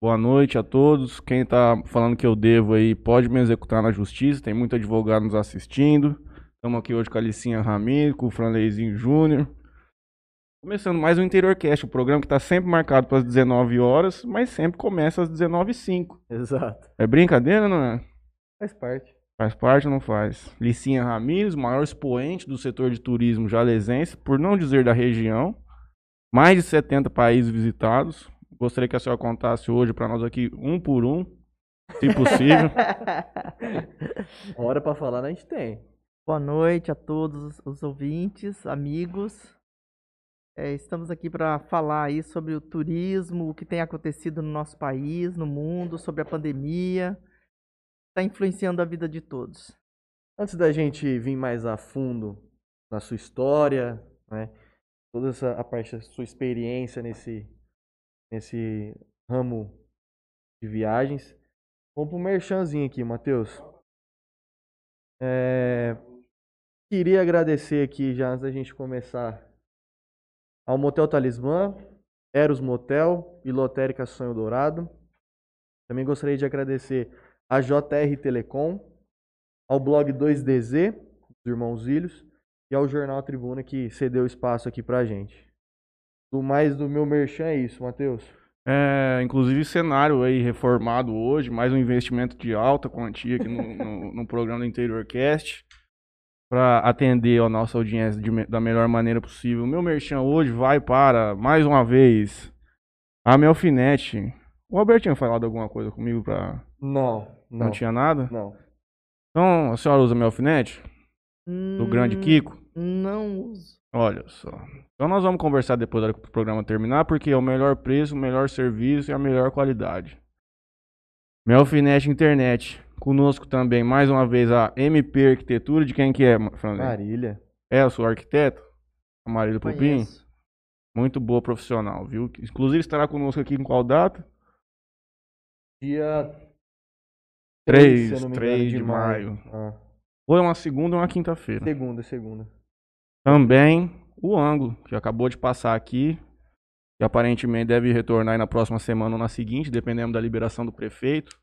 Boa noite a todos. Quem tá falando que eu devo aí pode me executar na justiça. Tem muito advogado nos assistindo. Estamos aqui hoje com a Licinha Ramiro, com o Franleizinho Júnior. Começando mais um Interiorcast, o programa que está sempre marcado para as 19 horas, mas sempre começa às 19h05. Exato. É brincadeira, não é? Faz parte. Faz parte ou não faz? Licinha Ramires, maior expoente do setor de turismo jalesense, por não dizer da região. Mais de 70 países visitados. Gostaria que a senhora contasse hoje para nós aqui um por um, se possível. Hora para falar a gente tem. Boa noite a todos os ouvintes, amigos. É, estamos aqui para falar aí sobre o turismo, o que tem acontecido no nosso país, no mundo, sobre a pandemia, está influenciando a vida de todos. Antes da gente vir mais a fundo na sua história, né, toda essa a parte da sua experiência nesse nesse ramo de viagens, vamos pro merchanzinho aqui, Matheus. É, queria agradecer aqui já antes da gente começar ao Motel Talismã, Eros Motel e Lotérica Sonho Dourado. Também gostaria de agradecer a JR Telecom, ao blog 2DZ, dos Irmãos Ilhos, e ao Jornal Tribuna que cedeu espaço aqui pra gente. Do mais do meu merchan é isso, Matheus. É, inclusive cenário aí reformado hoje, mais um investimento de alta quantia aqui no, no, no programa do Interiorcast para atender a nossa audiência de, da melhor maneira possível. O meu merchan hoje vai para, mais uma vez, a Melfinete. O Albert tinha falado alguma coisa comigo para... Não, não. Não tinha nada? Não. Então, a senhora usa Melfinete? Do grande Hum, Kiko? Não uso. Olha só. Então nós vamos conversar depois da hora que o programa terminar, porque é o melhor preço, o melhor serviço e a melhor qualidade. Melfinete Internet. Conosco também, mais uma vez, a MP Arquitetura. De quem que é, Franley? Marília. É o seu arquiteto? A Marília Pupim? Muito boa profissional, viu? Inclusive estará conosco aqui em qual data? Dia 3, se eu não me 3 engano, de maio. Ah, Ou é uma segunda ou uma quinta-feira. segunda, segunda. Também o ângulo, que acabou de passar aqui. E aparentemente deve retornar na próxima semana ou na seguinte, dependendo da liberação do prefeito.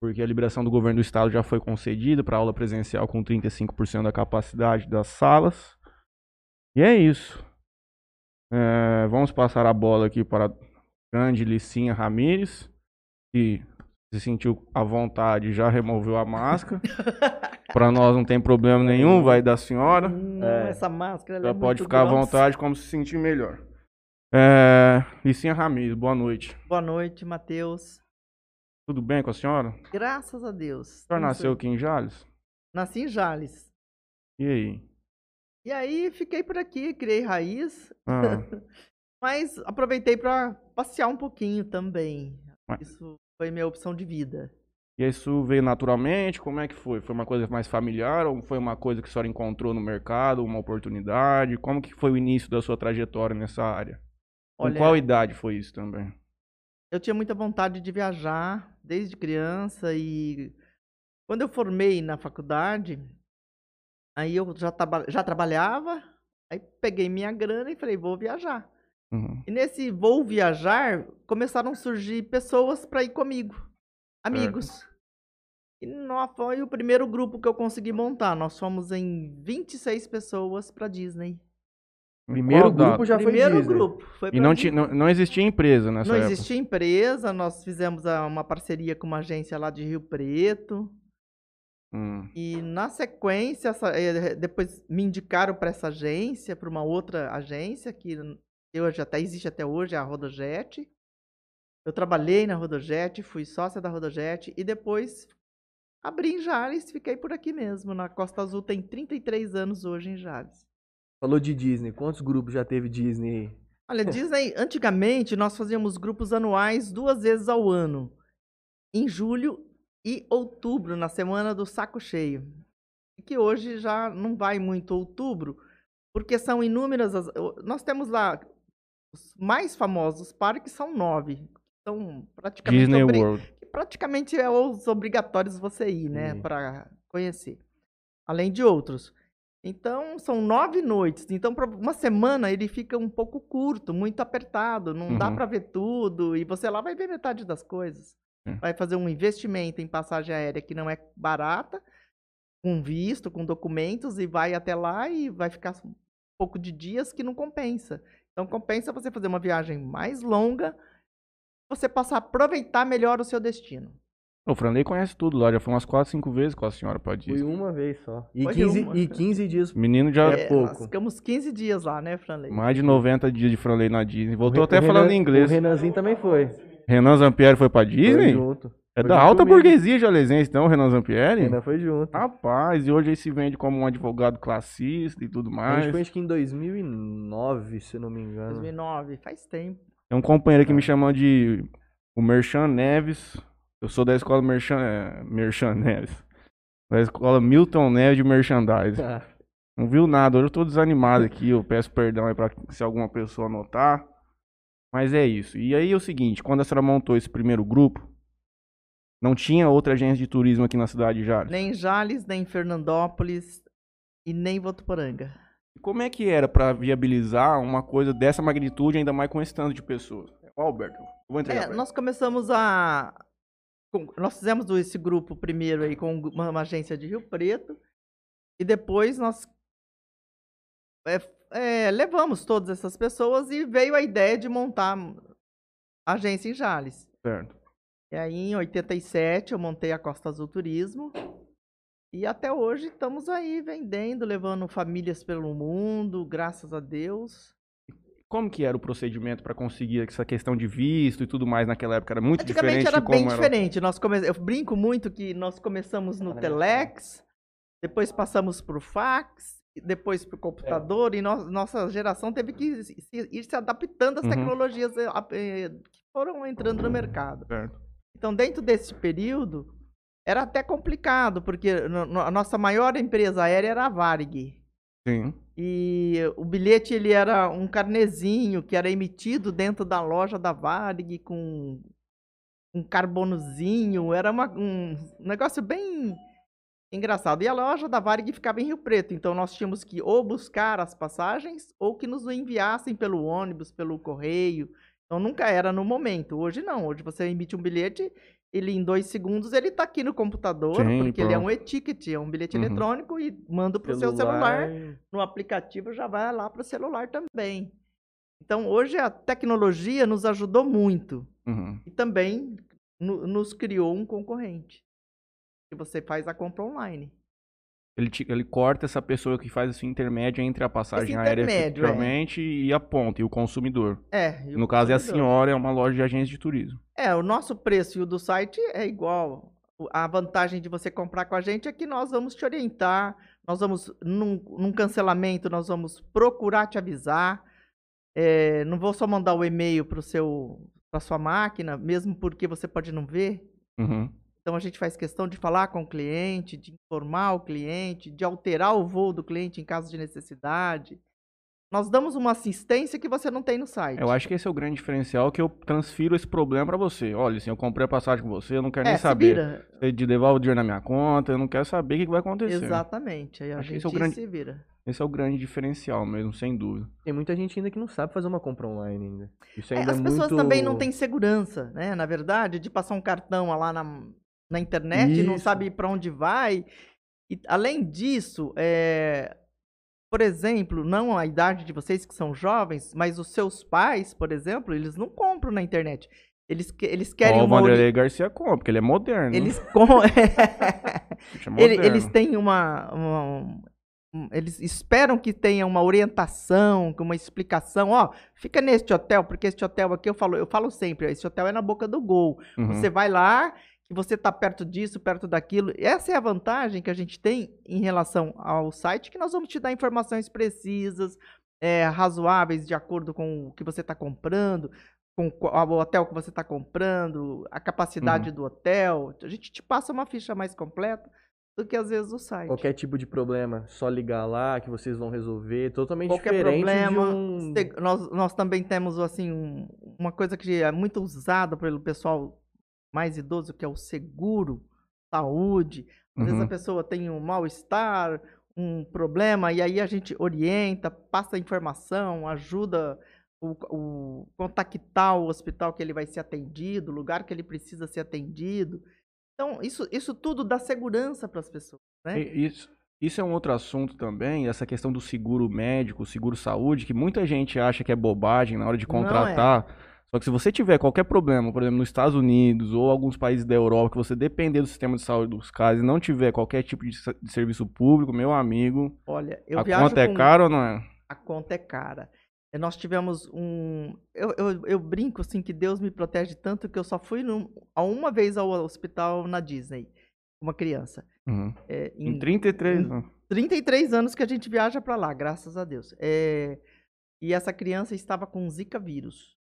Porque a liberação do governo do estado já foi concedida para aula presencial com 35% da capacidade das salas. E é isso. É, vamos passar a bola aqui para a grande Licinha Ramires, que se sentiu à vontade já removeu a máscara. para nós não tem problema nenhum, vai da senhora. Não, É. essa máscara ela Já é pode ficar à grossa. vontade como se sentir melhor. É, Licinha Ramires, boa noite. Boa noite, Matheus. Tudo bem com a senhora? Graças a Deus. A senhora nasceu aqui em Jales? Nasci em Jales. E aí? E aí fiquei por aqui, criei raiz, Ah, mas aproveitei para passear um pouquinho também. Mas- Isso foi minha opção de vida. e isso veio naturalmente? Como é que foi? Foi uma coisa mais familiar ou foi uma coisa que a senhora encontrou no mercado, uma oportunidade? Como que foi o início da sua trajetória nessa área? Com Olha, qual idade foi isso também? eu tinha muita vontade de viajar desde criança e quando eu formei na faculdade, aí eu já, traba- já trabalhava, aí peguei minha grana e falei, vou viajar. Uhum. E nesse vou viajar, começaram a surgir pessoas para ir comigo, amigos. E nós foi o primeiro grupo que eu consegui montar. Nós fomos em 26 pessoas para Disney. Primeiro qual data? grupo já foi primeiro Disney. grupo foi E não, Disney. tinha, não, não existia empresa nessa Não época? existia empresa, nós fizemos uma parceria com uma agência lá de Rio Preto. Hum. E na sequência, essa- eh, depois me indicaram para essa agência, para uma outra agência que hoje até existe até hoje, é a Rodojet. Eu trabalhei na Rodojet, fui sócia da Rodojet e depois abri em Jales, fiquei por aqui mesmo. Na Costa Azul tem 33 anos hoje em Jales. Falou de Disney. Quantos grupos já teve Disney? Olha, Disney, antigamente nós fazíamos grupos anuais duas vezes ao ano. Em julho e outubro, na semana do saco cheio. E que hoje já não vai muito outubro, porque são inúmeras. As, nós temos lá os mais famosos parques são nove. São praticamente Disney obri- World. que praticamente é os obrigatórios você ir, né, para conhecer. Além de outros. Então, são nove noites. Então, para uma semana ele fica um pouco curto, muito apertado. Não dá Uhum. para ver tudo. E você lá vai ver metade das coisas. É. Vai fazer um investimento em passagem aérea que não é barata, com visto, com documentos, e vai até lá e vai ficar um pouco de dias que não compensa. Então, compensa você fazer uma viagem mais longa, você passar a aproveitar melhor o seu destino. O Franley conhece tudo lá, já foi umas 4, 5 vezes com a senhora pra Fui Disney. uma vez só. E Foi 15, uma. e 15 dias. Menino já. É pouco. Nós ficamos 15 dias lá, né, Franley? Mais de 90 dias de Franley na Disney. Voltou O até falando em inglês. O Renanzinho também foi. Renan Zampieri foi pra Foi Disney? junto. É Foi da alta comigo. burguesia jalesense, então, Renan Zampieri? Renan foi junto. Rapaz, e hoje ele se vende como um advogado classista e tudo a mais. gente foi acho que em 2009, se não me engano. 2009, faz tempo. Tem um companheiro que me chamou de o Merchan Neves. Eu sou da escola Merchan, é, Merchan Neves. Da escola Milton Neves de Merchandise. Ah, Não viu nada, hoje eu tô desanimado aqui. Eu peço perdão aí pra se alguma pessoa notar. Mas é isso. E aí é o seguinte, quando a senhora montou esse primeiro grupo, não tinha outra agência de turismo aqui na cidade de Jales. Nem Jales, nem Fernandópolis e nem Votuporanga. E Como é que era pra viabilizar uma coisa dessa magnitude, ainda mais com esse tanto de pessoas? Ó, Alberto, vou entregar É, nós começamos a. Nós fizemos esse grupo primeiro aí com uma, uma agência de Rio Preto. E depois nós é, é, levamos todas essas pessoas e veio a ideia de montar a agência em Jales. Certo. E aí, em 87, eu montei a Costa Azul Turismo. E até hoje estamos aí vendendo, levando famílias pelo mundo, graças a Deus. Como que era o procedimento pra conseguir essa questão de visto e tudo mais naquela época? Era muito Antigamente diferente era de como bem era... diferente. Nós come... Eu brinco muito que nós começamos no Telex, depois passamos para o fax, depois para o computador, e nós- nossa geração teve que ir se adaptando às Uhum. tecnologias eh, eh, que foram entrando no mercado. Certo. Então, dentro desse período, era até complicado, porque a nossa maior empresa aérea era a Varig. Sim. E o bilhete ele era um carnezinho que era emitido dentro da loja da Varig com um carbonozinho. Era uma- um negócio bem engraçado. E a loja da Varig ficava em Rio Preto. Então nós tínhamos que ou buscar as passagens ou que nos enviassem pelo ônibus, pelo correio. Então nunca era no momento. Hoje não. Hoje você emite um bilhete, ele em dois segundos ele está aqui no computador, Sim, porque ele é pronto. um e-ticket, é um bilhete Uhum. eletrônico e manda para o seu celular no aplicativo já vai lá para o celular também. Então, hoje a tecnologia nos ajudou muito Uhum. e também no- nos criou um concorrente. Que você faz a compra online. Ele, te- ele corta essa pessoa que faz esse intermédio entre a passagem aérea é. efetivamente e a ponta, e o consumidor. É, o No caso é a consumidor. senhora, é uma loja de agência de turismo. É, o nosso preço e o do site é igual. A vantagem de você comprar com a gente é que nós vamos te orientar, nós vamos, num, num cancelamento, nós vamos procurar te avisar. É, não vou só mandar o e-mail para a sua máquina, mesmo porque você pode não ver. Uhum. Então a gente faz questão de falar com o cliente, de informar o cliente, de alterar o voo do cliente em caso de necessidade. Nós damos uma assistência que você não tem no site. Eu acho que esse é o grande diferencial que eu transfiro esse problema pra você. Olha, assim, eu comprei a passagem com você, eu não quero é, nem se saber. vira. Você de devolve o dinheiro na minha conta, eu não quero saber o que vai acontecer. Exatamente. Aí a Acho que gente esse é o grande- se vira. Esse é o grande diferencial mesmo, sem dúvida. Tem muita gente ainda que não sabe fazer uma compra online ainda. Isso É, ainda as é pessoas muito... também não têm segurança, né? Na verdade, de passar um cartão lá na, na internet e não Isso. sabe para onde vai. E, além disso, é, por exemplo, não a idade de vocês que são jovens, mas os seus pais, por exemplo, eles não compram na internet. Eles, eles querem Ó, o ori- Vanderlei Garcia compra, porque ele é moderno. Eles, com... Bicho é Ele- eles têm uma, uma- um- Eles esperam que tenha uma orientação, uma explicação. Ó, fica neste hotel, porque este hotel aqui eu falo, eu falo sempre, esse hotel é na boca do gol. Uhum. Você vai lá, que você tá perto disso, perto daquilo. Essa é a vantagem que a gente tem em relação ao site, que nós vamos te dar informações precisas, é, razoáveis, de acordo com o que você está comprando, com o hotel que você está comprando, a capacidade Uhum. do hotel. A gente te passa uma ficha mais completa do que às vezes o site. Qualquer tipo de problema, só ligar lá que vocês vão resolver. Totalmente Qualquer diferente problema, de um... nós, nós também temos assim um- uma coisa que é muito usada pelo pessoal mais idoso, que é o seguro saúde. Às vezes Uhum. a pessoa tem um mal-estar, um problema, e aí a gente orienta, passa informação, ajuda o, o contactar o hospital que ele vai ser atendido, o lugar que ele precisa ser atendido. Então, isso, isso tudo dá segurança para as pessoas, né? Isso, isso é um outro assunto também, essa questão do seguro médico, seguro saúde, que muita gente acha que é bobagem na hora de é. contratar. Só que se você tiver qualquer problema, por exemplo, nos Estados Unidos ou alguns países da Europa, que você depender do sistema de saúde dos casos e não tiver qualquer tipo de, de serviço público, meu amigo, Olha, eu a viajo conta é com- cara ou não é? a conta é cara. E Nós tivemos um. Eu, eu, eu brinco assim que Deus me protege tanto que eu só fui num- a uma vez ao hospital na Disney, uma criança. Uhum. É, Em em 33 em- anos. 33 anos que a gente viaja para lá, graças a Deus. É, e essa criança estava com Zika vírus.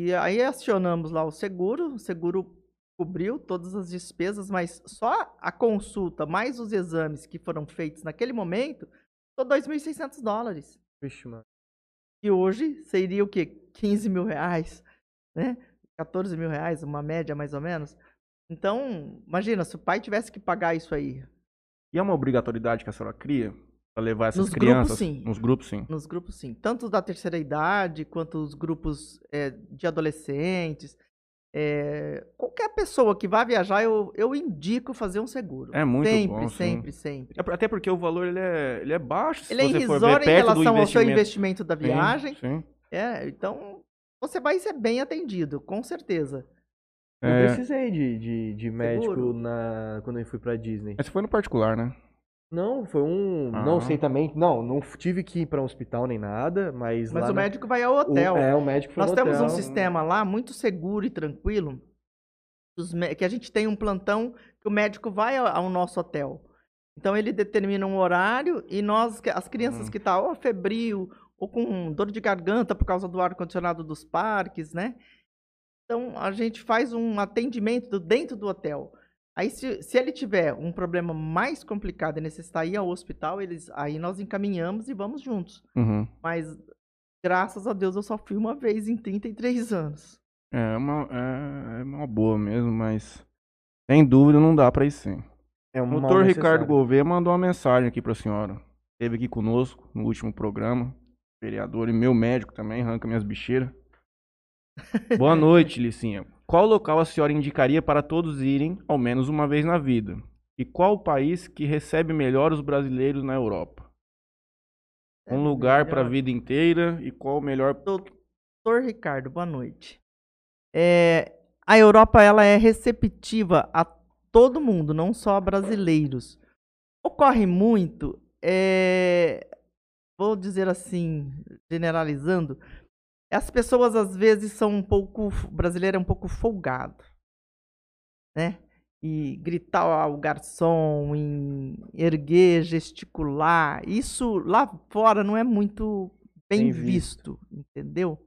E aí acionamos lá o seguro, o seguro cobriu todas as despesas, mas só a consulta mais os exames que foram feitos naquele momento, só 2.600 dólares. Vixe, mano. E hoje seria o quê? 15 mil reais, né? 14 mil reais, uma média mais ou menos. Então, imagina, se o pai tivesse que pagar isso aí, E é uma obrigatoriedade que a senhora cria para levar essas Nos grupos, crianças? sim. Nos grupos, sim. nos grupos sim, tanto da terceira idade quanto os grupos eh, de adolescentes. eh, qualquer pessoa que vá viajar, eu, eu indico fazer um seguro. É muito sempre, bom, sim. sempre, sempre. É Até porque o valor ele é, ele é baixo, se Ele é você for ver irrisório em relação ao seu investimento. da Sim, viagem. Sim, É, então você vai ser bem atendido, com certeza. Eu É, precisei de, de, de médico na, quando eu fui pra Disney. Mas você foi no particular, né? Não, foi um. Ah. Não sei também. Não, não tive que ir pra um hospital nem nada, mas. Mas lá o na- médico vai ao o- hotel. é, o médico foi Nós temos um hotel. sistema lá muito seguro e tranquilo, que a gente tem um plantão que o médico vai ao, nosso hotel. Então ele determina um horário e nós, que- as crianças Hum. que estão ou febril ou com dor de garganta por causa do ar condicionado dos parques, né? Então a gente faz um atendimento dentro do hotel. Aí se, se ele tiver um problema mais complicado e necessitar ir ao hospital, eles aí nós encaminhamos e vamos juntos. Uhum. Mas graças a Deus eu só fui uma vez em 33 anos. É uma, é, é uma boa mesmo, mas sem dúvida não dá pra ir sim. É um O doutor Ricardo. Gouveia mandou uma mensagem aqui pra senhora. Esteve aqui conosco no último programa. Vereador e meu médico também, arranca minhas bicheiras. Boa noite, Licinha. Qual local a senhora indicaria para todos irem, ao menos uma vez na vida? E qual o país que recebe melhor os brasileiros na Europa? Um lugar para a vida inteira e qual o melhor. Doutor Ricardo, boa noite. É, a Europa ela é receptiva a todo mundo, não só a brasileiros. Ocorre muito, é, vou dizer assim, generalizando, as pessoas às vezes são um pouco, o brasileiro é um pouco folgado, né? E gritar ao garçom, em erguer, gesticular, isso lá fora não é muito bem, Bem visto, entendeu?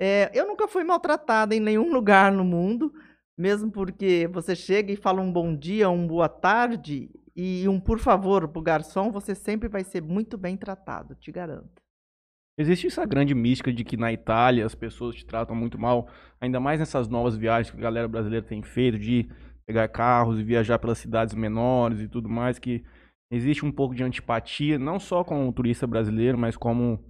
É, eu nunca fui maltratada em nenhum lugar no mundo, mesmo porque você chega e fala um bom dia, um boa tarde e um por favor pro garçom, você sempre vai ser muito bem tratado, te garanto. Existe essa grande mística de que na Itália as pessoas te tratam muito mal, ainda mais nessas novas viagens que a galera brasileira tem feito, de pegar carros e viajar pelas cidades menores e tudo mais, que existe um pouco de antipatia, não só com o turista brasileiro, mas como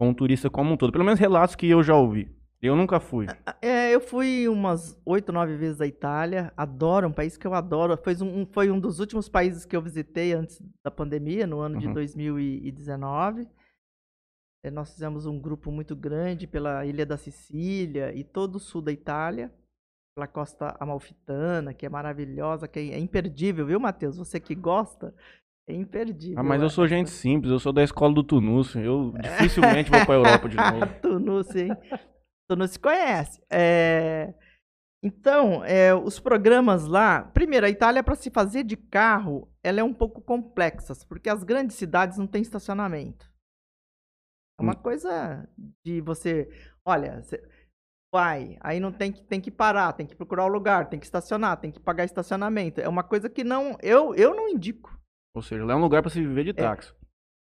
com o turista como um todo. Pelo menos relatos que eu já ouvi. Eu nunca fui. É, eu fui umas oito, nove vezes à Itália. Adoro, um país que eu adoro. Foi um, foi um dos últimos países que eu visitei antes da pandemia, no ano de Uhum. 2019. É, nós fizemos um grupo muito grande pela Ilha da Sicília e todo o sul da Itália, pela costa amalfitana, que é maravilhosa, que é imperdível, viu, Matheus? Você que gosta, é imperdível. Ah, mas eu essa- sou gente simples, eu sou da escola do Tunúcio. Eu dificilmente vou pra Europa de novo. tu não sei. Tu não se conhece. É, Então, é, os programas lá. Primeiro, a Itália, para se fazer de carro, ela é um pouco complexa, porque as grandes cidades não têm estacionamento. É uma coisa de você. Olha, você vai, aí não tem que, tem que parar, tem que procurar o lugar, tem que estacionar, tem que pagar estacionamento. É uma coisa que não. Eu, eu não indico. Ou seja, lá é um lugar pra se viver de táxi.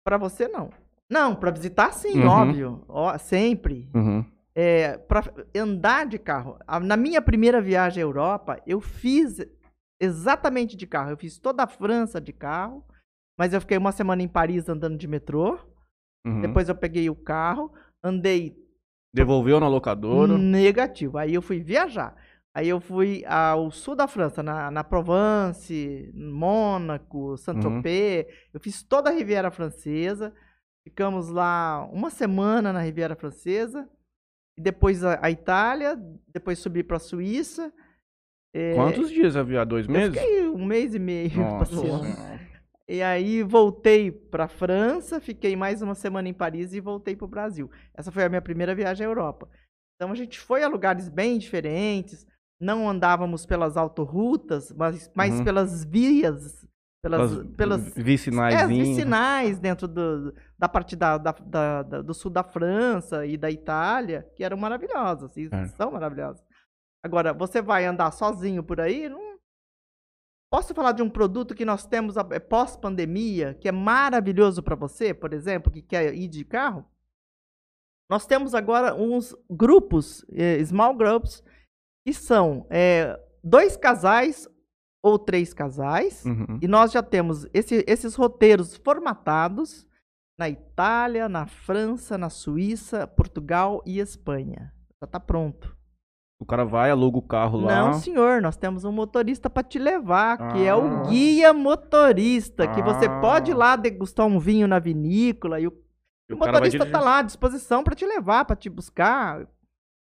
Para você, não. Não, para visitar, sim, Uhum. óbvio. Ó, sempre. Uhum. é, para andar de carro. Na minha primeira viagem à Europa, eu fiz exatamente de carro. Eu fiz toda a França de carro mas eu fiquei uma semana em Paris andando de metrô. Uhum. Depois eu peguei o carro, andei Devolveu na locadora. negativo. Aí eu fui viajar. Aí eu fui ao sul da França, na, na Provence, Mônaco, Saint-Tropez. Eu fiz toda a Riviera Francesa. Ficamos lá uma semana na Riviera Francesa. E depois a, a Itália. Depois subi para a Suíça. É, Quantos dias havia? Dois meses? um mês e meio Nossa passeando. E aí voltei para França, fiquei mais uma semana em Paris e voltei para o Brasil. Essa foi a minha primeira viagem à Europa. Então a gente foi a lugares bem diferentes, não andávamos pelas autorutas, mas mais Uhum. pelas vias, pelas, Pelas- pelas é, vicinaizinhos. vicinais dentro do, da parte da- da- da- do sul da França e da Itália, que eram maravilhosas, e É. são maravilhosas. Agora, você vai andar sozinho por aí, não Posso falar de um produto que nós temos é pós-pandemia, que é maravilhoso para você, por exemplo, que quer ir de carro? Nós temos agora uns grupos, eh, small groups, que são eh, dois casais ou três casais, Uhum. e nós já temos esse- esses roteiros formatados na Itália, na França, na Suíça, Portugal e Espanha. Já está pronto. O cara vai, aluga o carro lá. Não, senhor, nós temos um motorista para te levar, que é Ah. o guia motorista, que você Ah. pode ir lá degustar um vinho na vinícola e o, E o o motorista tá lá à disposição para te levar, para te buscar,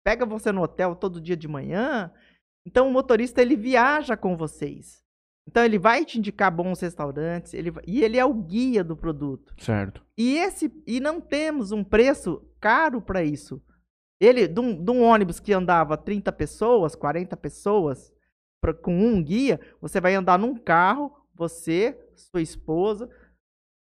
pega você no hotel todo dia de manhã. Então o motorista ele viaja com vocês. Então ele vai te indicar bons restaurantes, ele e ele é o guia do produto. Certo. E esse e não temos um preço caro para isso. Ele, de um, de um ônibus que andava 30 pessoas, 40 pessoas, pra- com um guia, você vai andar num carro, você, sua esposa,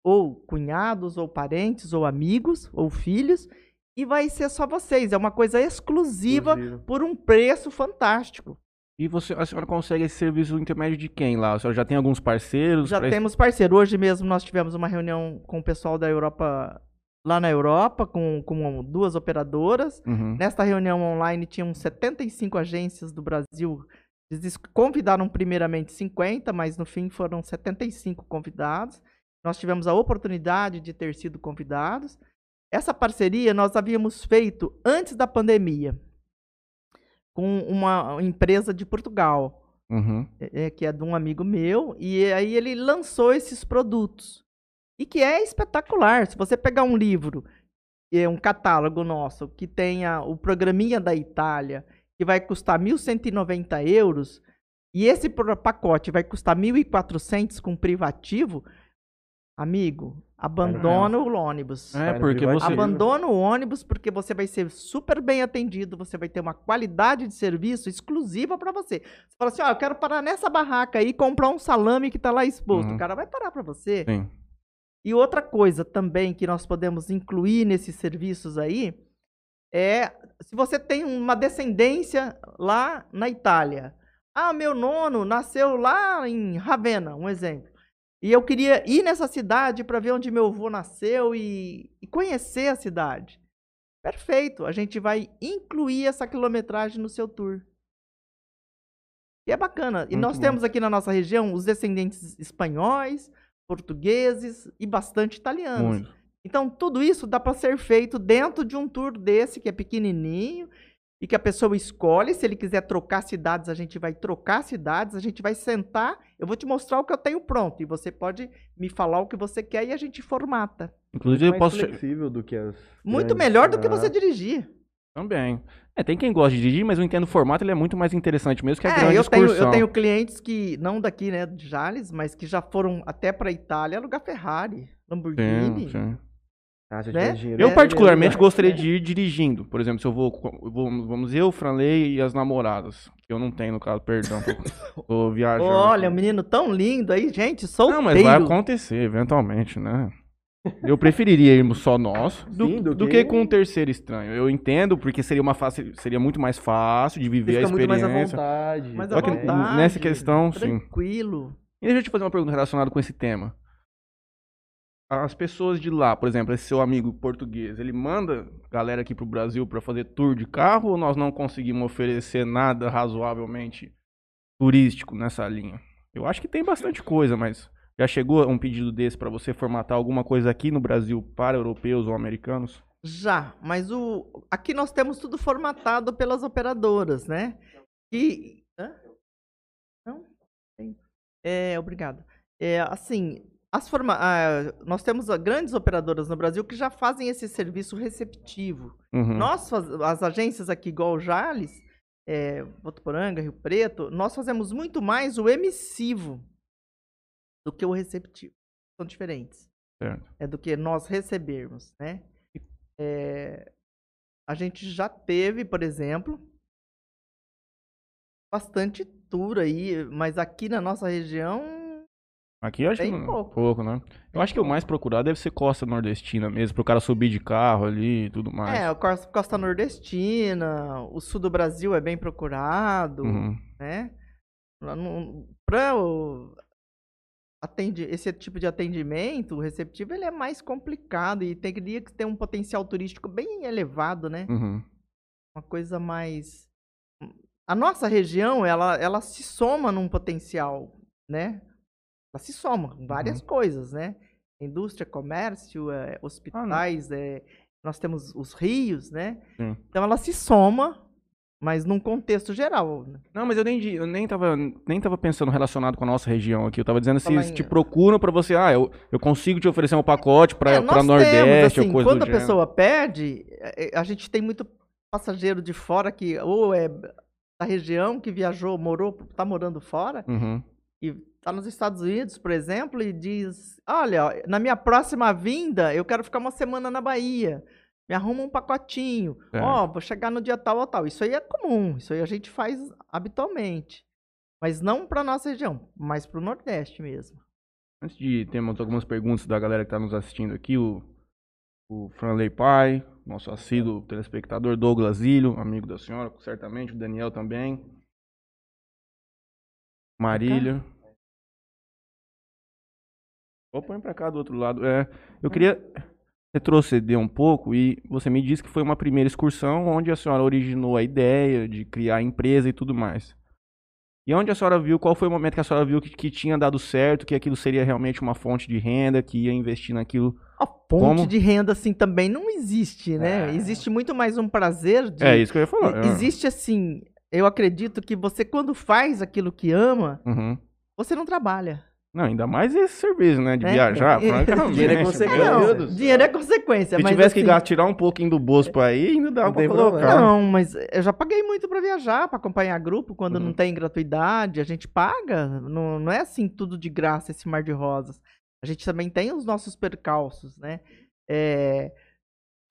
ou cunhados, ou parentes, ou amigos, ou filhos, e vai ser só vocês. É uma coisa exclusiva Exclusivo. por um preço fantástico. E você, a senhora consegue esse serviço intermédio de quem lá? A senhora já tem alguns parceiros? Já pra- temos parceiro. Hoje mesmo nós tivemos uma reunião com o pessoal da Europa, lá na Europa, com, com duas operadoras. Uhum. Nesta reunião online tinham 75 agências do Brasil. Eles convidaram primeiramente 50, mas no fim foram 75 convidados. Nós tivemos a oportunidade de ter sido convidados. Essa parceria nós havíamos feito antes da pandemia com uma empresa de Portugal Uhum. é, que é de um amigo meu, e aí ele lançou esses produtos. E que é espetacular. Se você pegar um livro, é um catálogo nosso, que tenha o programinha da Itália, que vai custar 1.190 euros, e esse pro- pacote vai custar 1.400 com privativo, amigo, abandona o ônibus. É, porque você. Abandona o ônibus porque você vai ser super bem atendido, você vai ter uma qualidade de serviço exclusiva para você. Você fala assim, ó, eu quero parar nessa barraca aí e comprar um salame que tá lá exposto. Uhum. O cara vai parar para você. Sim. E outra coisa também que nós podemos incluir nesses serviços aí é se você tem uma descendência lá na Itália. Ah, meu nono nasceu lá em Ravenna, um exemplo. E eu queria ir nessa cidade para ver onde meu avô nasceu e, e conhecer a cidade. Perfeito, a gente vai incluir essa quilometragem no seu tour. E é bacana. E Muito nós bom. temos aqui na nossa região os descendentes espanhóis, portugueses e bastante italianos. Muito. Então, tudo isso dá para ser feito dentro de um tour desse que é pequenininho e que a pessoa escolhe. Se ele quiser trocar cidades, a gente vai trocar cidades, a gente vai sentar. Eu vou te mostrar o que eu tenho pronto e você pode me falar o que você quer e a gente formata. Inclusive, eu posso. flexível do que as Muito melhor do que Ah, você dirigir. Também. É, tem quem gosta de dirigir, mas eu entendo o formato, ele é muito mais interessante mesmo que a É, grande eu tenho, excursão. eu tenho clientes que, não daqui, né, de Jales, mas que já foram até para Itália alugar Ferrari, Lamborghini. Sim, sim. Ah, né? dinheiro, Eu, ia particularmente, alugar. gostaria de ir dirigindo. Por exemplo, se eu vou. Vamos eu, o Franley e as namoradas. Que eu não tenho, no caso, perdão. tô- viajando. Olha, um menino tão lindo aí, gente, solteiro. Não, mas vai acontecer, eventualmente, né? Eu preferiria irmos só nós do, Sim, do do que- que com um terceiro estranho. Eu entendo, porque seria, uma fácil, seria muito mais fácil de viver a fica muito mais à experiência. vontade. Mas Só à que vontade, nessa questão, sim. Tranquilo. E deixa eu te fazer uma pergunta relacionada com esse tema. As pessoas de lá, por exemplo, esse seu amigo português, ele manda galera aqui pro Brasil para fazer tour de carro ou nós não conseguimos oferecer nada razoavelmente turístico nessa linha? Eu acho que tem bastante coisa, mas Já chegou um pedido desse para você formatar alguma coisa aqui no Brasil para europeus ou americanos? Já, mas o aqui nós temos tudo formatado pelas operadoras, né? E Hã? não. É, obrigado. É, assim, as forma... ah, nós temos ah, grandes operadoras no Brasil que já fazem esse serviço receptivo. Uhum. Nós, as agências aqui, igual o Jales, é, Votuporanga, Rio Preto, nós fazemos muito mais o emissivo do que o receptivo. São diferentes. Certo. É do que nós recebermos, né? É, a gente já teve, por exemplo, bastante tour aí, mas aqui na nossa região Aqui eu acho que pouco. né? Eu acho que o mais procurado deve ser costa nordestina mesmo, pro cara subir de carro ali e tudo mais. é, Costa, Nordestina, o sul do Brasil é bem procurado. Uhum. né? Para atende esse tipo de atendimento, o receptivo ele é mais complicado e teria que ter um potencial turístico bem elevado, né? Uhum. Uma coisa mais a nossa região, ela ela se soma num potencial, né? Ela se soma com várias coisas, né? Indústria, comércio, eh, hospitais, eh, nós temos os rios, né? Sim. Então ela se soma, mas num contexto geral. né? Não, mas eu nem, di- eu nem tava, nem tava pensando relacionado com a nossa região aqui. Eu tava dizendo se em- te procuram pra você, ah, eu, eu consigo te oferecer um pacote pra, É, pra nós Nordeste assim, ou coisa quando do a gênero. pessoa pede, é, é, a gente tem muito passageiro de fora que ou é da região que viajou, morou, tá morando fora Uhum. e tá nos Estados Unidos, por exemplo, e diz: "Olha, ó, na minha próxima vinda, eu quero ficar uma semana na Bahia. Me arruma um pacotinho. Certo. Ó, vou chegar no dia tal ou tal". Isso aí é comum, isso aí a gente faz habitualmente. Mas não para nossa região, mas para o Nordeste mesmo. Antes de termos algumas perguntas da galera que tá nos assistindo aqui, o, o Franley Pai, nosso assíduo telespectador, Douglas Ilho, amigo da senhora, certamente, o Daniel também. Marília. Ou põe pra cá do outro lado. É, eu queria retroceder um pouco e você me disse que foi uma primeira excursão onde a senhora originou a ideia de criar a empresa e tudo mais. E onde a senhora viu, qual foi o momento que a senhora viu que, que tinha dado certo, que aquilo seria realmente uma fonte de renda, que ia investir naquilo? A ponte Como? de renda, assim, também não existe, né? Existe muito mais um prazer de. É isso que eu ia falar. E- Existe, assim, eu acredito que você, quando faz aquilo que ama, Uhum. você não trabalha. Não, ainda mais esse serviço, né? De É. viajar, francamente. Dinheiro é meu consequência. Não, dinheiro é consequência. Se mas, tivesse que assim, gastar, tirar um pouquinho do bolso pra ir, ainda dá pra colocar. problema. Não, mas eu já paguei muito pra viajar, pra acompanhar grupo, quando Uhum. não tem gratuidade, a gente paga. Não, não é assim tudo de graça esse mar de rosas. A gente também tem os nossos percalços, né? É,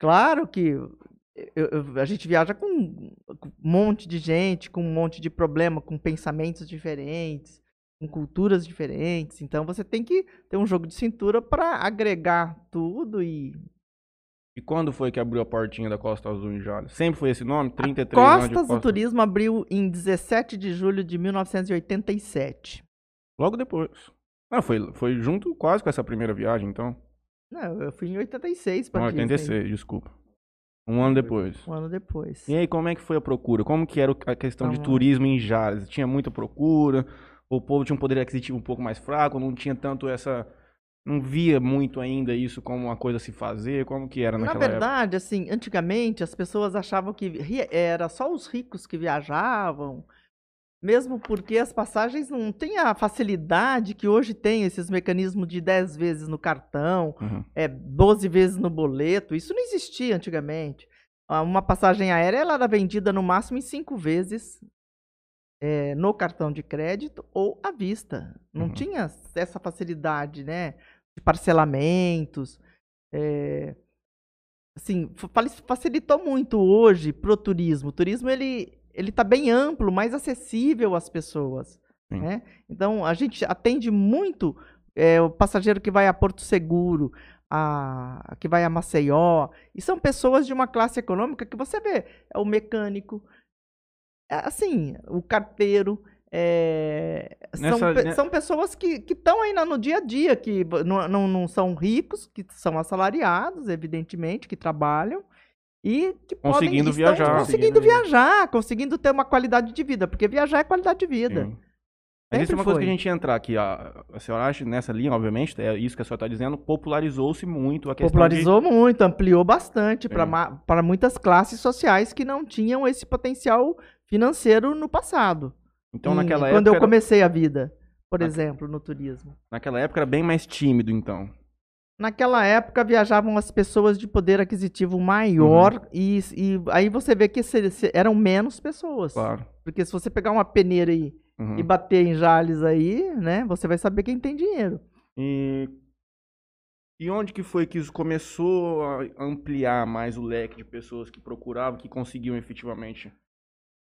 claro que eu- eu- a gente viaja com um monte de gente, com um monte de problema, com pensamentos diferentes, com culturas diferentes. Então você tem que ter um jogo de cintura pra agregar tudo e E quando foi que abriu a portinha da Costa Azul em Jales? Sempre foi esse nome? 33 anos de Costas do Costa... Turismo abriu em 17 de julho de 1987. Logo depois. Ah, foi, foi junto quase com essa primeira viagem, então. Não, eu fui em 86 para Não, 86, desculpa. Um ano depois. Um ano depois. E aí, como é que foi a procura? Como que era a questão de Vamos lá. turismo em Jales? Tinha muita procura? O povo tinha um poder aquisitivo um pouco mais fraco? Não tinha tanto essa... Não via muito ainda isso como uma coisa a se fazer? Como que era Na naquela época? verdade, assim, antigamente as pessoas achavam que era só os ricos que viajavam, mesmo porque as passagens não têm a facilidade que hoje tem esses mecanismos de 10 vezes no cartão, Uhum. é 12 vezes no boleto. Isso não existia antigamente. Ah, Uma passagem aérea ela era vendida no máximo em cinco vezes é, no cartão de crédito ou à vista. Não Uhum. tinha essa facilidade, né? De parcelamentos. é, assim, facilitou muito hoje pro turismo. O turismo ele ele está bem amplo, mais acessível às pessoas. Né? Então a gente atende muito é, o passageiro que vai a Porto Seguro, a, que vai a Maceió, e são pessoas de uma classe econômica que você vê, é o mecânico, assim, o carteiro, é, são, Nessa- pe- né- são pessoas que estão aí na- no dia a dia, que não, não, não são ricos, que são assalariados, evidentemente, que trabalham, e que podem- Conseguindo estão viajar. Conseguindo Conseguindo viajar, conseguindo ter uma qualidade de vida, porque viajar é qualidade de vida. Sim. É Sempre uma coisa que foi. a gente entrar aqui. A, a senhora acha nessa linha, obviamente, é isso que a senhora está dizendo, popularizou-se muito a questão Popularizou muito, ampliou bastante É. para muitas classes sociais que não tinham esse potencial financeiro no passado. de... Então, Em- naquela quando época, eu era- comecei a vida, por Na- exemplo, no turismo. naquela época era bem mais tímido, então. Naquela época viajavam as pessoas de poder aquisitivo maior Uhum. e, e aí você vê que eram menos pessoas. Claro. Porque se você pegar uma peneira e, Uhum. e bater em Jales aí, né, você vai saber quem tem dinheiro. E... e onde que foi que isso começou a ampliar mais o leque de pessoas que procuravam, que conseguiam efetivamente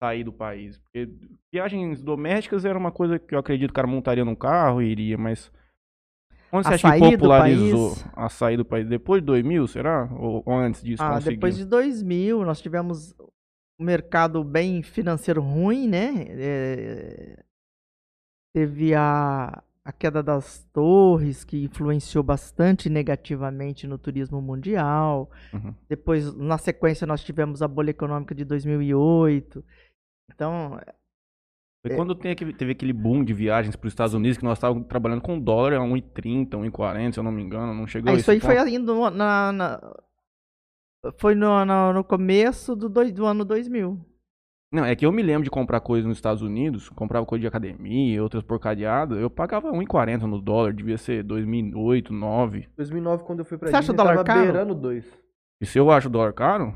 sair do país? Porque viagens domésticas era uma coisa que eu acredito que o cara montaria num carro e iria, mas onde você A acha que popularizou a sair do país? Depois de 2000, será? Ou, ou antes disso Ah, conseguiu? depois de 2000, nós tivemos um mercado bem financeiro ruim, né? É, teve a, a queda das torres, que influenciou bastante negativamente no turismo mundial. Uhum. Depois, na sequência, nós tivemos a bolha econômica de 2008. Então, Foi quando tem aquele- teve aquele boom de viagens para os Estados Unidos, que nós estávamos trabalhando com dólar a 1,30, 1,40, se eu não me engano, não chegou ah, a isso aí foi ponto? ainda no- na, na- foi no, no, no começo do, dois- do ano 2000. Não, é que eu me lembro de comprar coisas nos Estados Unidos, comprava coisa de academia, outras porcariadas, eu pagava 1,40 no dólar, devia ser 2008, 2009. 2009, quando eu fui pra Você acha o dólar tava caro? beirando dois. E se eu acho o dólar caro,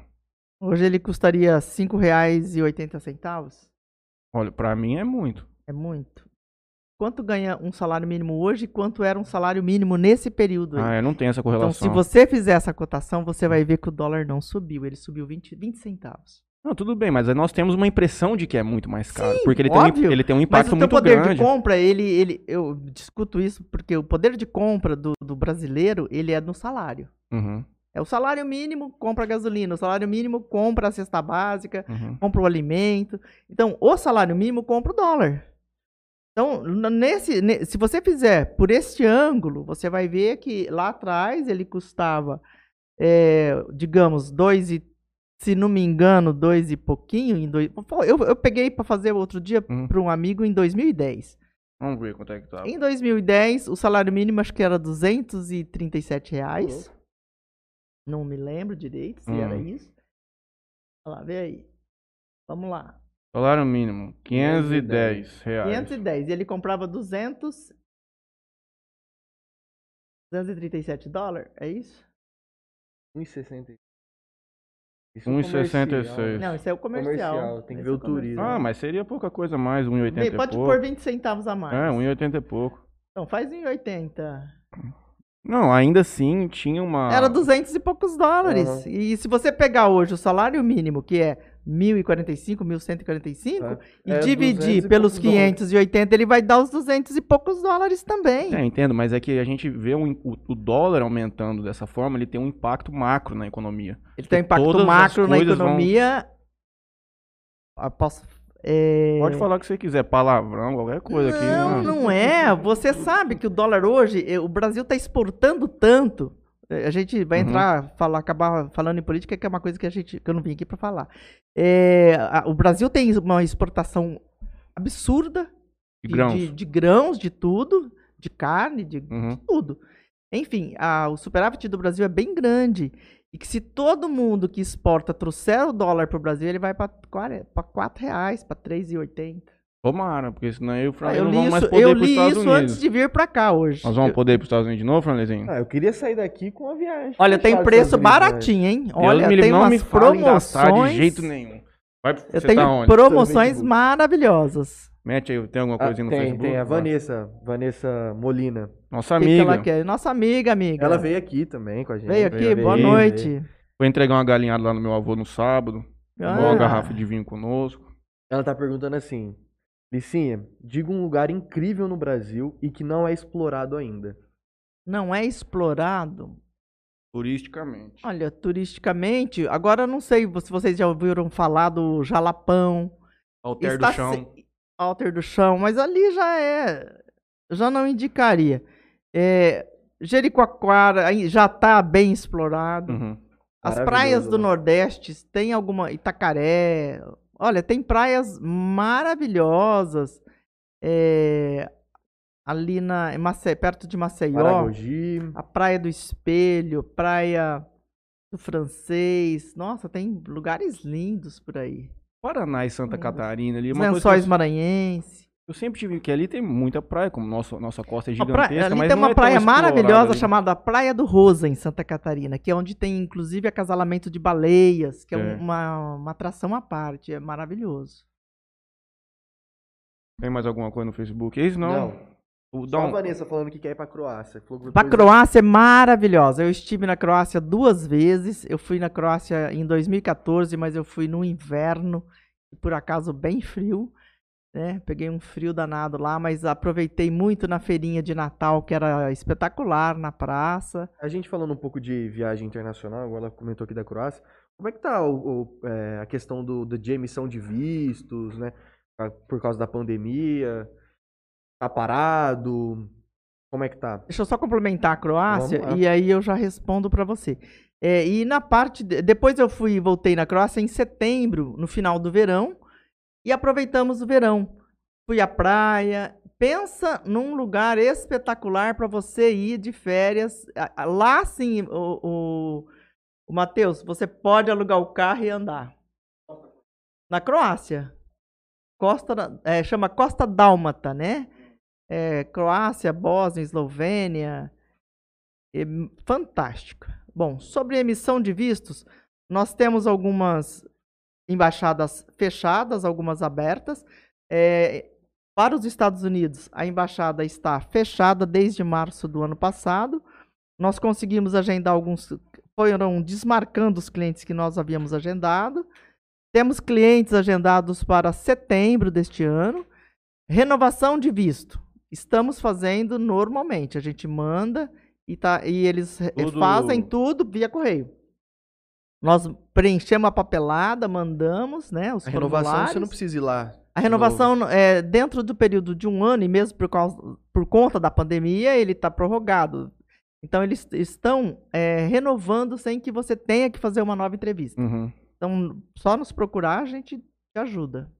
Hoje ele custaria R$ 5,80. olha, pra mim é muito. É muito. Quanto ganha um salário mínimo hoje e quanto era um salário mínimo nesse período aí? Ah, eu não tenho essa então, correlação. se você fizer essa cotação, você vai ver que o dólar não subiu. Ele subiu 20, 20 centavos. Não, tudo bem, mas aí nós temos uma impressão de que é muito mais caro. Sim, porque ele tem, um, óbvio. ele tem um Mas impacto o teu muito poder grande. de compra, ele, ele, eu discuto isso porque o poder de compra do, do brasileiro, ele é no salário. Uhum, É o salário mínimo, compra gasolina. O salário mínimo, compra a cesta básica. uhum. compra o alimento. Então, o salário mínimo compra o dólar. Então, nesse, ne- se você fizer por este ângulo, você vai ver que lá atrás ele custava, é, digamos, dois e, se não me engano, dois e pouquinho. Em dois, eu, eu peguei para fazer outro dia Uhum. para um amigo em 2010. Vamos ver quanto é que tá. Em 2010, o salário mínimo acho que era 237 reais. Não me lembro direito se era Hum. isso. Olha lá, vê aí. Vamos lá. Salário mínimo, 510 reais. 510. E ele comprava 200. 237 dólares? É isso? 1,60. Isso é o 1,66. comercial. Não, isso é o comercial. Comercial, tem que ver é o turismo. Ah, mas seria pouca coisa a mais, 1,80 Vê, e Pode pouco. pôr 20 centavos a mais. É, 1,80 e pouco. Então faz em 80. Não, ainda assim tinha uma. Era 200 e poucos dólares. Aham. E se você pegar hoje o salário mínimo, que é 1.045, 1.145, É. e É, 200 dividir e pelos poucos dólares. 580, ele vai dar os 200 e poucos dólares também. É, entendo, mas é que a gente vê um- o, o dólar aumentando dessa forma, ele tem um impacto macro na economia. Ele tem um impacto todas as macro na coisas vão- economia. Ah, Posso. é, Pode falar o que você quiser, palavrão, qualquer coisa aqui. Não, né? não é. Você sabe que o dólar hoje, eh, o Brasil está exportando tanto. Eh, A gente vai Uhum. entrar, falar, acabar falando em política, que é uma coisa que, a gente, que eu não vim aqui para falar. É, a- o Brasil tem uma exportação absurda De grãos. de, de grãos, de tudo, de carne, de, Uhum. de tudo. Enfim, a- o superávit do Brasil é bem grande. E que se todo mundo que exporta trouxer o dólar para o Brasil, ele vai para R$ reais, para 3,80. Tomara, porque senão eu e o Ah, Franley eu não li vamos mais isso, poder eu ir pros li Estados isso Unidos. antes de vir para cá hoje. Nós vamos Eu- poder ir para os Estados Unidos de novo, Franleizinho? Ah, eu queria sair daqui com uma viagem. Olha, tem preço Estados Unidos, né? baratinho, hein? Deus Olha, me livre, tem não umas me promoções. de jeito nenhum. Vai, Eu você tenho tá onde? promoções maravilhosas. Mete aí, tem alguma Ah, coisinha no tem, Facebook? tem a Vai. Vanessa, Vanessa Molina. Nossa O que que amiga. ela quer? Nossa amiga, amiga. Ela veio aqui também com a gente. Veio aqui, veio, boa veio, noite. Foi entregar uma galinhada lá no meu avô no sábado. Ah. uma garrafa de vinho conosco. Ela tá perguntando assim: Licinha, diga um lugar incrível no Brasil e que não é explorado ainda. Não é explorado? Turisticamente. Olha, turisticamente, agora eu não sei se vocês já ouviram falar do Jalapão. Alter Está do chão. se- Alter do chão, mas ali já é. Já não indicaria. É, Jericoacoara já está bem explorado. Uhum. As praias do. Nordeste tem alguma. Itacaré. Olha, tem praias maravilhosas. é, ali na, perto de Maceió, Maragogi. a Praia do Espelho, Praia do Francês. Nossa, tem lugares lindos por aí. Paraná e Santa. Catarina ali. é Os Uma coisa Lençóis eu, Maranhense. Eu sempre tive que ali tem muita praia, como nossa, nossa costa é A praia- gigantesca, ali mas tem não uma é praia maravilhosa ali. chamada Praia do Rosa, em Santa Catarina, que é onde tem inclusive acasalamento de baleias, que é, É. uma, uma atração à parte. É maravilhoso. Tem mais alguma coisa no Facebook? É isso não? Não. O- dá Só a Vanessa falando que quer ir pra Croácia. A Croácia é maravilhosa. Eu estive na Croácia duas vezes. Eu fui na Croácia em 2014, mas eu fui no inverno, por acaso bem frio. Né? Peguei um frio danado lá, mas aproveitei muito na feirinha de Natal, que era espetacular, na praça. A gente falando um pouco de viagem internacional, agora ela comentou aqui da Croácia. Como é que tá o- o, é, a questão do, do- de emissão de vistos, né? a- Por causa da pandemia. Tá parado? Como é que tá? Deixa eu só complementar a Croácia Vamos e aí eu já respondo para você. É, e na parte. de- depois eu fui voltei na Croácia em setembro, no final do verão, e aproveitamos o verão. Fui à praia. Pensa num lugar espetacular para você ir de férias. Lá sim, o, o, o Matheus, você pode alugar o carro e andar. Na Croácia. Costa, é, chama Costa Dálmata, né? É, Croácia, Bósnia, Eslovênia. É fantástico. Bom, sobre emissão de vistos, nós temos algumas embaixadas fechadas, algumas abertas. É, para os Estados Unidos, a embaixada está fechada desde março do ano passado. Nós conseguimos agendar alguns, foram desmarcando os clientes que nós havíamos agendado. Temos clientes agendados para setembro deste ano. Renovação de visto. Estamos fazendo normalmente. A gente manda e, tá, e eles Tudo- fazem tudo via correio. Nós preenchemos a papelada, mandamos, né? Os A renovação você não precisa ir lá. A renovação é dentro do período de um ano e mesmo por, causa, por conta da pandemia ele está prorrogado. Então eles estão é, renovando sem que você tenha que fazer uma nova entrevista. Uhum. Então só nos procurar a gente te ajuda.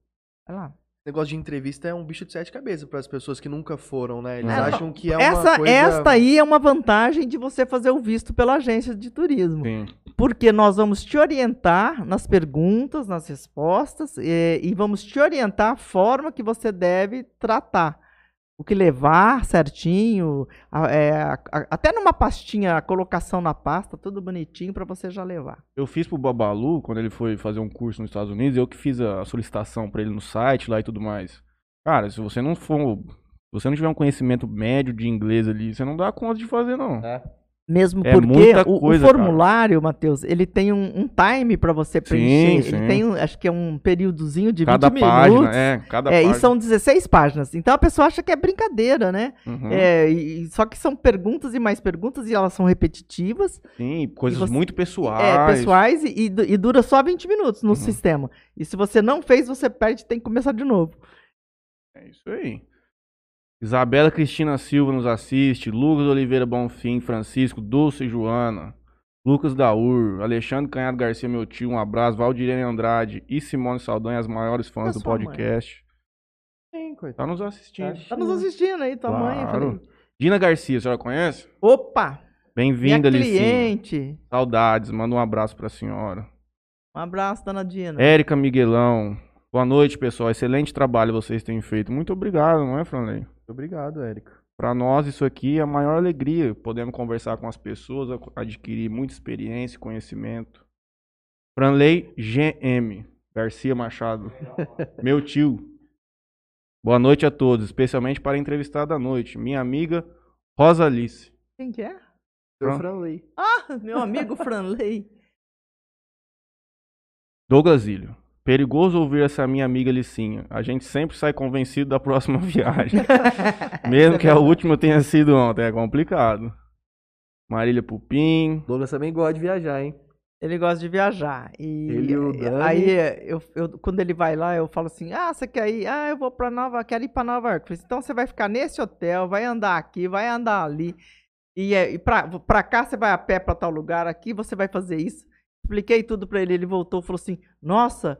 Vai lá. Negócio de entrevista é um bicho de sete cabeças para as pessoas que nunca foram, né? Eles É, acham que é uma Essa, coisa... Esta aí é uma vantagem de você fazer o visto pela agência de turismo. Sim. Porque nós vamos te orientar nas perguntas, nas respostas, e, e vamos te orientar a forma que você deve tratar. O que levar certinho, a- é, até numa pastinha, a colocação na pasta, tudo bonitinho para você já levar. Eu fiz pro Babalu, quando ele foi fazer um curso nos Estados Unidos, eu que fiz a solicitação pra ele no site lá e tudo mais. Cara, se você não for. Se você não tiver um conhecimento médio de inglês ali, você não dá conta de fazer, não. É. Mesmo É porque o- o, coisa, formulário, Matheus, ele tem um, um time para você preencher. sim. Ele tem, um- acho que é um períodozinho de 20 Cada minutos. página, é, cada É, página. e são 16 páginas. Então a pessoa acha que é brincadeira, né? Uhum. É, e- só que são perguntas e mais perguntas e elas são repetitivas, Sim, coisas você- muito pessoais. é, pessoais e, e du- dura só 20 minutos no Uhum. sistema. E se você não fez, você perde e tem que começar de novo. É isso aí. Isabela Cristina Silva nos assiste. Lucas Oliveira Bonfim, Francisco, Dulce e Joana. Lucas Daur, Alexandre Canhado Garcia, meu tio, um abraço. Valdirene Andrade e Simone Saldanha, as maiores fãs É do sua mãe. podcast. Sim, coitado. Tá nos assistindo. Tá Tá nos assistindo aí, tua mãe. Claro. falei, Dina Garcia, a senhora conhece? Opa! Bem-vinda, Licinha. cliente. Saudades, manda um abraço pra senhora. Um abraço, dona Dina. Érica Miguelão. Boa noite, pessoal. Excelente trabalho vocês têm feito. Muito obrigado, não é, Franley? Obrigado, Érico. Para nós, isso aqui é a maior alegria. Podemos conversar com as pessoas, adquirir muita experiência e conhecimento. Franley GM, Garcia Machado, meu tio. Boa noite a todos, especialmente para a entrevistada da noite, minha amiga Rosa Alice. Quem que é? Seu Pronto. Franley. Ah, meu amigo Franley. Douglas Ilho. Perigoso ouvir essa minha amiga Licinha. A gente sempre sai convencido da próxima viagem. Mesmo que a última tenha sido ontem, é complicado. Marília Pupim. Douglas também gosta de viajar, hein? Ele gosta de viajar. E Ele e o Dani. aí eu, eu- quando ele vai lá, eu falo assim: "Ah, você quer ir? Ah, eu vou para Nova, quero ir para Nova York". Eu falei, então você vai ficar nesse hotel, vai andar aqui, vai andar ali. E, é- e pra, pra cá você vai a pé para tal lugar, aqui você vai fazer isso. Expliquei tudo para ele, ele voltou e falou assim: "Nossa,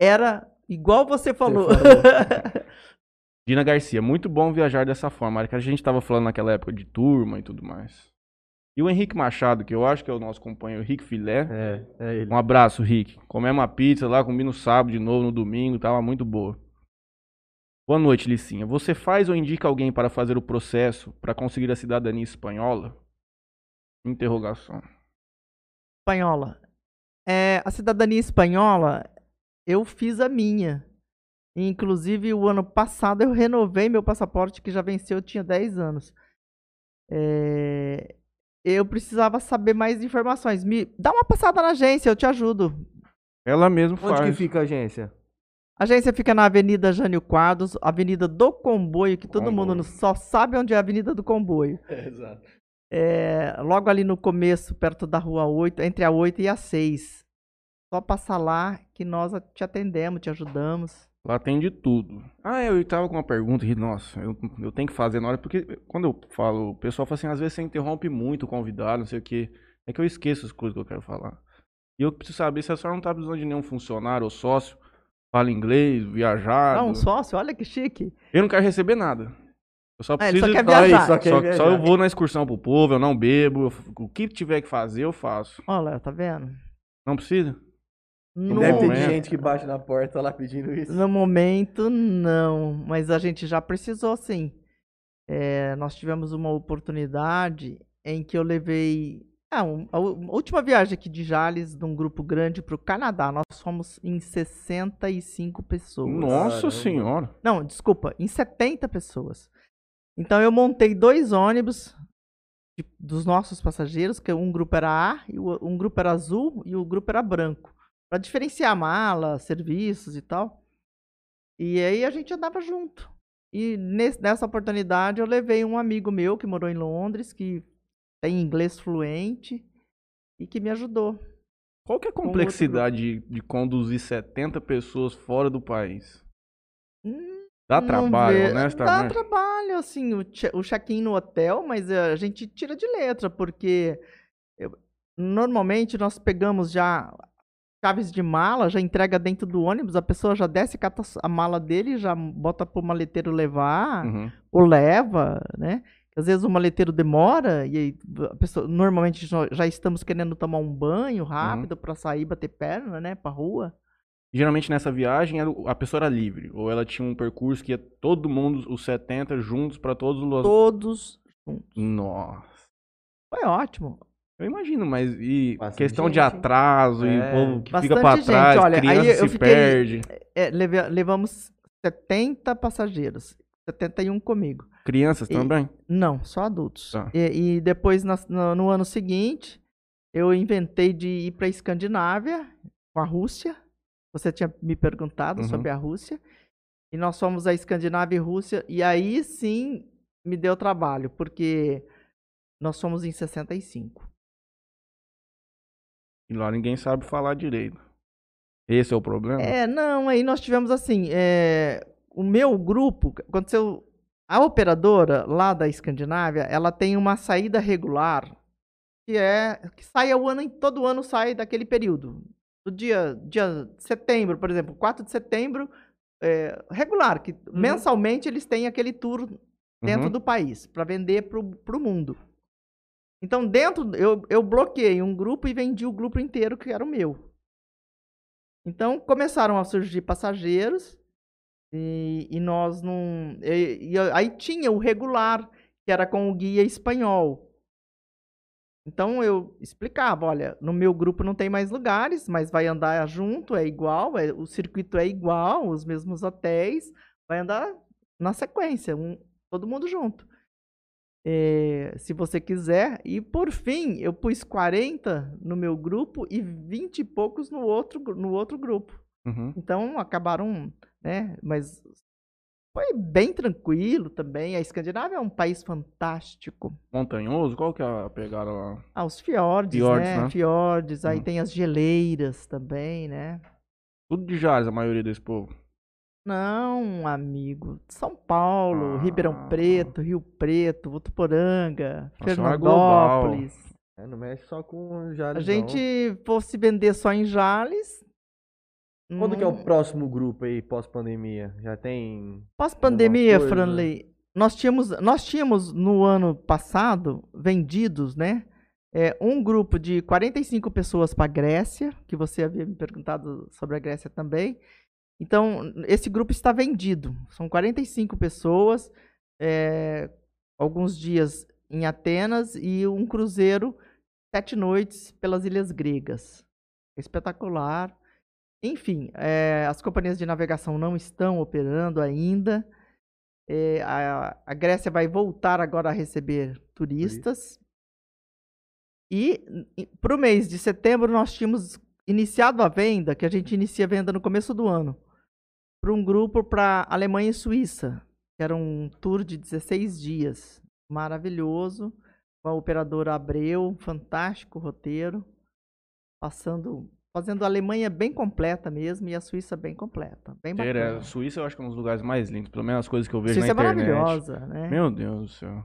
era igual você falou". falou. Dina Garcia, muito bom viajar dessa forma. Era que a gente tava falando naquela época de turma e tudo mais. E o Henrique Machado, que eu acho que é o nosso companheiro Rick Filé. É, é ele. Um abraço, Rick. Comemos uma pizza lá, comi no sábado de novo, no domingo, tava muito boa. Boa noite, Licinha. Você faz ou indica alguém para fazer o processo para conseguir a cidadania espanhola? Interrogação. Espanhola. É, a cidadania espanhola, eu fiz a minha. Inclusive, o ano passado eu renovei meu passaporte, que já venceu, eu tinha 10 anos. É, eu precisava saber mais informações. Me dá uma passada na agência, eu te ajudo. Ela mesmo Onde faz. que fica a agência? A agência fica na Avenida Jânio Quadros, Avenida do Comboio, que todo Comboio. mundo só sabe onde é a Avenida do Comboio. exato. É, logo ali no começo, perto da Rua 8, entre a 8 e a 6. Só passar lá que nós te atendemos, te ajudamos. Lá tem de tudo. Ah, eu tava com uma pergunta e, nossa, eu, eu tenho que fazer na hora, porque quando eu falo, o pessoal fala assim, às vezes você interrompe muito o convidado, não sei o quê. É que eu esqueço as coisas que eu quero falar. E eu preciso saber se a senhora não tá precisando de nenhum funcionário ou sócio, fala inglês, viajado. Ah, um sócio, olha que chique. Eu não quero receber nada. Eu só Ah, ele preciso. só quer só- viajar. só quer só, viajar. só eu vou na excursão pro povo, eu não bebo. eu- o que tiver que fazer, eu faço. Olha, tá vendo? Não precisa? No, Deve ter momento. gente que bate na porta lá pedindo isso. no momento, não. Mas a gente já precisou, sim. É, nós tivemos uma oportunidade em que eu levei. Ah, um- a última viagem aqui de Jales, de um grupo grande para o Canadá. Nós fomos em 65 pessoas. Nossa Caramba. senhora. Não, desculpa, em 70 pessoas. Então eu montei dois ônibus de- dos nossos passageiros, que um grupo era A, e o- um grupo era azul e o grupo era branco, para diferenciar mala, serviços e tal. E aí a gente andava junto. E nesse- nessa oportunidade eu levei um amigo meu que morou em Londres, que tem inglês fluente e que me ajudou. Qual que é a complexidade de, de conduzir 70 pessoas fora do país? Hum, Dá Não trabalho, Dá honestamente? trabalho, assim, o, o check-in no hotel, mas a gente tira de letra, porque eu- normalmente nós pegamos já chaves de mala, já entrega dentro do ônibus, a pessoa já desce, cata a mala dele, já bota pro maleteiro levar, Uhum. ou leva, né? Às vezes o maleteiro demora e aí a pessoa, normalmente já- estamos querendo tomar um banho rápido pra sair, bater perna, né, pra rua. Geralmente nessa viagem a pessoa era livre, ou ela tinha um percurso que ia todo mundo, os 70, juntos pra todos os. Todos juntos. Nossa. Foi ótimo. Eu imagino, mas e Bastante questão de gente, hein? atraso e É. o povo que fica Bastante pra gente, trás, olha, aí criança eu se fiquei- perde. É, levamos 70 passageiros. 71 comigo. Crianças E- também? Não, só adultos. Tá. E, e depois, nas- no, no ano seguinte, eu inventei de ir para a Escandinávia com a Rússia. Você tinha me perguntado Uhum. sobre a Rússia. E nós fomos à Escandinávia e Rússia. E aí sim me deu trabalho, porque nós fomos em 65. E lá ninguém sabe falar direito. Esse é o problema? É, não, aí nós tivemos assim, é, o meu grupo, aconteceu, a operadora lá da Escandinávia, ela tem uma saída regular, que é, que sai ao ano, todo ano sai daquele período. Do dia, dia de setembro, por exemplo, 4 de setembro, é, regular, que mensalmente eles têm aquele tour dentro Uhum. do país, para vender para o mundo. Então, dentro, eu, eu bloqueei um grupo e vendi o grupo inteiro, que era o meu. Então, começaram a surgir passageiros e, e nós não. E, e aí tinha o regular, que era com o guia espanhol. Então eu explicava, olha, no meu grupo não tem mais lugares, mas vai andar junto, é igual, é- o circuito é igual, os mesmos hotéis, vai andar na sequência, um- todo mundo junto. É, se você quiser. E por fim, eu pus 40 no meu grupo e 20 e poucos no outro, no outro grupo. Uhum. Então acabaram, né? Mas foi bem tranquilo também. A Escandinávia é um país fantástico. Montanhoso? Qual que é a pegada lá? Ah, os fiordes, Fiordes, né? né? Fiordes, aí Hum. tem as geleiras também, né? Tudo de Jales, a maioria desse povo. Não, amigo. São Paulo, Ah. Ribeirão Preto, Rio Preto, Votuporanga, Nossa, é. Fernandópolis. É, não mexe só com A Jales, gente fosse vender só em Jales, Quando que é o não- próximo grupo aí, pós-pandemia? Já tem. Pós-pandemia? Franley, nós tínhamos, nós tínhamos no ano passado vendidos, né? é, um grupo de 45 pessoas para a Grécia, que você havia me perguntado sobre a Grécia também. Então, esse grupo está vendido. São 45 pessoas, é, alguns dias em Atenas e um cruzeiro, sete noites pelas ilhas gregas. Espetacular. Enfim, é, as companhias de navegação não estão operando ainda. É, a, a Grécia vai voltar agora a receber turistas. E para o mês de setembro nós tínhamos iniciado a venda, que a gente inicia a venda no começo do ano, para um grupo para Alemanha e Suíça, que era um tour de 16 dias. Maravilhoso. Com a operadora Abreu, fantástico roteiro. Passando, fazendo a Alemanha bem completa mesmo e a Suíça bem completa. Bem é, bacana. a Suíça eu acho que é um dos lugares mais lindos, pelo menos as coisas que eu vejo Suíça é na internet. maravilhosa, né? Meu Deus do céu.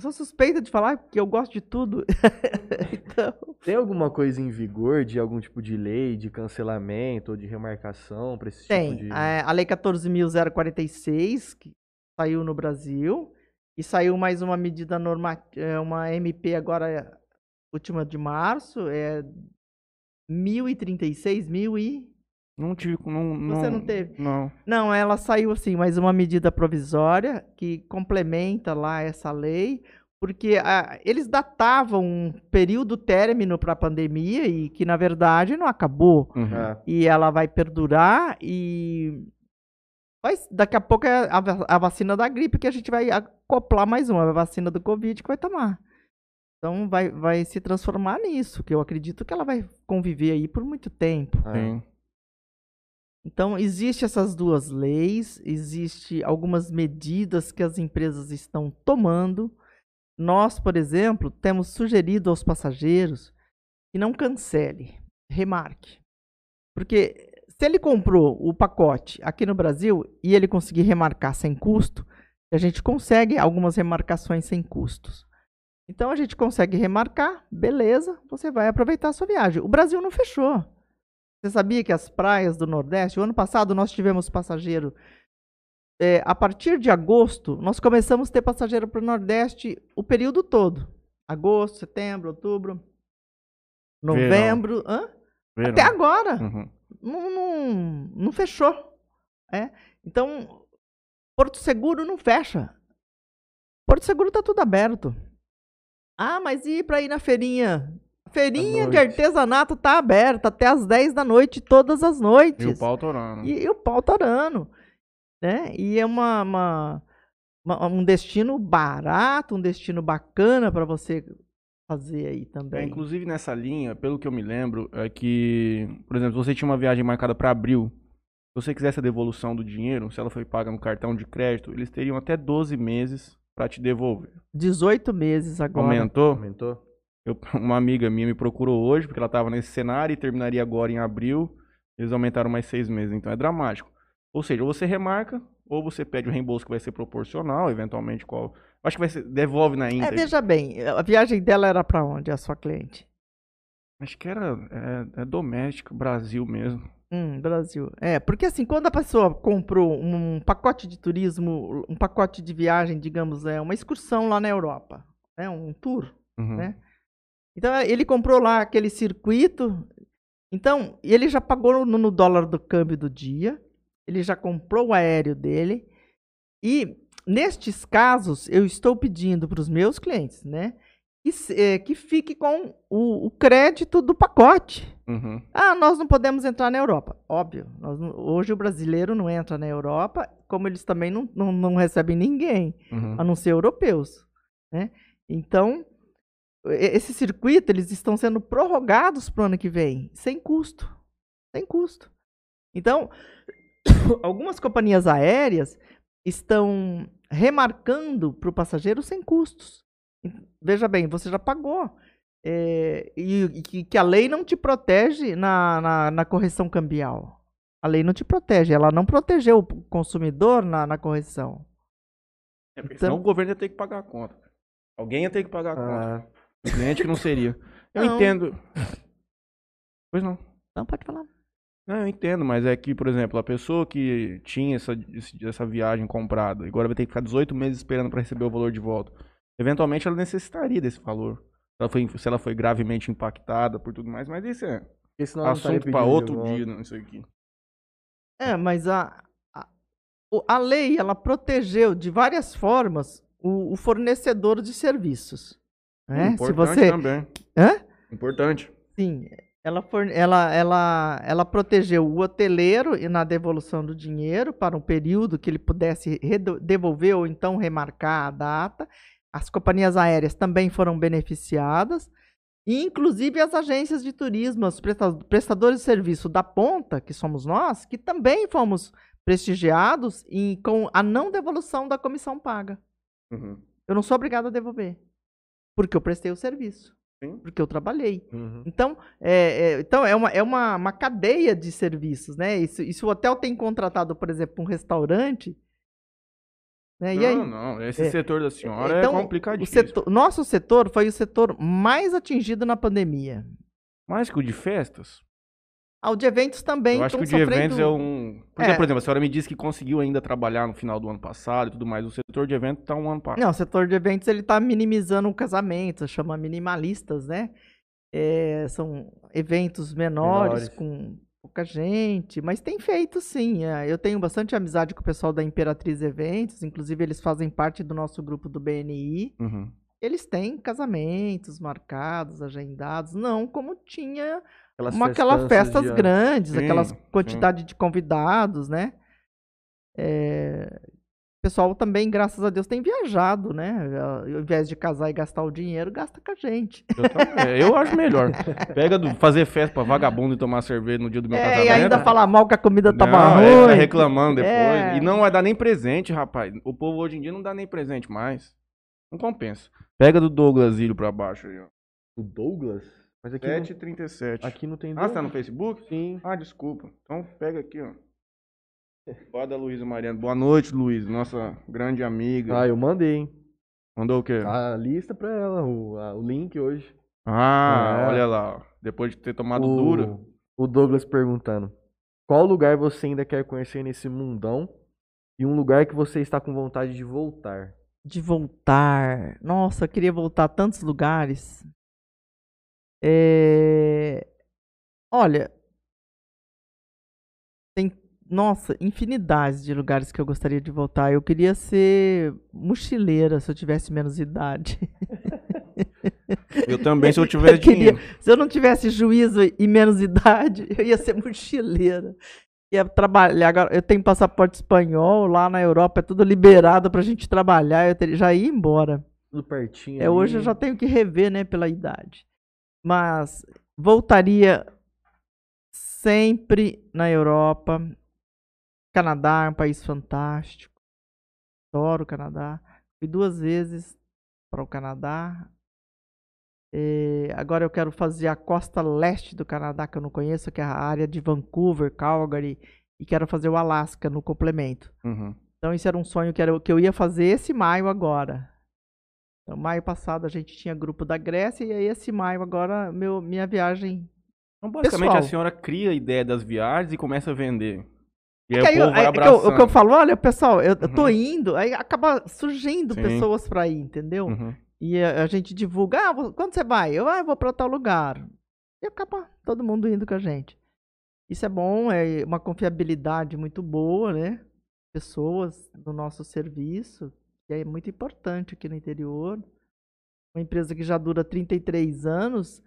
Eu sou suspeita de falar que eu gosto de tudo. então, Tem alguma coisa em vigor de algum tipo de lei, de cancelamento ou de remarcação para esse tem tipo de. a, a Lei 14.046, que saiu no Brasil, e saiu mais uma medida normativa, uma MP agora, última de março, é 1036, mil e... Não tive. Não, não, Você não teve? Não. Não, ela saiu assim, mais uma medida provisória que complementa lá essa lei, porque ah, eles datavam um período término para a pandemia e que, na verdade, não acabou. Uhum. Ah, e ela vai perdurar e vai- daqui a pouco é a, a vacina da gripe que a gente vai acoplar mais uma, a vacina do Covid que vai tomar. Então vai, vai se transformar nisso, que eu acredito que ela vai conviver aí por muito tempo. Sim. Então existe essas duas leis, existe algumas medidas que as empresas estão tomando. Nós, por exemplo, temos sugerido aos passageiros que não cancele, remarque. Porque se ele comprou o pacote aqui no Brasil e ele conseguir remarcar sem custo, a gente consegue algumas remarcações sem custos. Então a gente consegue remarcar, beleza, você vai aproveitar a sua viagem. O Brasil não fechou. Você sabia que as praias do Nordeste, o ano passado nós tivemos passageiro. é, a partir de agosto, nós começamos a ter passageiro para o Nordeste o período todo. Agosto, setembro, outubro, novembro. Até agora. Uhum. Não, não, não fechou. É. Então, Porto Seguro não fecha. Porto Seguro está tudo aberto. Ah, mas e para ir na feirinha? Feirinha de artesanato tá aberta até as 10 da noite, todas as noites. E o pau torando. E, e o pau torando. Né? E é uma, uma- uma- um destino barato, um destino bacana para você fazer aí É, também. inclusive nessa linha, pelo que eu me lembro, é que, por exemplo, se você tinha uma viagem marcada para abril, se você quisesse a devolução do dinheiro, se ela foi paga no cartão de crédito, eles teriam até 12 meses para te devolver. 18 meses agora. Aumentou? Aumentou? Eu- uma amiga minha me procurou hoje, porque ela estava nesse cenário e terminaria agora em abril. Eles aumentaram mais seis meses, então é dramático. Ou seja, ou você remarca, ou você pede o reembolso que vai ser proporcional, eventualmente qual. Acho que vai ser. Devolve na É, íntegra. veja bem, a viagem dela era para onde, a sua cliente? Acho que era é, é doméstico, Brasil mesmo. Hum, Brasil. É, porque assim, quando a pessoa comprou um pacote de turismo, um pacote de viagem, digamos, é uma excursão lá na Europa, né, um tour, Uhum. né? Então ele comprou lá aquele circuito, então ele já pagou no, no dólar do câmbio do dia, ele já comprou o aéreo dele e nestes casos eu estou pedindo para os meus clientes, né, que, eh, que fique com o- o crédito do pacote. Uhum. Ah, nós não podemos entrar na Europa. Óbvio. não- hoje o brasileiro não entra na Europa, como eles também não, não, não recebem ninguém, Uhum. a não ser europeus. Né? Então, esse circuito, eles estão sendo prorrogados para o ano que vem, sem custo. Sem custo. Então, algumas companhias aéreas estão remarcando para o passageiro sem custos. Veja bem, você já pagou. É, e, e que, a lei não te protege na, na, na correção cambial. A lei não te protege, ela não protegeu o consumidor na, na correção. É, porque Então- senão o governo ia ter que pagar a conta. Alguém ia ter que pagar a conta. Ah, O cliente que não seria. Eu Não. entendo. Pois não. Não, pode falar. Não, eu entendo, mas é que, por exemplo, a pessoa que tinha essa, esse- essa viagem comprada, agora vai ter que ficar 18 meses esperando para receber o valor de volta. Eventualmente ela necessitaria desse valor. Se ela foi, se ela foi gravemente impactada por tudo mais, mas isso é Porque senão ela não estaria assunto para pedindo de outro volta. dia, não, isso aqui. É, mas a, a, o- a lei, ela protegeu de várias formas o, o fornecedor de serviços. Né? Se Importante você... também. Hã? Importante. Sim, ela, forne- ela, ela, ela protegeu o hoteleiro e na devolução do dinheiro para um período que ele pudesse devolver ou então remarcar a data. As companhias aéreas também foram beneficiadas. E, inclusive, as agências de turismo, os presta- prestadores de serviço da ponta, que somos nós, que também fomos prestigiados em, com a não devolução da comissão paga. Uhum. Eu não sou obrigado a devolver, porque eu prestei o serviço, Sim. porque eu trabalhei. Uhum. Então, é, é, então é, uma, é uma, uma cadeia de serviços, né? E se, e se o hotel tem contratado, por exemplo, um restaurante, né? E? Não, não, esse É, setor da senhora então, é o complicadíssimo. setor, nosso setor foi o setor mais atingido na pandemia. Mais que o de festas? Ah, o de eventos também eu acho que o de sofrendo... eventos é um. Porque, É. por exemplo, a senhora me disse que conseguiu ainda trabalhar no final do ano passado e tudo mais. O setor de eventos tá um ano parado. Não, o setor de eventos ele está minimizando o casamento, chama minimalistas, né? É, são eventos menores, Menores. com pouca gente, mas tem feito sim. é, eu tenho bastante amizade com o pessoal da Imperatriz Eventos, inclusive eles fazem parte do nosso grupo do BNI. Uhum. Eles têm casamentos marcados, agendados, não como tinha Aquelas uma, aquelas festas de grandes, Sim, aquelas sim. quantidade de convidados, né? É, O pessoal também, graças a Deus, tem viajado, né? Ao invés de casar e gastar o dinheiro, gasta com a gente. Eu, é, eu acho melhor. Pega do, fazer festa pra vagabundo e tomar cerveja no dia do meu É, casamento. e ainda falar mal que a comida tava não, ruim. é, fica reclamando depois. É. E não vai dar nem presente, rapaz. O povo hoje em dia não dá nem presente mais. Não compensa. Pega do Douglas Ilho pra baixo aí, ó. O Douglas? Mas aqui, não, 7h37. aqui não tem Ah, você tá no. Facebook? Sim. Ah, desculpa. Então pega aqui, ó. Boa da Luísa Mariana. Boa noite, Luiz. Nossa grande amiga. Ah, eu mandei, hein? Mandou o quê? A lista pra ela, o, a- o link hoje. Ah, É. olha lá. ó. Depois de ter tomado o, dura. O Douglas perguntando: Qual lugar você ainda quer conhecer nesse mundão? E um lugar que você está com vontade de voltar? De voltar. Nossa, eu queria voltar a tantos lugares. É, Olha, tem, nossa, infinidades de lugares que eu gostaria de voltar. Eu queria ser mochileira se eu tivesse menos idade. Eu também, se eu tivesse Eu queria- dinheiro. Se eu não tivesse juízo e menos idade, eu ia ser mochileira. Ia trabalhar. Agora, eu tenho passaporte espanhol, lá na Europa é tudo liberado pra gente trabalhar. Eu teria, já ia embora. Tudo pertinho. É, hoje eu já tenho que rever, né, pela idade. Mas voltaria sempre na Europa. Canadá é um país fantástico. Adoro o Canadá. Fui duas vezes para o Canadá. Eh, agora eu quero fazer a costa leste do Canadá, que eu não conheço, que é a área de Vancouver, Calgary. E quero fazer o Alasca no complemento. Uhum. Então, isso era um sonho que, era, que eu ia fazer esse maio agora. Então, maio passado a gente tinha grupo da Grécia e aí esse maio agora meu, minha viagem. Então, basicamente, Pessoal. a senhora cria a ideia das viagens e começa a vender. E aí o aí- é que eu- o que eu falo, olha, pessoal, eu, eu tô Uhum. indo, aí acaba surgindo Sim. pessoas pra ir, entendeu? Uhum. E a, a gente divulga, ah, quando você vai? Eu, ah, eu vou pra tal lugar. E acaba todo mundo indo com a gente. Isso é bom, é uma confiabilidade muito boa, né? Pessoas no nosso serviço, que é muito importante aqui no interior. Uma empresa que já dura 33 anos,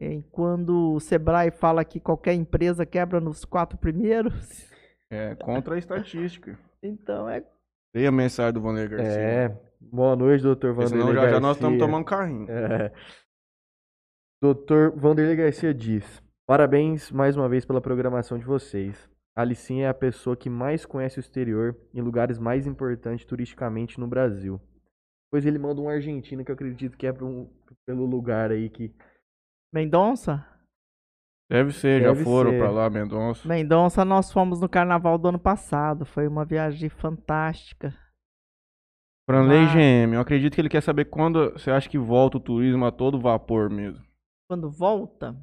eh, quando o Sebrae fala que qualquer empresa quebra nos quatro primeiros, É contra a estatística. então é Dei a mensagem do Vander Garcia. É. Boa noite, doutor Vanderlei senão já, já nós estamos Garcia. tomando carrinho. É. Doutor Vanderlei Garcia diz: Parabéns mais uma vez pela programação de vocês. A Alicinha é a pessoa que mais conhece o exterior em lugares mais importantes turisticamente no Brasil. Depois ele manda um argentino que eu acredito que é um- pelo lugar aí que. Mendonça? Deve ser, já Deve foram ser. pra lá, Mendonça. Mendonça, nós fomos no carnaval do ano passado. Foi uma viagem fantástica. Franley Ah. GM, eu acredito que ele quer saber quando você acha que volta o turismo a todo vapor mesmo. Quando volta,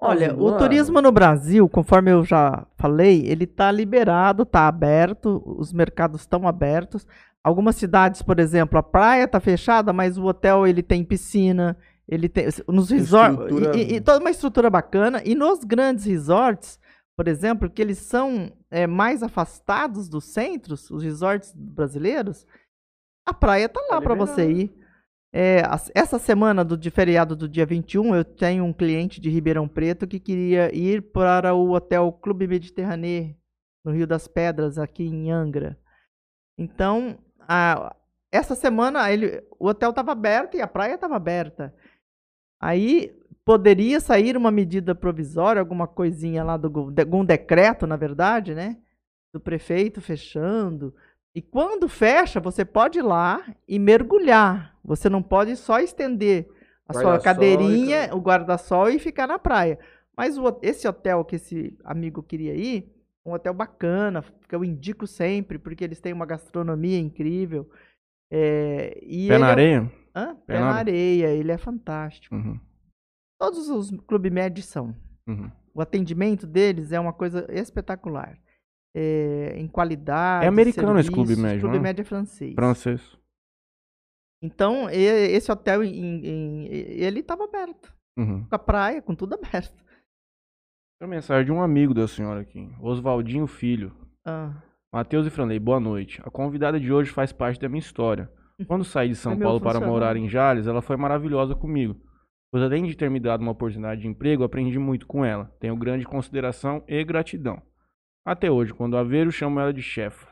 Olha, o Mano. turismo no Brasil, conforme eu já falei, ele está liberado, está aberto, os mercados estão abertos. Algumas cidades, por exemplo, a praia está fechada, mas o hotel ele tem piscina, ele tem nos resorts Estrutura- e, e toda uma estrutura bacana. E nos grandes resorts, por exemplo, que eles são é, mais afastados dos centros, os resorts brasileiros, a praia tá lá Tá para você ir. É, essa semana do de feriado do dia 21, eu tenho um cliente de Ribeirão Preto que queria ir para o hotel Clube Mediterrâneo, no Rio das Pedras, aqui em Angra. Então, a- essa semana ele, o hotel estava aberto e a praia estava aberta. Aí poderia sair uma medida provisória, alguma coisinha lá do algum decreto, na verdade, né? Do prefeito fechando. E quando fecha, você pode ir lá e mergulhar. Você não pode só estender a sua e cadeirinha, tudo. o guarda-sol e ficar na praia. Mas o esse hotel que esse amigo queria ir, um hotel bacana, que eu indico sempre, porque eles têm uma gastronomia incrível. É, e Pé ele na é- areia? Hã? Pé, Pé na areia, ele é fantástico. Uhum, Todos os clube médios são. uhum. O atendimento deles é uma coisa espetacular. É, em qualidade. É americano esse clube médio, clube não é? médio é francês. Francês. Então, esse hotel, em- em- ele estava aberto. Uhum. Com a praia, com tudo aberto. Tem uma mensagem de um amigo da senhora aqui. Oswaldinho Filho. Ah, Matheus e Franley, boa noite. A convidada de hoje faz parte da minha história. Quando saí de São É Paulo para morar em Jales, ela foi maravilhosa comigo. Pois além de ter me dado uma oportunidade de emprego, aprendi muito com ela. Tenho grande consideração e gratidão. Até hoje, quando a eu chamo ela de chefa.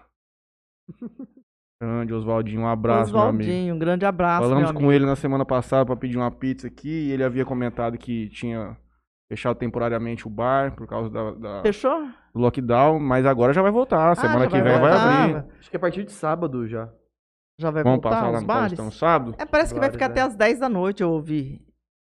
Grande Oswaldinho, um abraço, meu amigo. Oswaldinho, um grande abraço, Falamos meu com amigo. ele na semana passada para pedir uma pizza aqui e ele havia comentado que tinha fechado temporariamente o bar por causa da, da- Fechou? do lockdown, mas agora já vai voltar. Semana já que vai vem vai voltar. abrir. Acho que é a partir de sábado já. Já vai Vamos voltar passar lá os no bares? Paulistão sábado? É, parece que vai ficar é. até as 10 da noite, eu ouvi.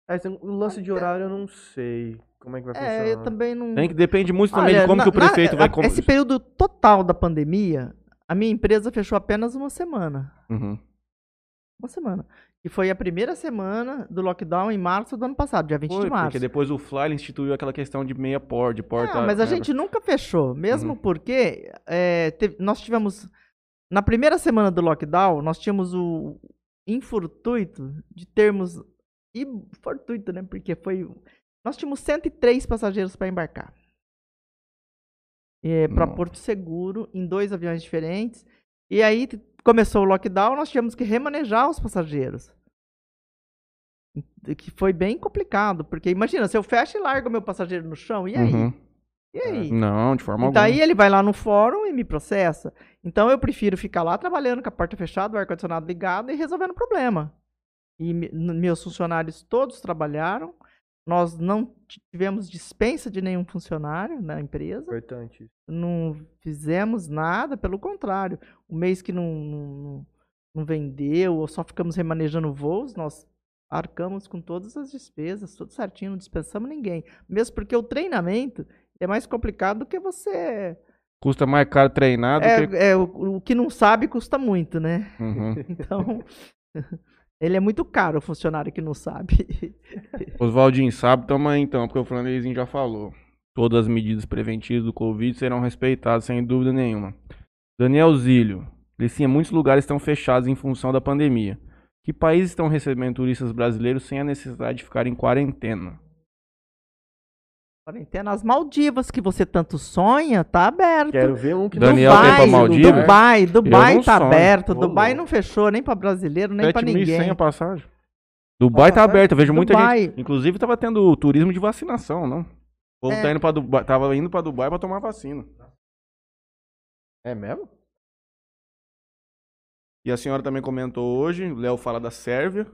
É, lance de horário eu não sei como é que vai É, funcionar. eu também não... Tem que depende muito também Olha, de como na- que o prefeito na- vai a- com- Esse período total da pandemia, a minha empresa fechou apenas uma semana. Uhum. Uma semana. E foi a primeira semana do lockdown em março do ano passado, dia 20 Foi, de março. porque depois o Fly ele instituiu aquela questão de meia porta, de porta. Ah, mas a né, gente nunca fechou, mesmo Uhum. porque é, teve- nós tivemos. Na primeira semana do lockdown, nós tínhamos o infortuito de termos. E fortuito, né? Porque foi. Nós tínhamos 103 passageiros para embarcar. Para Nossa. Porto Seguro, em dois aviões diferentes. E aí começou o lockdown, nós tivemos que remanejar os passageiros. Que foi bem complicado, porque imagina, se eu fecho e largo meu passageiro no chão, e aí? Uhum. E aí? Não, de forma Então alguma. aí ele vai lá no fórum e me processa. Então eu prefiro ficar lá trabalhando com a porta fechada, o ar-condicionado ligado e resolvendo o problema. E meus funcionários todos trabalharam. Nós não tivemos dispensa de nenhum funcionário na empresa. Importante. Não fizemos nada, pelo contrário. O mês que não, não, não- vendeu ou só ficamos remanejando voos, nós arcamos com todas as despesas, tudo certinho, não dispensamos ninguém. Mesmo porque o treinamento é mais complicado do que você. Custa mais caro treinar do que. É, é, o, o que não sabe custa muito, né? Uhum. Então. Ele é muito caro, o funcionário que não sabe. Oswaldinho, sabe, tamo aí então, porque o Franleizinho já falou. Todas as medidas preventivas do Covid serão respeitadas, sem dúvida nenhuma. Daniel Zílio, Licinha, muitos lugares estão fechados em função da pandemia. Que países estão recebendo turistas brasileiros sem a necessidade de ficar em quarentena? Quarentena, as Maldivas que você tanto sonha, tá aberto. Quero ver um que Daniel não tem pra vai. Maldiva? Dubai, Dubai tá sonho. aberto. Dubai louco. não fechou nem pra brasileiro, nem pra 7.100 ninguém. a passagem. Dubai tá aberto, eu vejo muita Dubai. gente. Inclusive tava tendo turismo de vacinação, não? O povo É. tá indo pra Dubai, tava indo pra Dubai pra tomar vacina. É mesmo? E a senhora também comentou hoje, o Léo fala da Sérvia.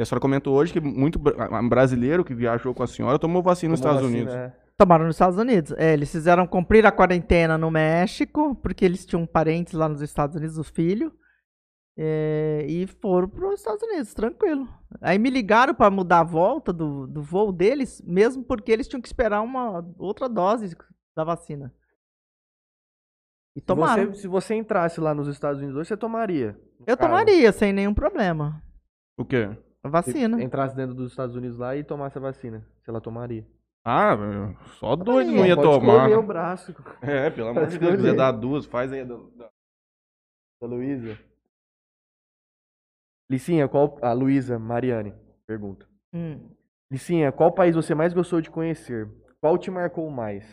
E a senhora comentou hoje que muito bra- brasileiro que viajou com a senhora tomou vacina nos Tomou Estados vacina, Unidos. é. Tomaram nos Estados Unidos. É, eles fizeram cumprir a quarentena no México, porque eles tinham parentes lá nos Estados Unidos, o filho. É, e foram para os Estados Unidos, tranquilo. Aí me ligaram para mudar a volta do, do voo deles, mesmo porque eles tinham que esperar uma outra dose da vacina. E Se tomaram. você, se você entrasse lá nos Estados Unidos hoje, você tomaria. Eu caso. tomaria, sem nenhum problema. O quê? A vacina. Se entrasse dentro dos Estados Unidos lá e tomasse a vacina. Se ela tomaria. Ah, meu, só doido não Aí, ia pode tomar. o braço É, pelo amor de Deus, se quiser dar duas, faz aí. da- da- da Luísa. Licinha, qual. A Luísa Mariane pergunta. Hum. Licinha, qual país você mais gostou de conhecer? Qual te marcou mais?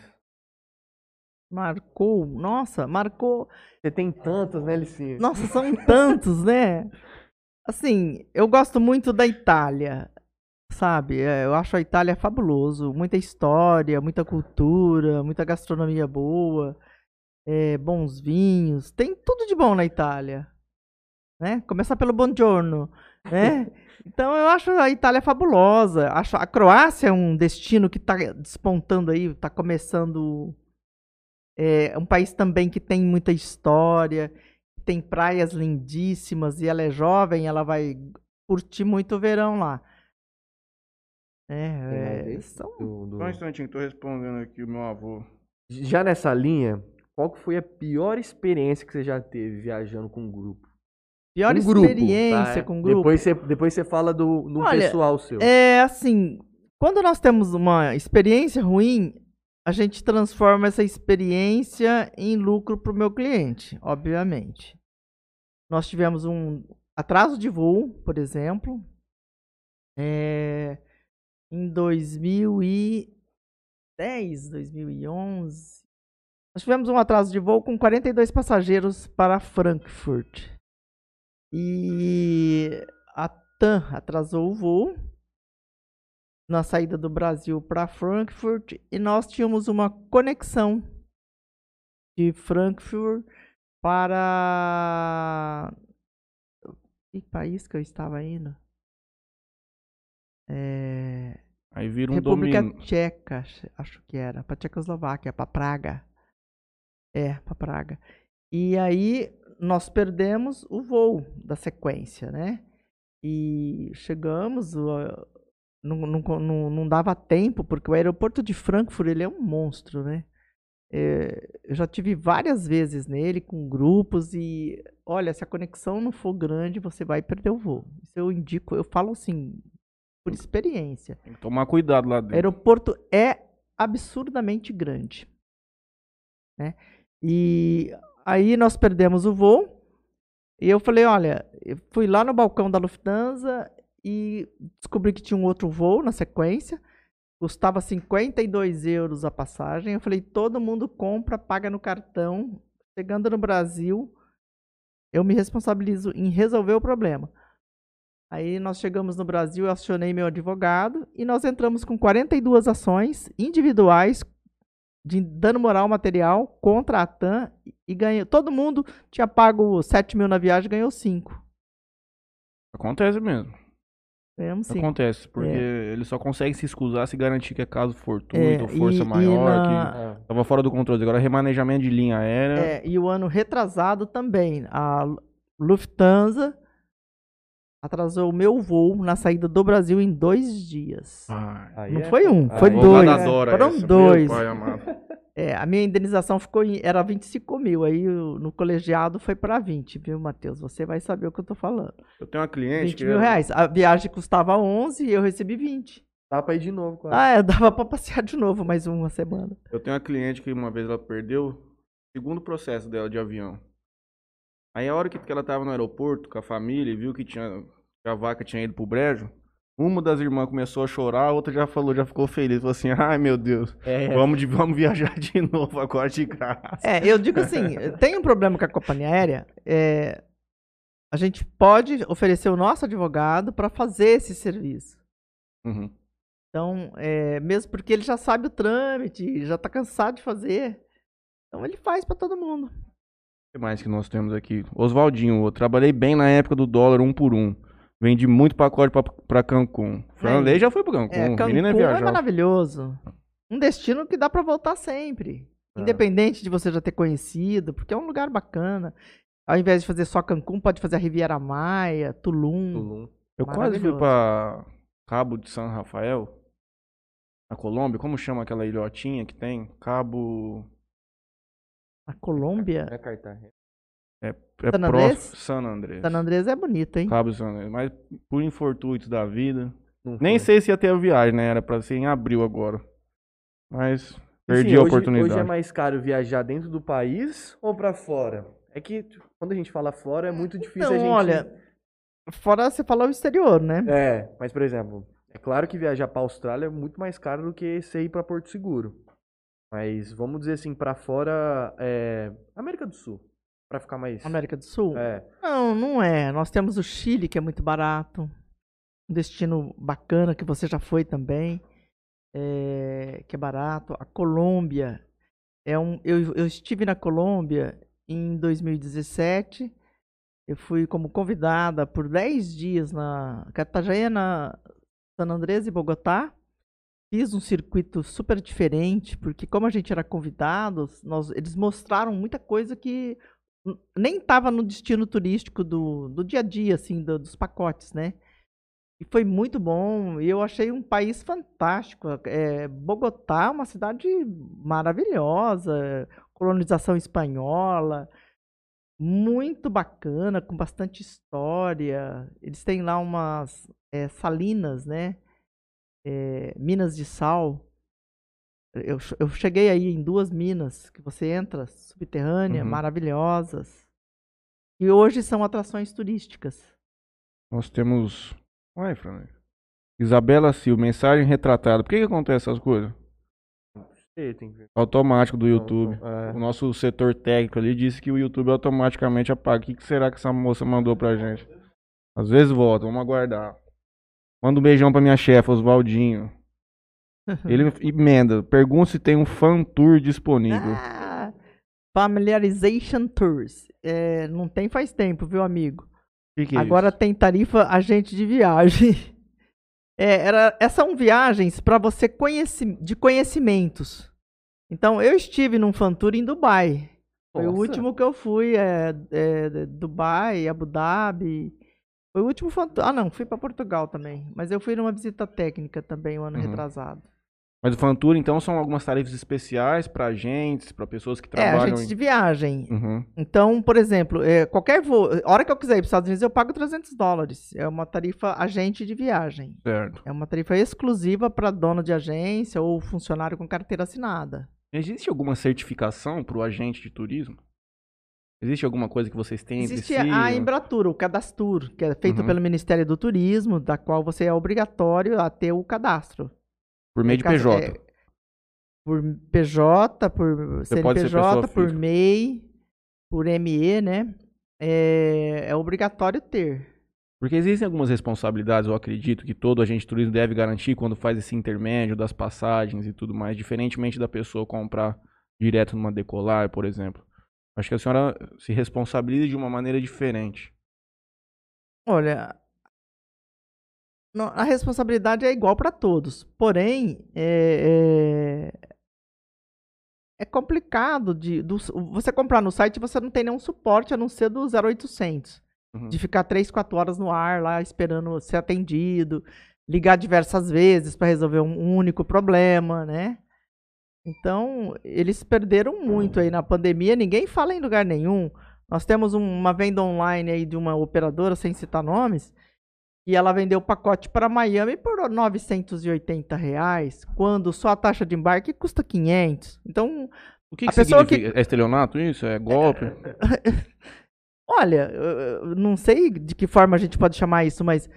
Marcou. Nossa, marcou. Você tem tantos, né, Licinha? Nossa, são tantos, né? Assim, eu gosto muito da Itália, sabe? É, Eu acho a Itália fabuloso. Muita história, muita cultura, muita gastronomia boa, é, bons vinhos. Tem tudo de bom na Itália, né? Começar pelo buongiorno, né? Então eu acho a Itália fabulosa. Acho a Croácia é um destino que está despontando aí, está começando. É um país também que tem muita história, tem praias lindíssimas e ela é jovem, ela vai curtir muito o verão lá. É, é, são Do- do- Só um instantinho, tô respondendo aqui o meu avô. Já nessa linha, qual que foi a pior experiência que você já teve viajando com um grupo? pior um grupo, experiência tá? com grupo. Depois você, depois você fala do, do Olha, pessoal seu. É assim, quando nós temos uma experiência ruim, a gente transforma essa experiência em lucro para o meu cliente, obviamente. Nós tivemos um atraso de voo, por exemplo, é, em 2010, 2011. Nós tivemos um atraso de voo com 42 passageiros para Frankfurt. E a TAM atrasou o voo na saída do Brasil para Frankfurt e nós tínhamos uma conexão de Frankfurt para que país que eu estava indo? É... Aí vira um República domínio. Tcheca, acho- que era, para Tchecoslováquia, para Praga. É, para Praga. E aí nós perdemos o voo da sequência, né? E chegamos, não, não, não, não dava tempo, porque o aeroporto de Frankfurt ele é um monstro, né? É, eu já tive várias vezes nele com grupos e olha, se a conexão não for grande, você vai perder o voo. Isso eu indico, eu falo assim, por experiência. Tem que tomar cuidado lá O dentro. aeroporto é absurdamente grande. Né? E aí nós perdemos o voo. E eu falei, olha, eu fui lá no balcão da Lufthansa e descobri que tinha um outro voo na sequência. Custava 52 euros a passagem. Eu falei, todo mundo compra, paga no cartão. Chegando no Brasil, eu me responsabilizo em resolver o problema. Aí nós chegamos no Brasil, eu acionei meu advogado e nós entramos com 42 ações individuais de dano moral material contra a TAM e ganhou. Todo mundo tinha pago 7 mil na viagem ganhou 5. Acontece mesmo. Ganhamos 5. Acontece, porque ele só consegue se escusar se garantir que é caso fortuito É, ou força e- e maior, que na- Ah, tava fora do controle. Agora remanejamento de linha aérea. É, e o ano retrasado também. A Lufthansa atrasou o meu voo na saída do Brasil em dois dias. Aí Não é- foi um, foi é- dois. Foram essa, meu dois. É, a minha indenização ficou em, era 25 mil, aí o- no colegiado foi para 20, viu, Matheus? Você vai saber o que eu tô falando. Eu tenho uma cliente 20 que mil reais. A viagem custava 11 e eu recebi 20. Dá pra ir de novo, quase. Ah, é, dava pra passear de novo mais uma semana. Eu tenho uma cliente que uma vez ela perdeu o segundo processo dela de avião. Aí a hora que, que ela tava no aeroporto com a família e viu que tinha que a vaca tinha ido pro brejo, uma das irmãs começou a chorar, a outra já falou, já ficou feliz, falou assim: "Ai, meu Deus, É. vamos vamos viajar de novo agora de graça". É, eu digo assim, tem um problema com a companhia aérea, é, a gente pode oferecer o nosso advogado para fazer esse serviço. Uhum. Então, é, mesmo porque ele já sabe o trâmite, já tá cansado de fazer. Então ele faz para todo mundo. O que mais que nós temos aqui? Oswaldinho, eu trabalhei bem na época do dólar um por um. Vendi muito pacote pra, pra Cancún. Franley já foi pro Cancún. É, Cancún Menina é é maravilhoso. Um destino que dá para voltar sempre. É. Independente de você já ter conhecido, porque é um lugar bacana. Ao invés de fazer só Cancún, pode fazer a Riviera Maia, Tulum. Tulum. Eu quase fui pra Cabo de San Rafael, na Colômbia. Como chama aquela ilhotinha que tem? Cabo. A Colômbia. É Cartagena. É San próximo. Andrés? San Andrés. San Andrés é bonito, hein? Cabo San Andrés. Mas por infortúnios da vida. Nem sei se ia ter a viagem, né? Era pra ser em abril agora. Mas perdi sim, a hoje- oportunidade. Hoje é mais caro viajar dentro do país ou pra fora? É que tipo, quando a gente fala fora é muito difícil Então, a gente. olha, fora você falou o exterior, né? É, mas por exemplo, é claro que viajar pra Austrália é muito mais caro do que você ir pra Porto Seguro. Mas vamos dizer assim, pra fora, é, América do Sul, Pra ficar mais. América do Sul? É. Não, não é. Nós temos o Chile, que é muito barato. Um destino bacana que você já foi também. é, que é barato. A Colômbia. É um, eu, eu estive na Colômbia em 2017. Eu fui como convidada por 10 dias na Cartagena, San Andrés e Bogotá. Fiz um circuito super diferente, porque como a gente era convidado, nós, eles mostraram muita coisa que nem estava no destino turístico do, do dia a dia, assim, do- dos pacotes, né? E foi muito bom. Eu achei um país fantástico. É, Bogotá é uma cidade maravilhosa, colonização espanhola, muito bacana, com bastante história. Eles têm lá umas é, salinas, né? É, minas de sal. Eu, eu cheguei aí em duas minas que você entra, subterrânea, Uhum. maravilhosas. E hoje são atrações turísticas. Nós temos. Uai, Fran. Isabela Silva, mensagem retratada. Por que, que acontece essas coisas? Automático do YouTube. É. O nosso setor técnico ali disse que o YouTube automaticamente apaga. O que, que será que essa moça mandou pra gente? Às vezes volta, vamos aguardar. Manda um beijão pra minha chefe, Oswaldinho. Ele emenda. Pergunta se tem um fan tour disponível. Ah, familiarization Tours. É, não tem faz tempo, viu, amigo? O que, que é Agora isso? tem tarifa agente de viagem. É, era, essas são viagens para você conheci, de conhecimentos. Então, eu estive num fan tour em Dubai. Foi o Nossa. último que eu fui, é, é, Dubai, Abu Dhabi. Foi o último fan tour. Ah, não, fui para Portugal também. Mas eu fui numa visita técnica também, o ano Uhum. retrasado. Mas o fan tour, então, são algumas tarifas especiais pra agentes, pra pessoas que É, trabalham. agentes de viagem. Uhum. Então, por exemplo, é, qualquer voo, hora que eu quiser ir para os Estados Unidos, eu pago 300 dólares. É uma tarifa agente de viagem. Certo. É uma tarifa exclusiva para dono de agência ou funcionário com carteira assinada. Existe alguma certificação pro agente de turismo? Existe alguma coisa que vocês têm entre Existe si? a Embratur, o Cadastur, que é feito Uhum. pelo Ministério do Turismo, da qual você é obrigatório a ter o cadastro. Por meio de É cas- PJ. é, por PJ, por Você CNPJ, por física. MEI, por ME, né? É, é obrigatório ter. Porque existem algumas responsabilidades, eu acredito, que todo agente de turismo deve garantir quando faz esse intermédio das passagens e tudo mais, diferentemente da pessoa comprar direto numa decolar, por exemplo. Acho que a senhora se responsabiliza de uma maneira diferente. Olha, não, a responsabilidade é igual para todos. Porém, é, é, é complicado de do- você comprar no site, você não tem nenhum suporte a não ser do 0800. Uhum. De ficar 3, 4 horas no ar lá esperando ser atendido, ligar diversas vezes para resolver um único problema, né? Então, eles perderam muito aí na pandemia, ninguém fala em lugar nenhum. Nós temos um- uma venda online aí de uma operadora, sem citar nomes, e ela vendeu o pacote para Miami por 980 reais, quando só a taxa de embarque custa 500. Então, O que, A que pessoa que- significa? É estelionato isso? É golpe? olha, não sei de que forma a gente pode chamar isso, mas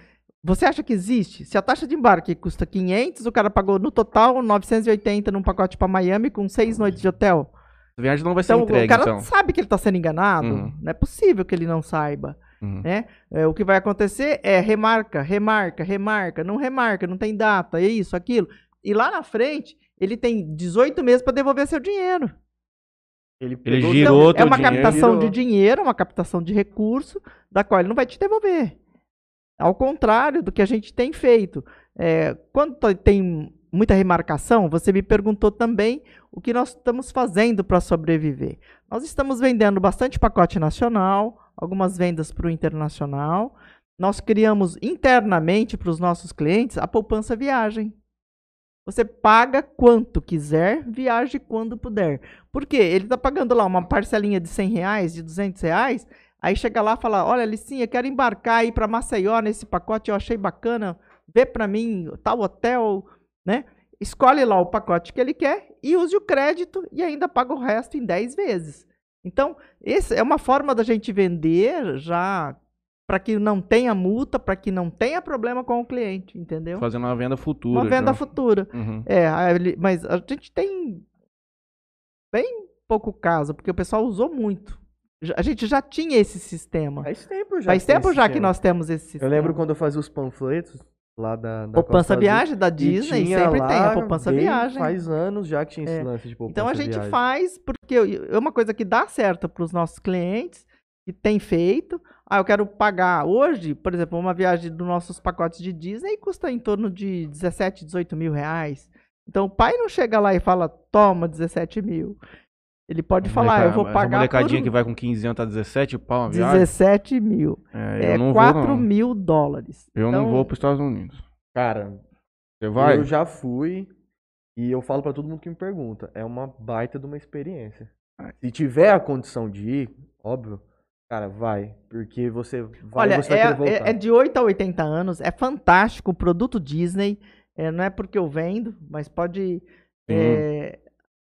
você acha que existe? Se a taxa de embarque custa 500, o cara pagou no total 980 num pacote para Miami com seis noites de hotel. A viagem não vai ser Então, entregue, o cara então. sabe que ele está sendo enganado. Uhum. Não é possível que ele não saiba. Uhum. né? É, o que vai acontecer é remarca, remarca, remarca, não remarca, não tem data, é isso, aquilo. E lá na frente, ele tem 18 meses para devolver seu dinheiro. Ele, Ele pegou- girou Então, é uma dinheiro. captação Girou. de dinheiro, uma captação de recurso, da qual ele não vai te devolver. Ao contrário do que a gente tem feito. É, quando tem muita remarcação, você me perguntou também o que nós estamos fazendo para sobreviver. Nós estamos vendendo bastante pacote nacional, algumas vendas para o internacional. Nós criamos internamente para os nossos clientes a poupança viagem. Você paga quanto quiser, viaje quando puder. Por quê? Ele está pagando lá uma parcelinha de 100 reais, de 200 reais, aí chega lá e fala, olha, Licinha, quero embarcar aí para Maceió nesse pacote, eu achei bacana, vê para mim tal hotel, né? escolhe lá o pacote que ele quer e use o crédito e ainda paga o resto em 10 vezes. Então, essa é uma forma da gente vender já para que não tenha multa, para que não tenha problema com o cliente, entendeu? Fazendo uma venda futura. Uma venda já. futura. Uhum. É, mas a gente tem bem pouco caso, porque o pessoal usou muito. A gente já tinha esse sistema. Faz tempo já. Faz que tem tempo já que esquema. nós temos esse sistema. Eu lembro quando eu fazia os panfletos lá da. da Poupança Viagem da e Disney sempre lá tem a poupança bem- viagem. Faz anos já que tinha esse É. lance de poupança Então a gente viagem. faz porque é uma coisa que dá certo para os nossos clientes que tem feito. Ah, eu quero pagar hoje, por exemplo, uma viagem dos nossos pacotes de Disney custa em torno de 17, 18 mil reais. Então o pai não chega lá e fala, toma 17 mil. Ele pode falar, eu vou Essa pagar molecadinha por que vai com 15 anos tá 17 pau uma viagem. 17 mil. É, É eu não 4 vou, não. mil dólares. Eu Então, não vou pros Estados Unidos. Cara, Você vai? eu já fui e eu falo pra todo mundo que me pergunta. É uma baita de uma experiência. É. Se tiver a condição de ir, óbvio, cara, vai. Porque você vai Olha, você vai é, é- é de 8 a 80 anos, é fantástico o produto Disney. é, não é porque eu vendo, mas pode. Sim.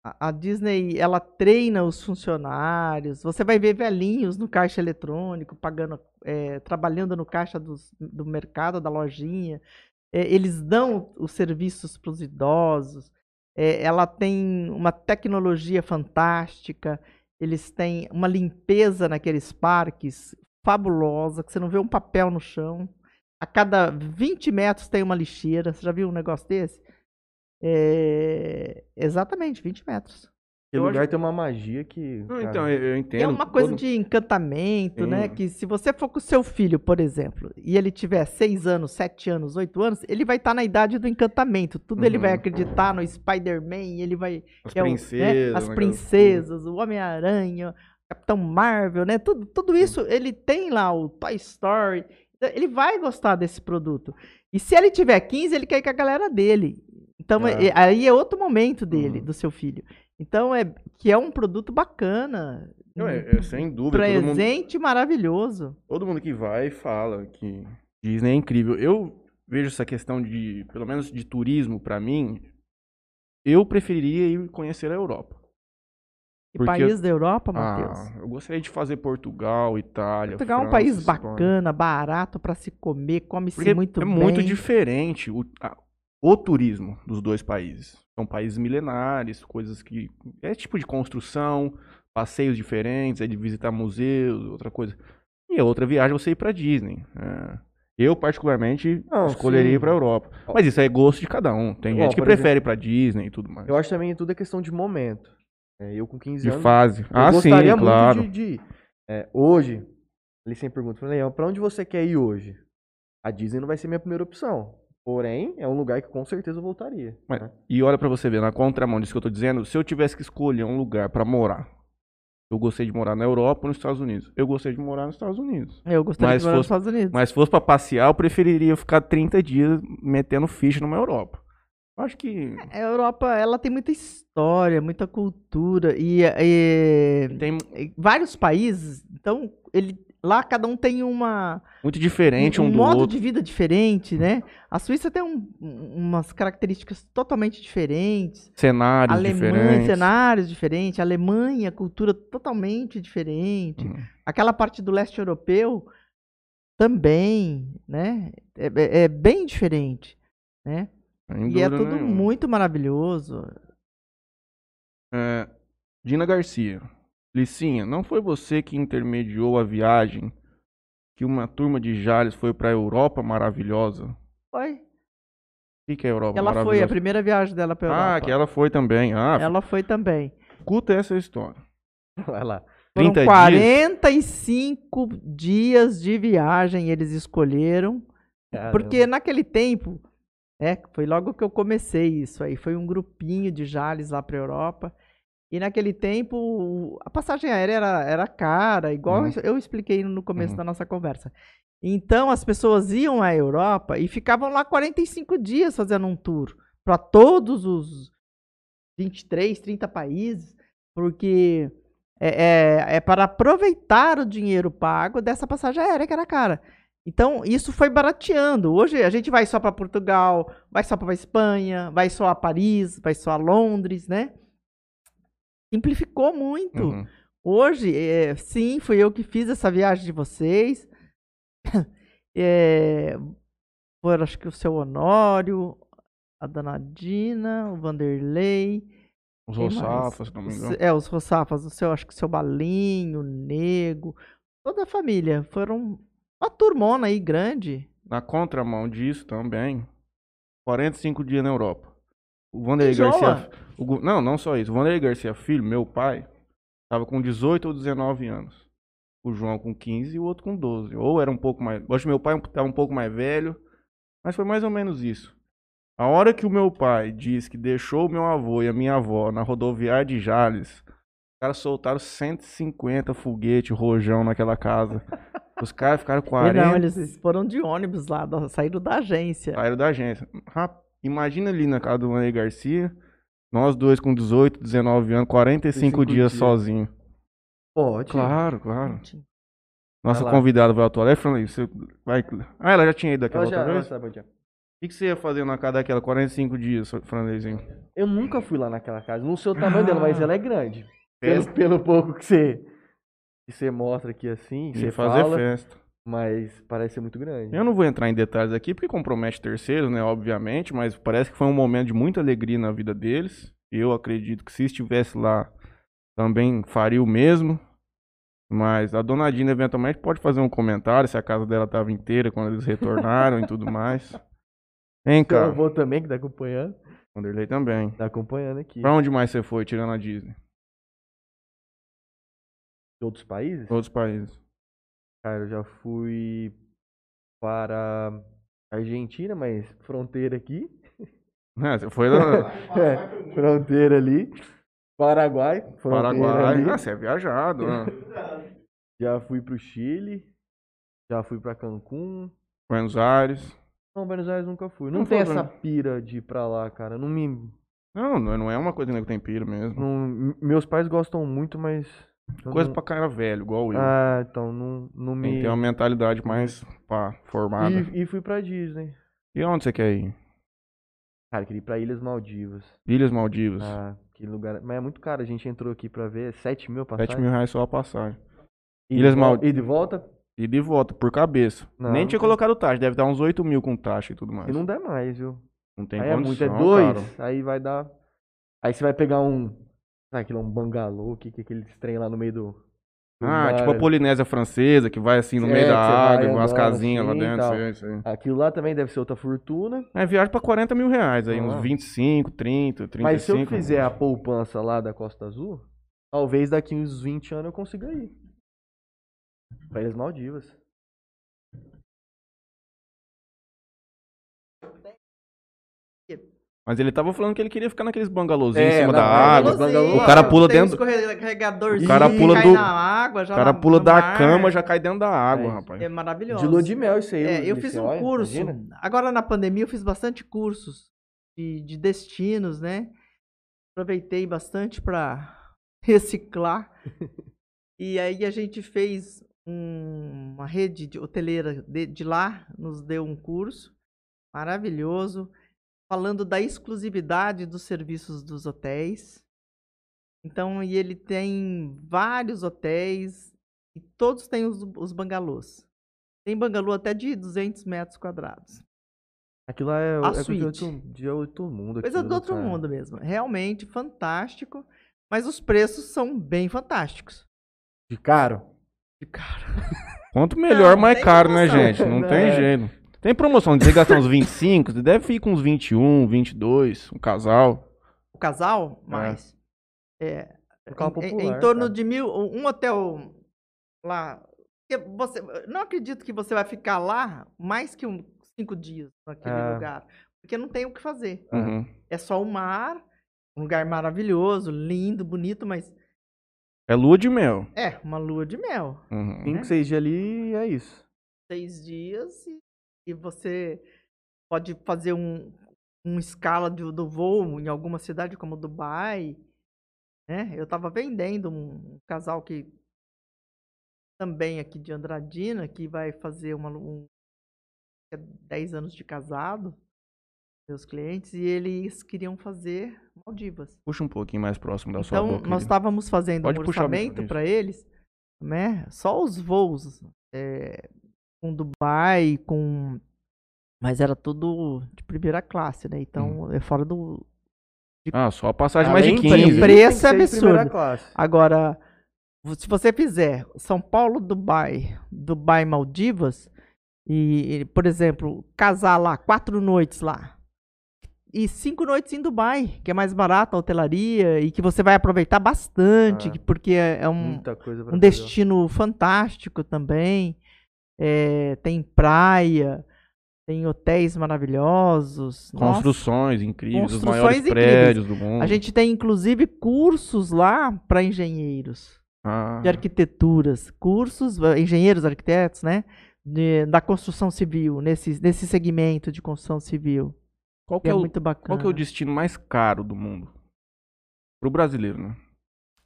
A, a Disney ela treina os funcionários. Você vai ver velhinhos no caixa eletrônico, pagando, é, trabalhando no caixa dos- do mercado, da lojinha. É, eles dão os serviços para os idosos. É, ela tem uma tecnologia fantástica. Eles têm uma limpeza naqueles parques fabulosa, que você não vê um papel no chão. A cada 20 metros tem uma lixeira. Você já viu um negócio desse? É, Exatamente, 20 metros. Aquele lugar acho- tem uma magia que. Não, então, eu, eu entendo. É uma coisa todo- de encantamento, né? Sim. Que se você for com o seu filho, por exemplo, e ele tiver 6 anos, 7 anos, 8 anos, ele vai estar na idade do encantamento. Tudo ele vai Uhum. acreditar no Spider-Man, ele vai As que é o- né, princesas. as né, princesas, o Homem-Aranha, Capitão Marvel, né? Tudo, tudo isso ele tem lá, o Toy Story. Então, Ele vai gostar desse produto. E se ele tiver 15, ele quer ir com a galera dele. Então, É. é- aí é outro momento dele, Uhum. do seu filho. Então, é que é um produto bacana. Não, é, é sem dúvida. Todo mundo, presente maravilhoso. todo mundo que vai fala que Disney é incrível. Eu vejo essa questão de, pelo menos de turismo, pra mim, eu preferiria ir conhecer a Europa. E país da Europa, Matheus? Ah, eu gostaria de fazer Portugal, Itália. Portugal é um França, país Espanha. bacana, barato pra se comer, come-se muito é bem. muito diferente o, a- o turismo dos dois países. São países milenares, coisas que. É tipo de construção, passeios diferentes, é de visitar museus, outra coisa. E a outra viagem é você ir pra Disney. é. Eu, particularmente, Não, escolheria sim. ir pra Europa. Mas isso é gosto de cada um. Tem Ó, gente que prefere ir pra Disney e tudo mais. Eu acho também que tudo é questão de momento. É, eu com 15 De anos. fase. eu Ah, sim, claro. de, de. É, hoje, ele sempre pergunta, Leão, pra onde você quer ir hoje? A Disney não vai ser minha primeira opção. Porém, é um lugar que com certeza eu voltaria. Mas- né? E olha pra você ver, na contramão disso que eu tô dizendo, se eu tivesse que escolher um lugar pra morar, eu gostei de morar na Europa ou nos Estados Unidos. Eu gostei de morar nos Estados Unidos. Eu gostaria Mas de morar nos fosse- Estados Unidos. Mas se fosse pra passear, eu preferiria ficar 30 dias metendo ficha numa Europa. Eu acho que A Europa, ela tem muita história, muita cultura e, e- tem e vários países, então ele lá cada um tem uma muito diferente um, um do modo outro. de vida diferente, né? A Suíça tem um- umas características totalmente diferentes. Cenários Alemanha, diferentes. cenários diferentes. A Alemanha, cultura totalmente diferente. Uhum. Aquela parte do leste europeu também, né? É, é- é bem diferente, né? E é tudo nenhuma. muito maravilhoso. É, Dina Garcia. Licinha, não foi você que intermediou a viagem que uma turma de Jales foi pra Europa maravilhosa? Foi. O que, que é Europa Ela foi, a maravilhosa? primeira viagem dela pra Europa. Ah, que ela foi também. Ah, Ela foi também. escuta essa história. Vai lá. Foram 30 dias. 45 dias de viagem eles escolheram. Porque naquele tempo, é, foi logo que eu comecei isso aí, foi um grupinho de Jales lá para Europa. E naquele tempo, a passagem aérea era, era cara, igual Uhum. eu expliquei no começo Uhum. da nossa conversa. Então, as pessoas iam à Europa e ficavam lá 45 dias fazendo um tour para todos os 23, 30 países, porque é, é, é para aproveitar o dinheiro pago dessa passagem aérea que era cara. Então, isso foi barateando. Hoje a gente vai só para Portugal, vai só para Espanha, vai só a Paris, vai só a Londres, né? Simplificou muito. Uhum. Hoje, é, sim, fui eu que fiz essa viagem de vocês. É, foram, acho que o seu Honório, a Dona Dina, o Vanderlei. Os se não me engano. É, os Roçafas, o seu, acho que o seu Balinho, o Nego, toda a família. Foram uma turmona aí grande. Na contramão disso também, 45 dias na Europa. O Vanderlei? Garcia. O não, não só isso. O Vanderlei Garcia Filho, meu pai, tava com 18 ou 19 anos. O João com 15 e o outro com 12. Ou era um pouco mais. Acho que meu pai tava um pouco mais velho. Mas foi mais ou menos isso. A hora que o meu pai disse que deixou o meu avô e a minha avó na rodoviária de Jales, os caras soltaram 150 foguete rojão naquela casa. Os caras ficaram E 40. Não, eles foram de ônibus lá, da- saíram da agência. Saíram da agência. Imagina ali na casa do Vanderlei Garcia, nós dois com 18, 19 anos, 45 45 dias dias. sozinho. Pode. Claro, claro. Nossa convidada vai atuar. É, Franley, você vai... Ah, ela já tinha ido daquela Ela já, outra ela vez? sabe onde é. O que, que você ia fazer na casa daquela 45 dias, Franleizinho? Eu nunca fui lá naquela casa. Não sei o tamanho dela, mas ela é grande. Pelo, pelo pouco que você, que você mostra aqui assim, que Ia você fazer fala, festa. Mas parece ser muito grande. Eu não vou entrar em detalhes aqui, porque compromete terceiros, né, obviamente, mas parece que foi um momento de muita alegria na vida deles. Eu acredito que se estivesse lá, também faria o mesmo. Mas a dona Dina eventualmente pode fazer um comentário se a casa dela estava inteira quando eles retornaram e tudo mais. Hein, cara? vou também, que tá acompanhando. Vanderlei também. Tá acompanhando aqui. Pra onde mais você foi, tirando a Disney? De outros países? Outros países. Cara, eu já fui para Argentina, mas fronteira aqui. É, você foi. É, fronteira ali. Paraguai, fronteira Paraguai. ali. Ah, você é viajado. né? Já fui pro Chile. Já fui pra Cancún. Buenos Aires. Não, Buenos Aires nunca fui. Não, Não tem essa pira de ir pra lá, cara. Não me. Não, não não é uma coisa que tem piro mesmo. não- meus pais gostam muito, mas. Eu Coisa não- pra cara velho, igual eu. Ah, então não, não Tem me. que ter uma mentalidade mais pá, formada. E... E, e fui pra Disney. onde você quer ir? Cara, queria ir pra Ilhas Maldivas. Ilhas Maldivas. Ah, que lugar. Mas é muito caro. A gente entrou aqui pra ver. 7 mil passagem. 7 mil reais só a passagem. E Ilhas vol- Maldi- E de volta? E de volta, por cabeça. Não, Nem não tinha tem. colocado taxa. Deve dar uns 8 mil com taxa e tudo mais. E não der mais, viu? Não tem aí é muito, condição, é dois. cara. Aí vai dar. Aí você vai pegar um. Sabe aquilo, um bangalô, que, que aquele trem lá no meio do. do Ah, mar tipo a. Polinésia Francesa, que vai assim no É, meio da água, com umas andando casinhas lá assim e dentro. sei, sei. Aquilo lá também deve ser outra fortuna. É viagem pra 40 mil reais aí, Ah. uns 25, 30, 35. Mas se eu fizer a poupança lá da Costa Azul, talvez daqui uns 20 anos eu consiga ir. Pra Ilhas Maldivas. Mas ele tava falando que ele queria ficar naqueles bangalôzinhos É, em cima da praia, água. O cara pula tem dentro- O cara pula do- na água, O cara pula da mar. cama, já cai dentro da água, É, rapaz. É maravilhoso. De lua de mel isso aí. É, eu fiz um olha, curso. imagina. Agora na pandemia eu fiz bastante cursos de, de destinos, né? Aproveitei bastante para reciclar. e aí a gente fez um- uma rede de hoteleira de, de lá, nos deu um curso maravilhoso, falando da exclusividade dos serviços dos hotéis. Então, e ele tem vários hotéis e todos têm os, os bangalôs. Tem bangalô até de 200 metros quadrados. Aquilo lá é, A é suíte. outro, de outro mundo. Coisa aquilo, do outro cara. mundo mesmo. Realmente fantástico. Mas os preços são bem fantásticos. De caro? De cara. Quanto melhor, Não, mais caro, né, gente? Não tem É. jeito. Tem promoção de você gastar uns 25, você deve ir com uns 21, 22, um casal. O casal, mais. É. Local em- em, popular, em torno cara. de mil. Um hotel lá. Você, não acredito que você vai ficar lá mais que um, cinco dias naquele Ah. lugar. Porque não tem o que fazer. Uhum. É só o mar, um lugar maravilhoso, lindo, bonito, mas É lua de mel. é uma lua de mel. Uhum. Né? 5, 6 dias ali é isso. Seis dias e, e você pode fazer um, um escala do, do voo em alguma cidade como Dubai. Né? Eu estava vendendo um, casal que também aqui de Andradina que vai fazer uma, um que é 10 anos de casado, meus clientes, e eles queriam fazer Maldivas. Puxa um pouquinho mais próximo da sua Então, boca. nós querido. estávamos fazendo Pode um orçamento para eles, né? Só os voos é, com Dubai, com. Mas era tudo de primeira classe, né? Então, é fora do. Ah, só a passagem mais de Além de 15. preço, tem que é de absurdo. Agora, se você fizer São Paulo, Dubai, Dubai, Maldivas, e, e, por exemplo, casar lá, quatro noites lá, e cinco noites em Dubai, que é mais barato a hotelaria, e que você vai aproveitar bastante, Ah. que- porque é, é um, Muita coisa pra um fazer. destino fantástico também. É, tem praia, tem hotéis maravilhosos. Nossa, Construções incríveis, os Construções maiores incríveis. prédios do mundo. a gente tem inclusive cursos lá para engenheiros Ah, de arquiteturas, cursos, engenheiros, arquitetos, né? de- da construção civil, nesse, nesse segmento de construção civil. qual, Que é, é o, muito bacana. qual que é o destino mais caro do mundo? Pro brasileiro, né?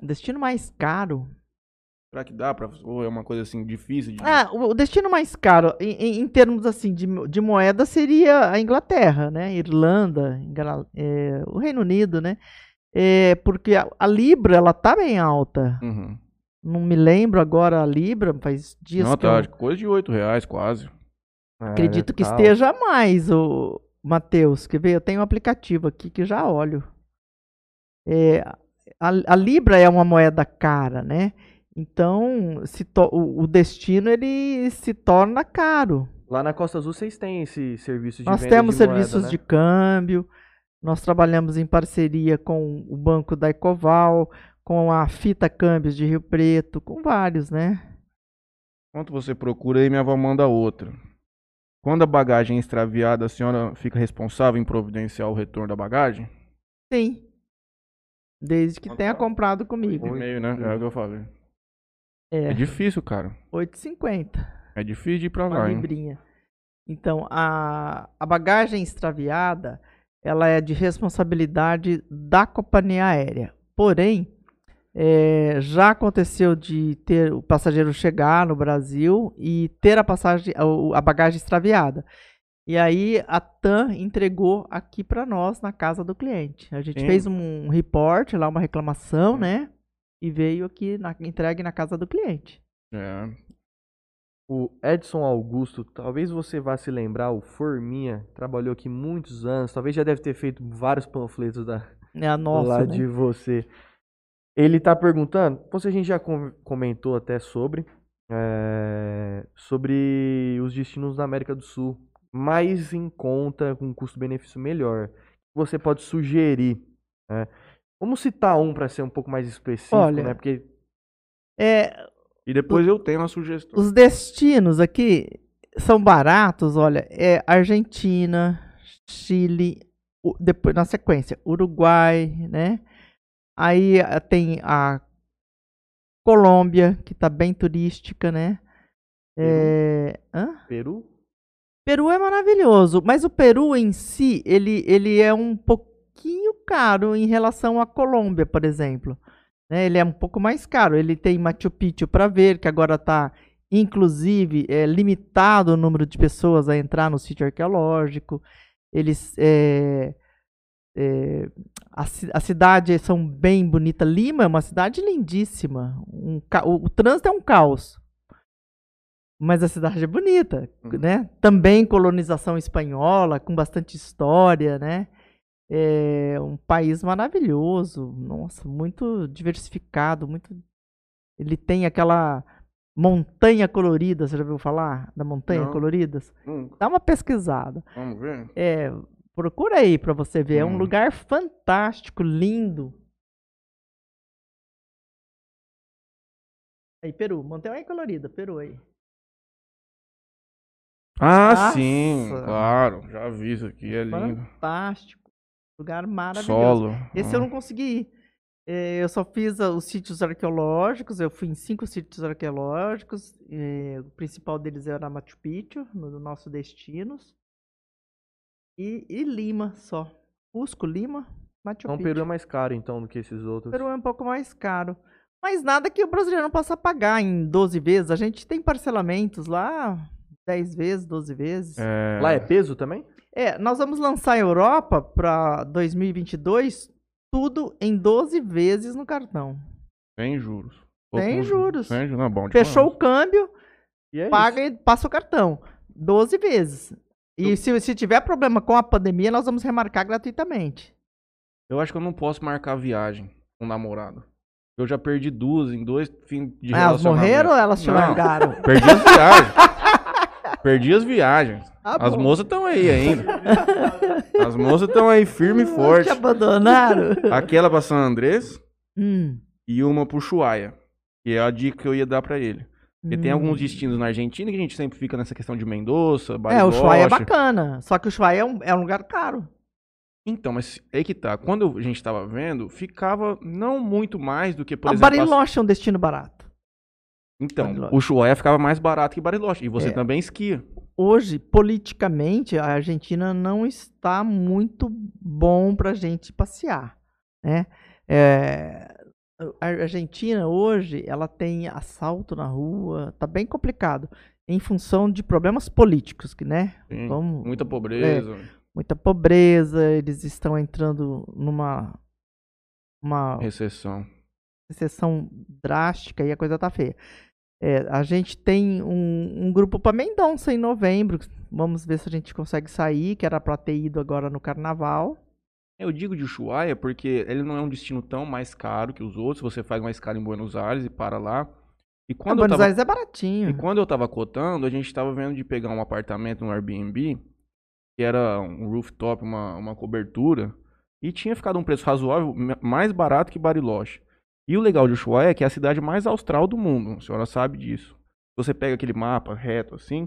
O destino mais caro. Será que dá pra... Ou é uma coisa assim difícil de... Ah, o destino mais caro, em, em- termos assim de, de moeda, seria a Inglaterra, né? Irlanda, Ingla- eh, o Reino Unido, né? Eh, porque a, a Libra, ela tá bem alta. Uhum. Não me lembro agora a Libra, faz dias Não, que eu tá, coisa de 8 reais quase. É, acredito que tal. esteja mais, o Matheus. Quer ver? Eu tenho um aplicativo aqui que já olho. É, a, a Libra é uma moeda cara, né? Então, se to- o, destino ele se torna caro. Lá na Costa Azul vocês têm esse serviço de Nós venda temos de moeda, serviços né? de câmbio, nós trabalhamos em parceria com o Banco da Ecoval, com a Fita Câmbios de Rio Preto, com vários, né? Enquanto você procura aí, minha avó manda outra. Quando a bagagem é extraviada, a senhora fica responsável em providenciar o retorno da bagagem? Sim. Desde que Quanto tenha tá? comprado comigo. E meio, né? É o que eu falei. É, É difícil, cara. 8,50. É difícil de ir pra Uma lá, hein? librinha. Então, a, a bagagem extraviada, ela é de responsabilidade da companhia aérea. Porém, é, já aconteceu de ter o passageiro chegar no Brasil e ter a passagem, a, a bagagem extraviada. E aí a TAM entregou aqui para nós na casa do cliente. A gente Sim. fez um report lá, uma reclamação, Sim. né? E veio aqui na, entregue na casa do cliente. É. O Edson Augusto, talvez você vá se lembrar, o Forminha, trabalhou aqui muitos anos, talvez já deve ter feito vários panfletos da, É a nossa, lá né? de você. Ele tá perguntando, você a gente já com- comentou até sobre, é, sobre os destinos da América do Sul, mais em conta, com um custo-benefício melhor. Você pode sugerir, né? Vamos citar um para ser um pouco mais específico, Olha, né? Porque É, E depois eu tenho uma sugestão. Os destinos aqui são baratos, olha, é Argentina, Chile, o- depois na sequência, Uruguai, né? Aí ah, tem a Colômbia, que tá bem turística, né? É, hã? Peru, Peru é maravilhoso, mas o Peru em si, ele, ele é um pouquinho caro em relação à Colômbia, por exemplo. Né, Ele é um pouco mais caro. Ele tem Machu Picchu para ver, que agora está, inclusive, é, limitado o número de pessoas a entrar no sítio arqueológico. Eles, é, é, a, a cidade são bem bonita. Lima é uma cidade lindíssima. Um o, o trânsito é um caos. Mas a cidade é bonita, Uhum. né? Também colonização espanhola, com bastante história, né? É um país maravilhoso, nossa, muito diversificado, muito. Ele tem aquela montanha colorida, você já ouviu falar da montanha Não. coloridas? Hum, Dá uma pesquisada. vamos ver? É, procura aí pra você ver, é um Hum. lugar fantástico, lindo. Aí, Peru, montanha colorida, Peru aí. Ah, Nossa. sim, claro. Já vi isso aqui, é lindo. Fantástico. Lugar maravilhoso. Solo. Esse eu não consegui ir. Eh, Eu só fiz ah, os sítios arqueológicos, eu fui em cinco sítios arqueológicos. eh, O principal deles era Machu Picchu, no no nosso destinos. E, e Lima só. Cusco, Lima, Machu então o Picchu. Peru é mais caro então do que esses outros. Peru é um pouco mais caro. Mas nada que o brasileiro não possa pagar em 12 vezes. A gente tem parcelamentos lá, 10 vezes, 12 vezes. É, Lá é peso também? É, nós vamos lançar a Europa para 2022 tudo em 12 vezes no cartão. Sem juros. Sem juros. Sem juros, não, bom Fechou o câmbio, E é paga e passa o cartão. 12 vezes. E se, se tiver problema com a pandemia, nós vamos remarcar gratuitamente. Eu acho que eu não posso marcar viagem com namorado. Eu já perdi duas em dois fins de Ah, elas morreram ou elas te Não, largaram? Perdi as viagens. Perdi as viagens. Ah, As bom. moças estão aí ainda. As moças estão aí firme e forte. Te abandonaram? Aquela pra São Andrés Hum, e uma pro Chuaia. Que é a dica que eu ia dar pra ele. Porque tem hum. alguns destinos na Argentina que a gente sempre fica nessa questão de Mendoza, É, o Bariloche. Ushuaia é bacana. Só que o Ushuaia é um, é um lugar caro. Então, mas aí que tá. Quando a gente tava vendo, ficava não muito mais do que, por a exemplo... Bariloche é um destino barato. Então, Bariloche. o Chuaia ficava mais barato que Bariloche. E você É. também esquia. Hoje, politicamente, a Argentina não está muito bom pra gente passear, né? É, a Argentina hoje, ela tem assalto na rua, tá bem complicado, em função de problemas políticos, que, né? Sim, Vamos, Muita pobreza. muita pobreza, eles estão entrando numa uma Recessão. recessão drástica e a coisa tá feia. É, a gente tem um, um grupo para Mendonça em novembro. Vamos ver se a gente consegue sair, que era para ter ido agora no carnaval. Eu digo de Ushuaia porque ele não é um destino tão mais caro que os outros. Você faz uma escala em Buenos Aires e para lá. E Ah, quando, Buenos tava, Aires é baratinho. e quando eu tava cotando, a gente tava vendo de pegar um apartamento no Airbnb, que era um rooftop, uma, uma cobertura, e tinha ficado um preço razoável, mais barato que Bariloche. E o legal de Ushuaia é que é a cidade mais austral do mundo, a senhora sabe disso. Você pega aquele mapa reto assim,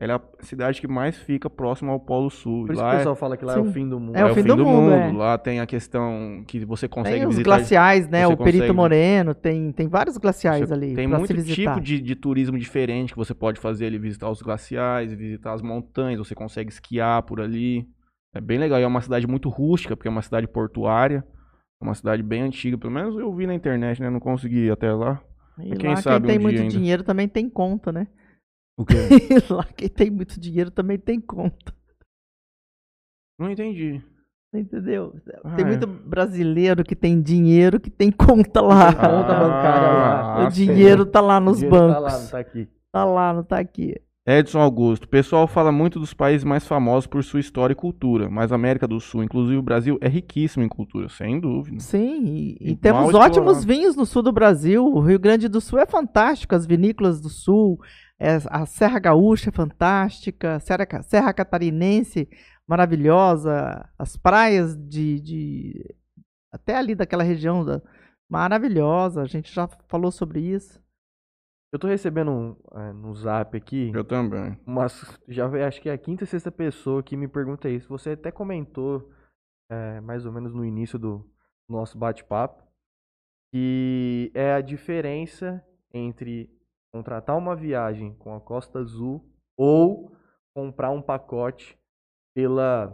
ela é a cidade que mais fica próximo ao Polo Sul. Por isso Lá que o é- pessoal fala que lá é o Sim. fim do mundo. É o fim do mundo, é. Lá tem a questão que você consegue Tem os visitar. glaciais, né? O Perito consegue- Moreno, tem, tem vários glaciais Você- ali Tem pra muito se visitar. tipo de, de turismo diferente que você pode fazer ali, visitar os glaciais, visitar as montanhas, você consegue esquiar por ali. É bem legal. E é uma cidade muito rústica, porque é uma cidade portuária. É uma cidade bem antiga, pelo menos eu vi na internet, né? Não consegui ir até lá. E quem lá sabe quem tem um muito dinheiro também tem conta, né? O quê? lá quem tem muito dinheiro também tem conta. Não entendi. Entendeu? Ah, tem é. muito brasileiro que tem dinheiro que tem conta lá. Conta bancária lá. Ah, o dinheiro tá lá nos dinheiro bancos. Tá lá, não tá aqui. Tá lá, não tá aqui. Edson Augusto. O pessoal fala muito dos países mais famosos por sua história e cultura, mas a América do Sul, inclusive o Brasil, é riquíssimo em cultura, sem dúvida. Sim, e, e E temos ótimos explorado. vinhos no sul do Brasil. O Rio Grande do Sul é fantástico, as vinícolas do sul, é, a Serra Gaúcha é fantástica, Serra, Serra Catarinense maravilhosa, as praias de, de- até ali daquela região da, maravilhosa. A gente já falou sobre isso. Eu tô recebendo um, é, no zap aqui, Eu também. umas, já acho que é a quinta, sexta pessoa que me pergunta isso. Você até comentou, é, mais ou menos no início do nosso bate-papo, que é a diferença entre contratar uma viagem com a Costa Azul ou comprar um pacote pela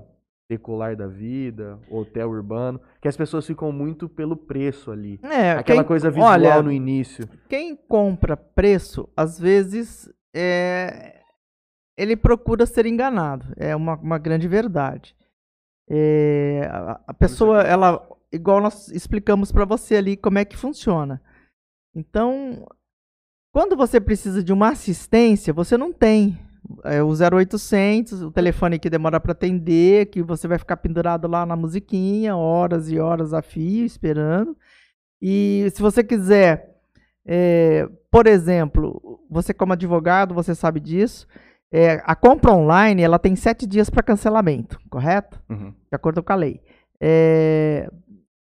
Decolar da Vida, Hotel Urbano, que as pessoas ficam muito pelo preço ali. É, Aquela quem- coisa visual olha, no início. quem compra preço, às vezes, é, ele procura ser enganado. É uma, uma grande verdade. É, a, a pessoa, ela, igual nós explicamos para você ali como é que funciona. Então, quando você precisa de uma assistência, você não tem. É o 0800, o telefone que demora para atender, que você vai ficar pendurado lá na musiquinha, horas e horas a fio, esperando. E se você quiser é, por exemplo, você como advogado, você sabe disso. é, a compra online ela tem sete dias para cancelamento, correto? Uhum. De acordo com a lei. É,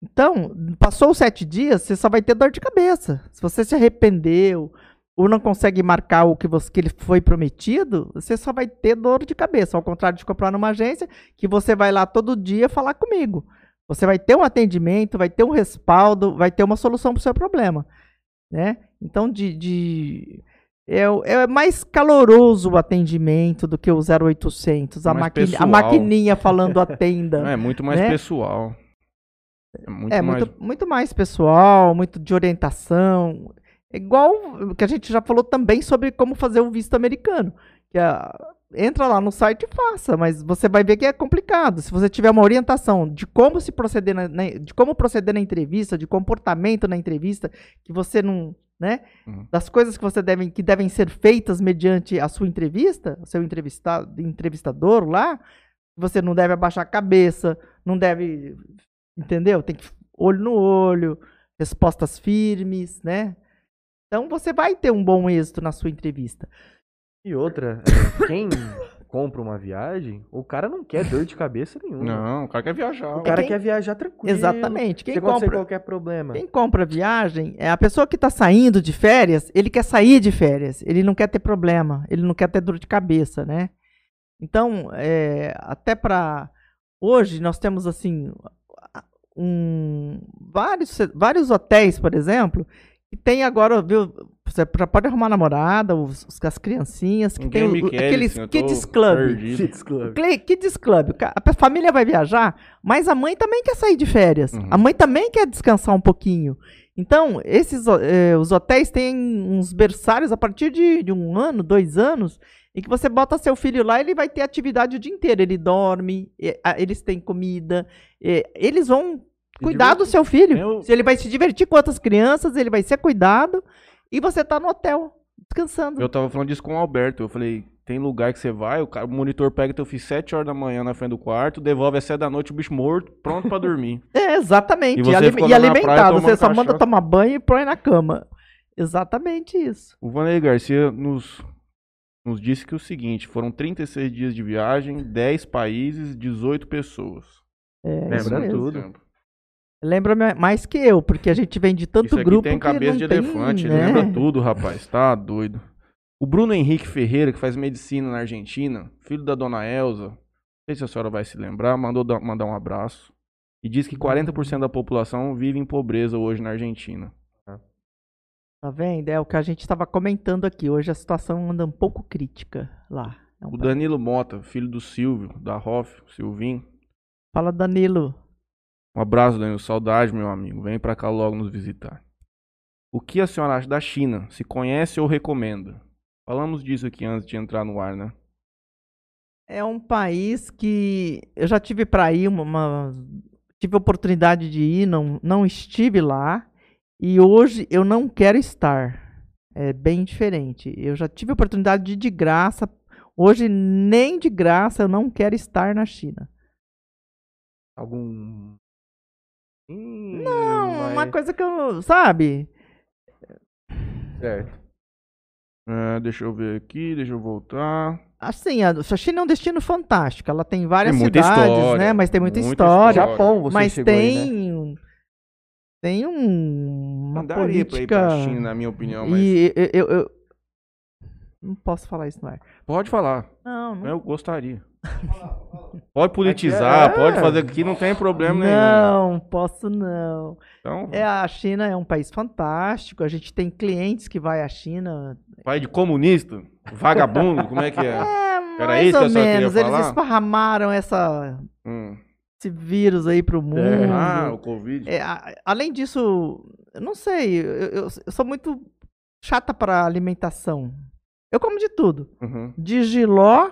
então, passou os sete dias, você só vai ter dor de cabeça. Se você se arrependeu ou não consegue marcar o que, você, que ele foi prometido, você só vai ter dor de cabeça. Ao contrário de comprar numa agência, que você vai lá todo dia falar comigo. Você vai ter um atendimento, vai ter um respaldo, vai ter uma solução para o seu problema. Né? Então, de, de- é, é mais caloroso o atendimento do que o 0800. A, maqui- a maquininha falando atenda. É muito mais Né? pessoal. É muito É, mais. muito, muito mais pessoal, muito de orientação. É Igual o que a gente já falou também sobre como fazer o visto americano. que a- entra lá no site e faça, mas você vai ver que é complicado. Se você tiver uma orientação de como se proceder na, na- de como proceder na entrevista, de comportamento na entrevista, que você não, né, Uhum. das coisas que você devem que devem ser feitas mediante a sua entrevista, o seu entrevistado, entrevistador lá, você não deve abaixar a cabeça, não deve, entendeu? Tem que olho no olho, respostas firmes, né? Então você vai ter um bom êxito na sua entrevista. E outra, é, quem compra uma viagem, o cara não quer dor de cabeça nenhuma. Não, o cara quer viajar. O cara Quem- quer viajar tranquilo. Exatamente. Quem compra, qualquer problema. quem compra viagem é a pessoa que está saindo de férias, ele quer sair de férias, ele não quer ter problema, ele não quer ter dor de cabeça, né? Então, é, até para hoje nós temos assim um, vários, vários hotéis, por exemplo, que tem agora, viu? Você já pode arrumar namorada, os, os- as criancinhas, que Ninguém tem me o- quer, aqueles assim, kids club. Kids Club. Kids Club. A família vai viajar, mas a mãe também quer sair de férias. Uhum. A mãe também quer descansar um pouquinho. Então, esses eh, os hotéis têm uns berçários a partir de, de um ano, dois anos, em que você bota seu filho lá, ele vai ter atividade o dia inteiro. Ele dorme, eles têm comida, eles vão cuidar do seu filho. Eu- Se ele vai se divertir com outras crianças, ele vai ser cuidado e você tá no hotel, descansando. Eu tava falando disso com o Alberto. Eu falei, tem lugar que você vai, o, cara, o monitor pega teu filho 7 horas da manhã na frente do quarto, devolve às 7 da noite, o bicho morto, pronto pra dormir. É, exatamente. E E, você ali- e lá na alimentado. Você só manda cachaça. tomar banho e põe na cama. Exatamente isso. O Vanderlei Garcia nos, nos disse que o seguinte, foram 36 dias de viagem, 10 países, 18 pessoas. É, Lembra isso mesmo. tudo. Tempo. Lembra mais que eu, porque a gente vem de tanto Isso aqui grupo tem que cabeça não de tem, elefante, ele né? lembra tudo, rapaz. Tá doido. O Bruno Henrique Ferreira, que faz medicina na Argentina, filho da dona Elza, não sei se a senhora vai se lembrar, mandou da- mandar um abraço. E diz que 40% da população vive em pobreza hoje na Argentina. Tá vendo? É o que a gente estava comentando aqui. Hoje a situação anda um pouco crítica lá. É um O Danilo Mota, filho do Silvio, da Hoff, Silvinho. Fala, Danilo. Um abraço, Danilo. Saudade, meu amigo. Vem pra cá logo nos visitar. O que a senhora acha da China? Se conhece ou recomenda? Falamos disso aqui antes de entrar no ar, né? É um país que eu já tive para ir, uma, uma- tive a oportunidade de ir, não, não estive lá. E hoje eu não quero estar. É bem diferente. Eu já tive a oportunidade de ir de graça. Hoje, nem de graça, eu não quero estar na China. Algum. Hum, Não, uma mas- coisa que eu. Sabe? Certo. É, deixa eu ver aqui, deixa eu voltar. Assim, a, a China é um destino fantástico. Ela tem várias Tem cidades, história, né? Mas tem muita, muita história. história. Japão, você mas chegou aí, né? tem. um- Tem um. Uma Não daria pra ir política. pra China, na minha opinião, mas. E eu, eu- eu- Não posso falar isso no ar. Pode falar. Não, não. Eu gostaria. Pode politizar, É. pode fazer aqui, não tem problema nenhum. Não, posso não. Então, É, a China é um país fantástico. A gente tem clientes que vai à China. pai de comunista, vagabundo, como é que é? É, Era mais isso que ou queria menos. Eles falar? esparramaram essa, Hum. esse vírus aí pro mundo. Ah, o Covid. É, a- além disso, eu não sei, eu, eu- eu sou muito chata para alimentação. Eu como de tudo. Uhum. De giló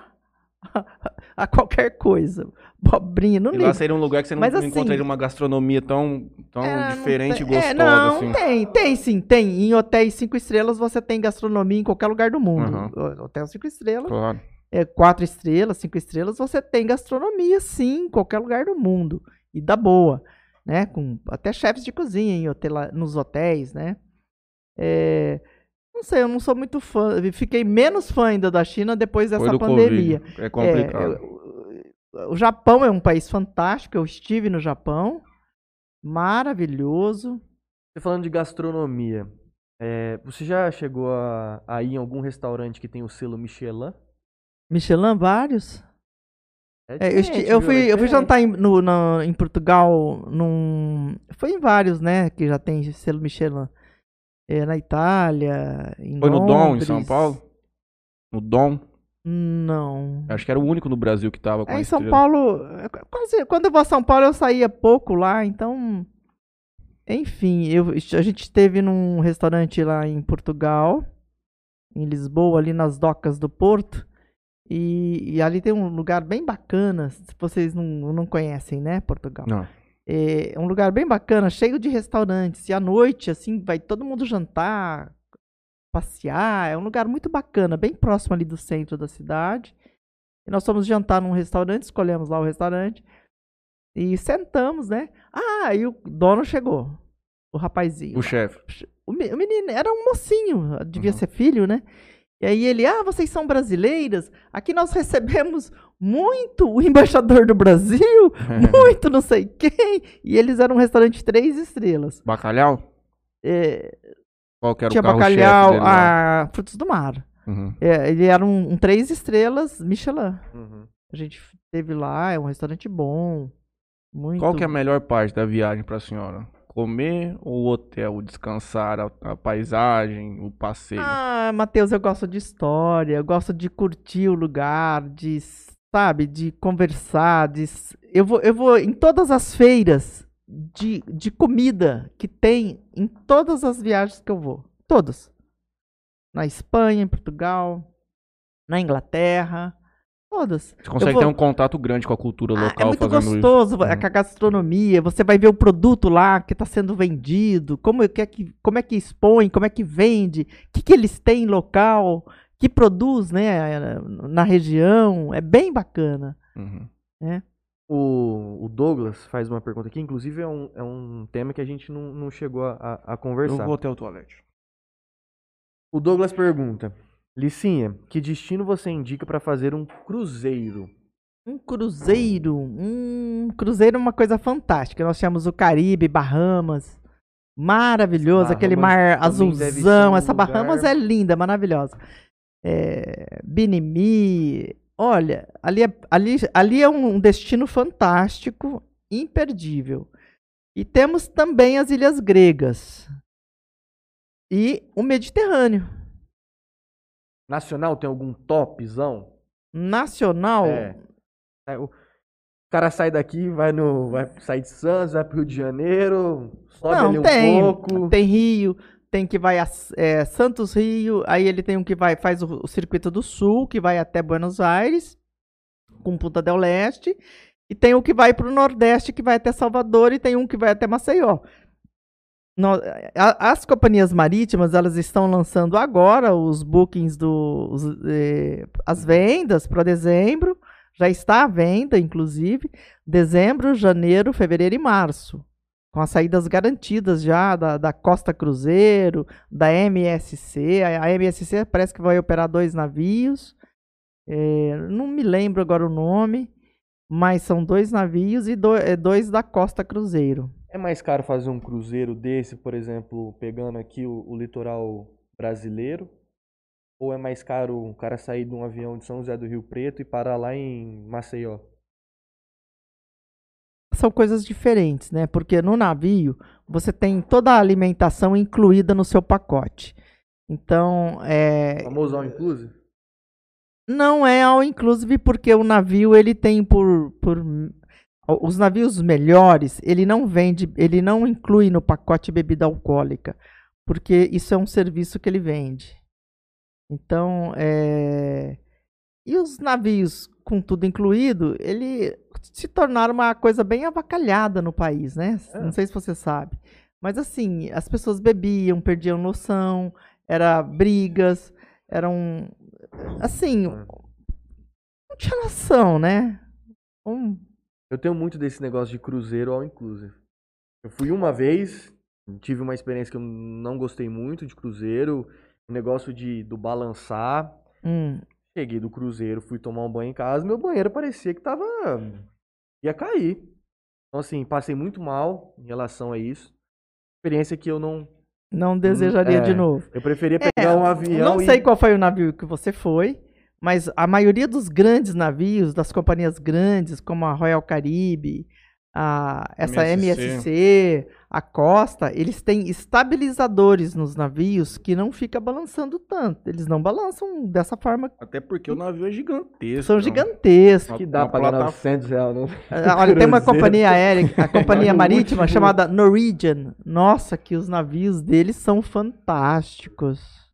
a qualquer coisa. Bobrinha, não E ligo. lá seria um lugar que você não Mas, assim, encontraria uma gastronomia tão, tão É, não diferente e tem- gostosa é, não, assim. tem, tem sim, tem. Em hotéis cinco estrelas você tem gastronomia em qualquer lugar do mundo. Uhum. Hotel cinco estrelas, Claro. é, quatro estrelas, cinco estrelas, você tem gastronomia sim, em qualquer lugar do mundo. E da boa, né? Com até chefes de cozinha em hotel, nos hotéis, né? É, não sei, eu não sou muito fã. Fiquei menos fã ainda da China depois Foi dessa do pandemia. Covid. É complicado. É, eu- o Japão é um país fantástico. Eu estive no Japão, maravilhoso. Você falando de gastronomia, é, você já chegou a, a ir em algum restaurante que tem o selo Michelin? Michelin, vários. É, eu, esti- diferente, eu fui, É eu fui jantar em, no, na- em Portugal, num, foi em vários, né, que já tem selo Michelin. É, na Itália, em Foi no Dom, em São. Paulo? No Dom? Não. Acho que era o único no Brasil que tava com É, em São estrela. Paulo, é, quase, quando eu vou a São Paulo eu saía pouco lá, então... Enfim, eu, a gente esteve num restaurante lá em Portugal, em Lisboa, ali nas docas do Porto, E, e ali tem um lugar bem bacana, se vocês não, não conhecem, né, Portugal? Não. É um lugar bem bacana, cheio de restaurantes. E à noite, assim, vai todo mundo jantar, passear. É um lugar muito bacana, bem próximo ali do centro da cidade. E nós fomos jantar num restaurante, escolhemos lá o restaurante. E sentamos, né? Ah, e o dono chegou. O rapazinho. O chefe. O menino era um mocinho, devia Uhum. ser filho, né? E aí ele, ah, vocês são brasileiras? Aqui nós recebemos muito o embaixador do Brasil, muito não sei quem. E eles eram um restaurante três estrelas. Bacalhau? É, Qual que era tinha o bacalhau, dele a frutos do mar. Uhum. É, ele era um, um três estrelas Michelin. Uhum. A gente teve lá, é um restaurante bom. Muito. Qual que é a melhor parte da viagem pra senhora? Comer ou hotel? Descansar, a, a paisagem, o passeio? Ah, Matheus, eu gosto de história, eu gosto de curtir o lugar, de, sabe, de conversar, de... Eu vou, eu vou em todas as feiras de, de comida que tem em todas as viagens que eu vou. Todas. Na Espanha, em Portugal, na Inglaterra, todas. Você consegue vou- ter um contato grande com a cultura Ah, local é muito gostoso isso. é Uhum. com a gastronomia. Você vai ver o produto lá que está sendo vendido, como é, que é que, como é que expõe, como é que vende, o que, que eles têm local, que produz né, na região. É bem bacana. Uhum. O, o Douglas faz uma pergunta aqui, inclusive é um, é um tema que a gente não, não chegou a, a- a Eu conversar. vou até o toalete. O Douglas pergunta: Licinha, que destino você indica pra fazer um cruzeiro? Um cruzeiro, um cruzeiro é uma coisa fantástica. Nós tínhamos o Caribe, Bahamas, maravilhoso, aquele mar Bahamas deve ser azulzão. um Essa lugar- Bahamas é linda, maravilhosa. É, Binimi, olha, ali é, ali, ali é um destino fantástico, imperdível. E temos também as ilhas gregas e o Mediterrâneo. Nacional tem algum topzão? Nacional, É. É, O cara sai daqui, vai no. Vai sair de Santos, vai pro Rio de Janeiro, sobe ali Não, um tem. pouco. Tem Rio, tem que vai a é, Santos Rio, aí ele tem um que vai faz o, o circuito do Sul, que vai até Buenos Aires, com Punta del Leste, e tem o que vai para o Nordeste, que vai até Salvador, e tem um que vai até Maceió. No- a- as companhias marítimas elas estão lançando agora os bookings do os, eh, as vendas para dezembro já está à venda inclusive dezembro janeiro fevereiro e março com as saídas garantidas já da, da Costa Cruzeiro, da MSC. A, a MSC parece que vai operar dois navios. É, não me lembro agora o nome, mas são dois navios e do- é, dois da Costa Cruzeiro. É mais caro fazer um cruzeiro desse, por exemplo, pegando aqui o, o litoral brasileiro? Ou é mais caro o cara sair de um avião de São José do Rio Preto e parar lá em Maceió? São coisas diferentes, né? Porque no navio você tem toda a alimentação incluída no seu pacote. Então, é, Famoso all inclusive? Não é all inclusive porque o navio ele tem por, por os navios melhores, ele não vende, ele não inclui no pacote bebida alcoólica, porque isso é um serviço que ele vende. Então, é... e os navios com tudo incluído, ele se tornaram uma coisa bem avacalhada no país, né? É. Não sei se você sabe. Mas assim, as pessoas bebiam, perdiam noção, era brigas, eram assim, É. não tinha noção, né? Um, Eu tenho muito desse negócio de cruzeiro all inclusive. Eu fui uma vez, tive uma experiência que eu não gostei muito de cruzeiro, o negócio de do balançar. hum, Cheguei do cruzeiro, fui tomar um banho em casa, meu banheiro parecia que tava ia cair. Então assim, passei muito mal em relação a isso. Experiência que eu não não desejaria é, de novo. eu preferia É, pegar um avião Não e sei qual foi o navio que você foi, mas a maioria dos grandes navios, das companhias grandes, como a Royal Caribe, a, essa MSC. MSC, a Costa, eles têm estabilizadores nos navios que não fica balançando tanto. Eles não balançam dessa forma. Até porque o navio é gigantesco. São né? gigantescos. que dá Uma pra pagar plata- 900 reais, não? Olha, tem uma companhia aérea, a companhia marítima chamada Norwegian. Nossa, que os navios deles são fantásticos.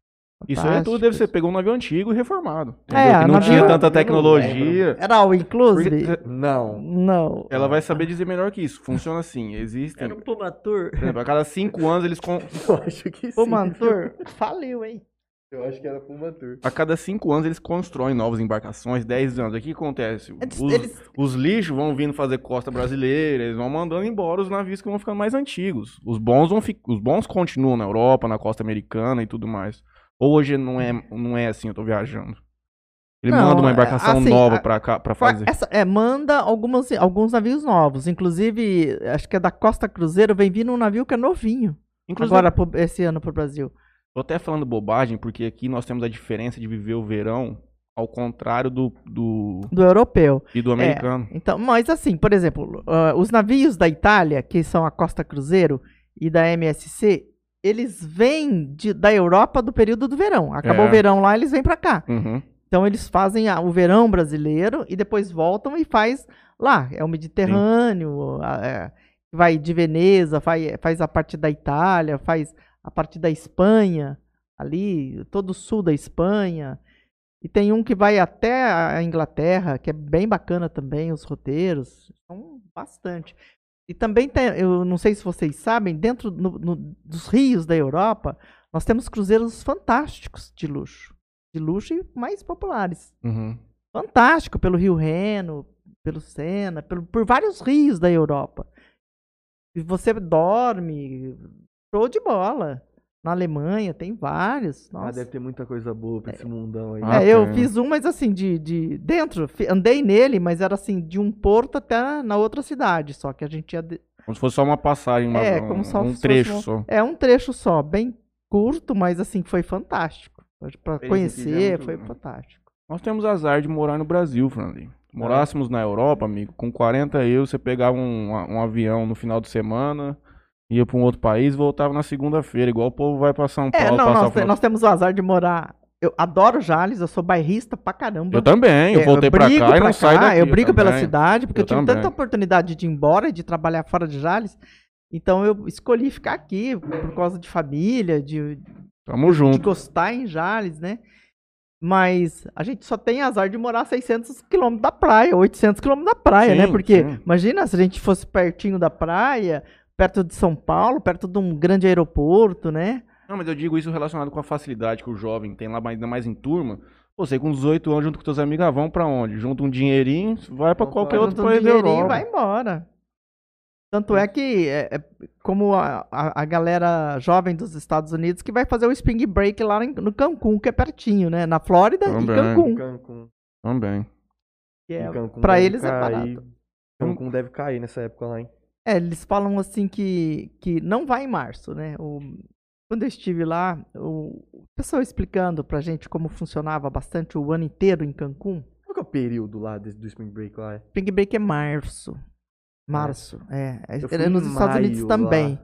Isso aí é tudo deve ser pegou um navio antigo e reformado. É, que não navio- tinha tanta Eu não tecnologia. Era all inclusive? Porque- Não. Não. Ela vai saber dizer melhor que isso. Funciona assim. Existem. Era um Pumatur. Por exemplo, a cada cinco anos eles. con- Eu acho que sim. Pumatur faliu, hein? Eu acho que era Pumatur. A cada cinco anos eles constroem novas embarcações, 10 anos. O que acontece? Eles, Os, eles- os lixos vão vindo fazer costa brasileira, eles vão mandando embora os navios que vão ficando mais antigos. Os bons vão fi- os bons continuam na Europa, na costa americana e tudo mais. Ou hoje não é, não é assim, eu tô viajando. Ele Não, manda uma é, embarcação assim, nova a- pra, cá, pra Fa- fazer. essa- é, manda algumas, alguns navios novos. Inclusive, acho que é da Costa Cruzeiro, vem vindo um navio que é novinho. Inclusive, agora, esse ano pro Brasil. tô até falando bobagem, porque aqui nós temos a diferença de viver o verão ao contrário do, do Do europeu. e do americano. Então, mas assim, por exemplo, ah, os navios da Itália, que são a Costa Cruzeiro e da MSC, eles vêm de- da Europa do período do verão. Acabou É. o verão lá, eles vêm pra cá. Uhum. Então eles fazem a- o verão brasileiro e depois voltam e faz lá. É o Mediterrâneo, a- é, vai de Veneza, faz, faz a parte da Itália, faz a parte da Espanha, ali, todo o sul da Espanha. E tem um que vai até a Inglaterra, que é bem bacana também, os roteiros. São bastante. E também tem, eu não sei se vocês sabem, dentro no- no- dos rios da Europa, nós temos cruzeiros fantásticos de luxo. De luxo e mais populares. Uhum. Fantástico, pelo Rio Reno, pelo Sena, pelo, por vários rios da Europa. E você dorme, show de bola. Na Alemanha tem vários. Ah, Nossa. deve ter muita coisa boa pra esse mundão aí. Ah, É, eu tem. fiz um, mas assim, de, de dentro, andei nele, mas era assim, de um porto até na outra cidade, só que a gente ia. de- Como se fosse só uma passagem, uma- É, um, como só um se fosse trecho uma- só. É um trecho só, bem curto, mas assim, foi fantástico. Pra é conhecer, muito- foi fantástico. Nós temos azar de morar no Brasil, Franley. Morássemos na Europa, amigo, com 40 euros, você pegava um, um avião no final de semana, ia pra um outro país e voltava na segunda-feira, igual o povo vai pra São Paulo É, não, nós, nós temos o azar de morar. Eu adoro Jales, eu sou bairrista pra caramba. Eu também, eu É, voltei pra brigo cá e não pra saio daqui. Eu brigo pela cidade, porque eu, Eu tive também. tanta oportunidade de ir embora e de trabalhar fora de Jales. Então eu escolhi ficar aqui por causa de família, de, Tamo de junto. gostar em Jales, né? Mas a gente só tem azar de morar a 600 quilômetros da praia, 800 quilômetros da praia, né? Sim, Porque sim. imagina se a gente fosse pertinho da praia, perto de São Paulo, perto de um grande aeroporto, né? Não, mas eu digo isso relacionado com a facilidade que o jovem tem lá, ainda mais em turma. Você com 18 anos junto com teus amigos, ah, vão pra onde? Junta um dinheirinho, vai pra Vão qualquer outro Junta um país da dinheirinho e Europa. vai embora. Tanto é que, é, é como a, a, a galera jovem dos Estados Unidos que vai fazer o Spring Break lá em- no Cancún, que é pertinho, né? Na Flórida e Também. Cancún. Cancún. Também. É, deve eles é cair. barato. Cancún deve cair nessa época lá, hein? É, eles falam assim que, que não vai em março, né? O, quando eu estive lá, o, o pessoal explicando pra gente como funcionava bastante o ano inteiro em Cancún. Qual que é o período lá desse- do Spring Break lá? Spring Break é março. Março, é. É, é nos Estados Unidos maio também. lá.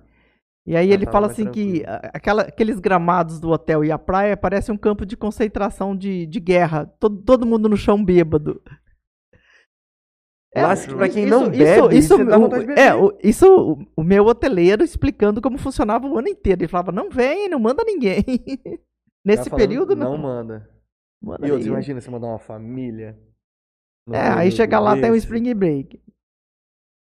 E aí Já ele fala assim que tranquilo. a- aquela, aqueles gramados do hotel e a praia parecem um campo de concentração de, de guerra. Todo, todo mundo no chão bêbado. Lá, isso- pra quem isso- não isso- bebe, isso, você dá o- vontade de beber. é, o- isso o, o meu hoteleiro explicando como funcionava o ano inteiro. Ele falava, não vem, não manda ninguém. Nesse falando, período, não. Não manda. manda E outros, imagina você mandar uma família. É, aí chega lá, tem um. Spring Break.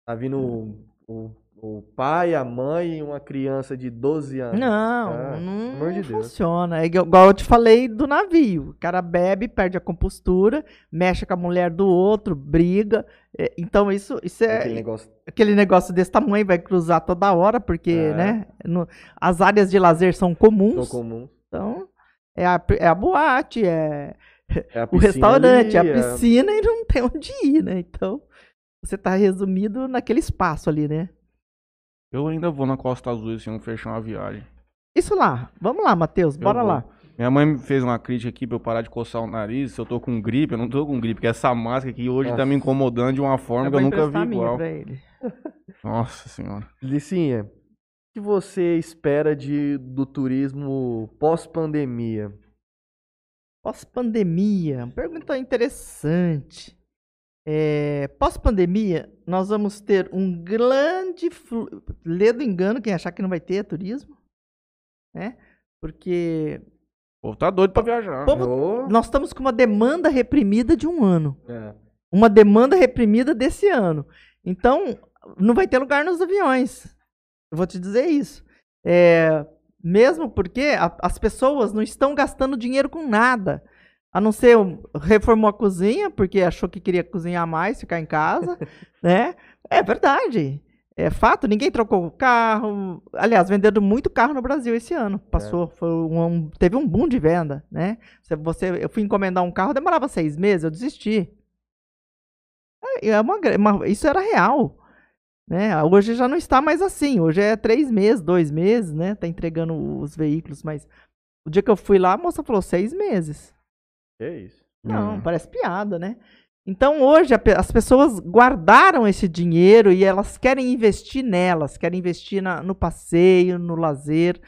Tá vindo o, o, o pai, a mãe e uma criança de 12 anos. Não, Ah, não, de funciona. É igual eu te falei do navio. O cara bebe, perde a compostura, mexe com a mulher do outro, briga. É, Então isso, isso é Aquele negócio. aquele negócio desse tamanho, vai cruzar toda hora, porque, É. né? no- as áreas de lazer são comuns. tão comum. Então, é a, é a boate, é É o restaurante, ali, a piscina e não tem onde ir, né? Então, você tá resumido naquele espaço ali, né? Eu ainda vou na Costa Azul esse ano fechar uma viagem. Isso lá. Vamos lá, Matheus, Eu bora vou. lá. Minha mãe me fez uma crítica aqui pra eu parar de coçar o nariz. Se eu tô com gripe, eu não tô com gripe, porque essa máscara aqui hoje tá Nossa. me incomodando de uma forma Eu que eu nunca vi emprestar a minha igual. pra ele. Nossa senhora. Licinha, o que você espera de, do turismo pós-pandemia? Pós-pandemia, pergunta interessante. É, Pós-pandemia, nós vamos ter um grande. flu- Lê do engano quem achar que não vai ter turismo, né? Porque O povo tá doido pra viajar. Povo- Nós estamos com uma demanda reprimida de um ano. é. Uma demanda reprimida desse ano. Então, não vai ter lugar nos aviões. Eu vou te dizer isso. É, mesmo porque a- as pessoas não estão gastando dinheiro com nada. A não ser reformou a cozinha, porque achou que queria cozinhar mais, ficar em casa, né? É verdade. É fato, ninguém trocou o carro. Aliás, venderam muito carro no Brasil esse ano. Passou, foi um- teve um boom de venda, né? Você, eu fui encomendar um carro, demorava seis meses, eu desisti. É, é uma uma- isso era real. Né? Hoje já não está mais assim. Hoje é três meses, dois meses, né? Tá entregando os veículos, mas o dia que eu fui lá, a moça falou seis meses. Que isso. Não, Hum. parece piada, né? Então hoje as pessoas guardaram esse dinheiro e elas querem investir nelas, querem investir na- no passeio, no lazer,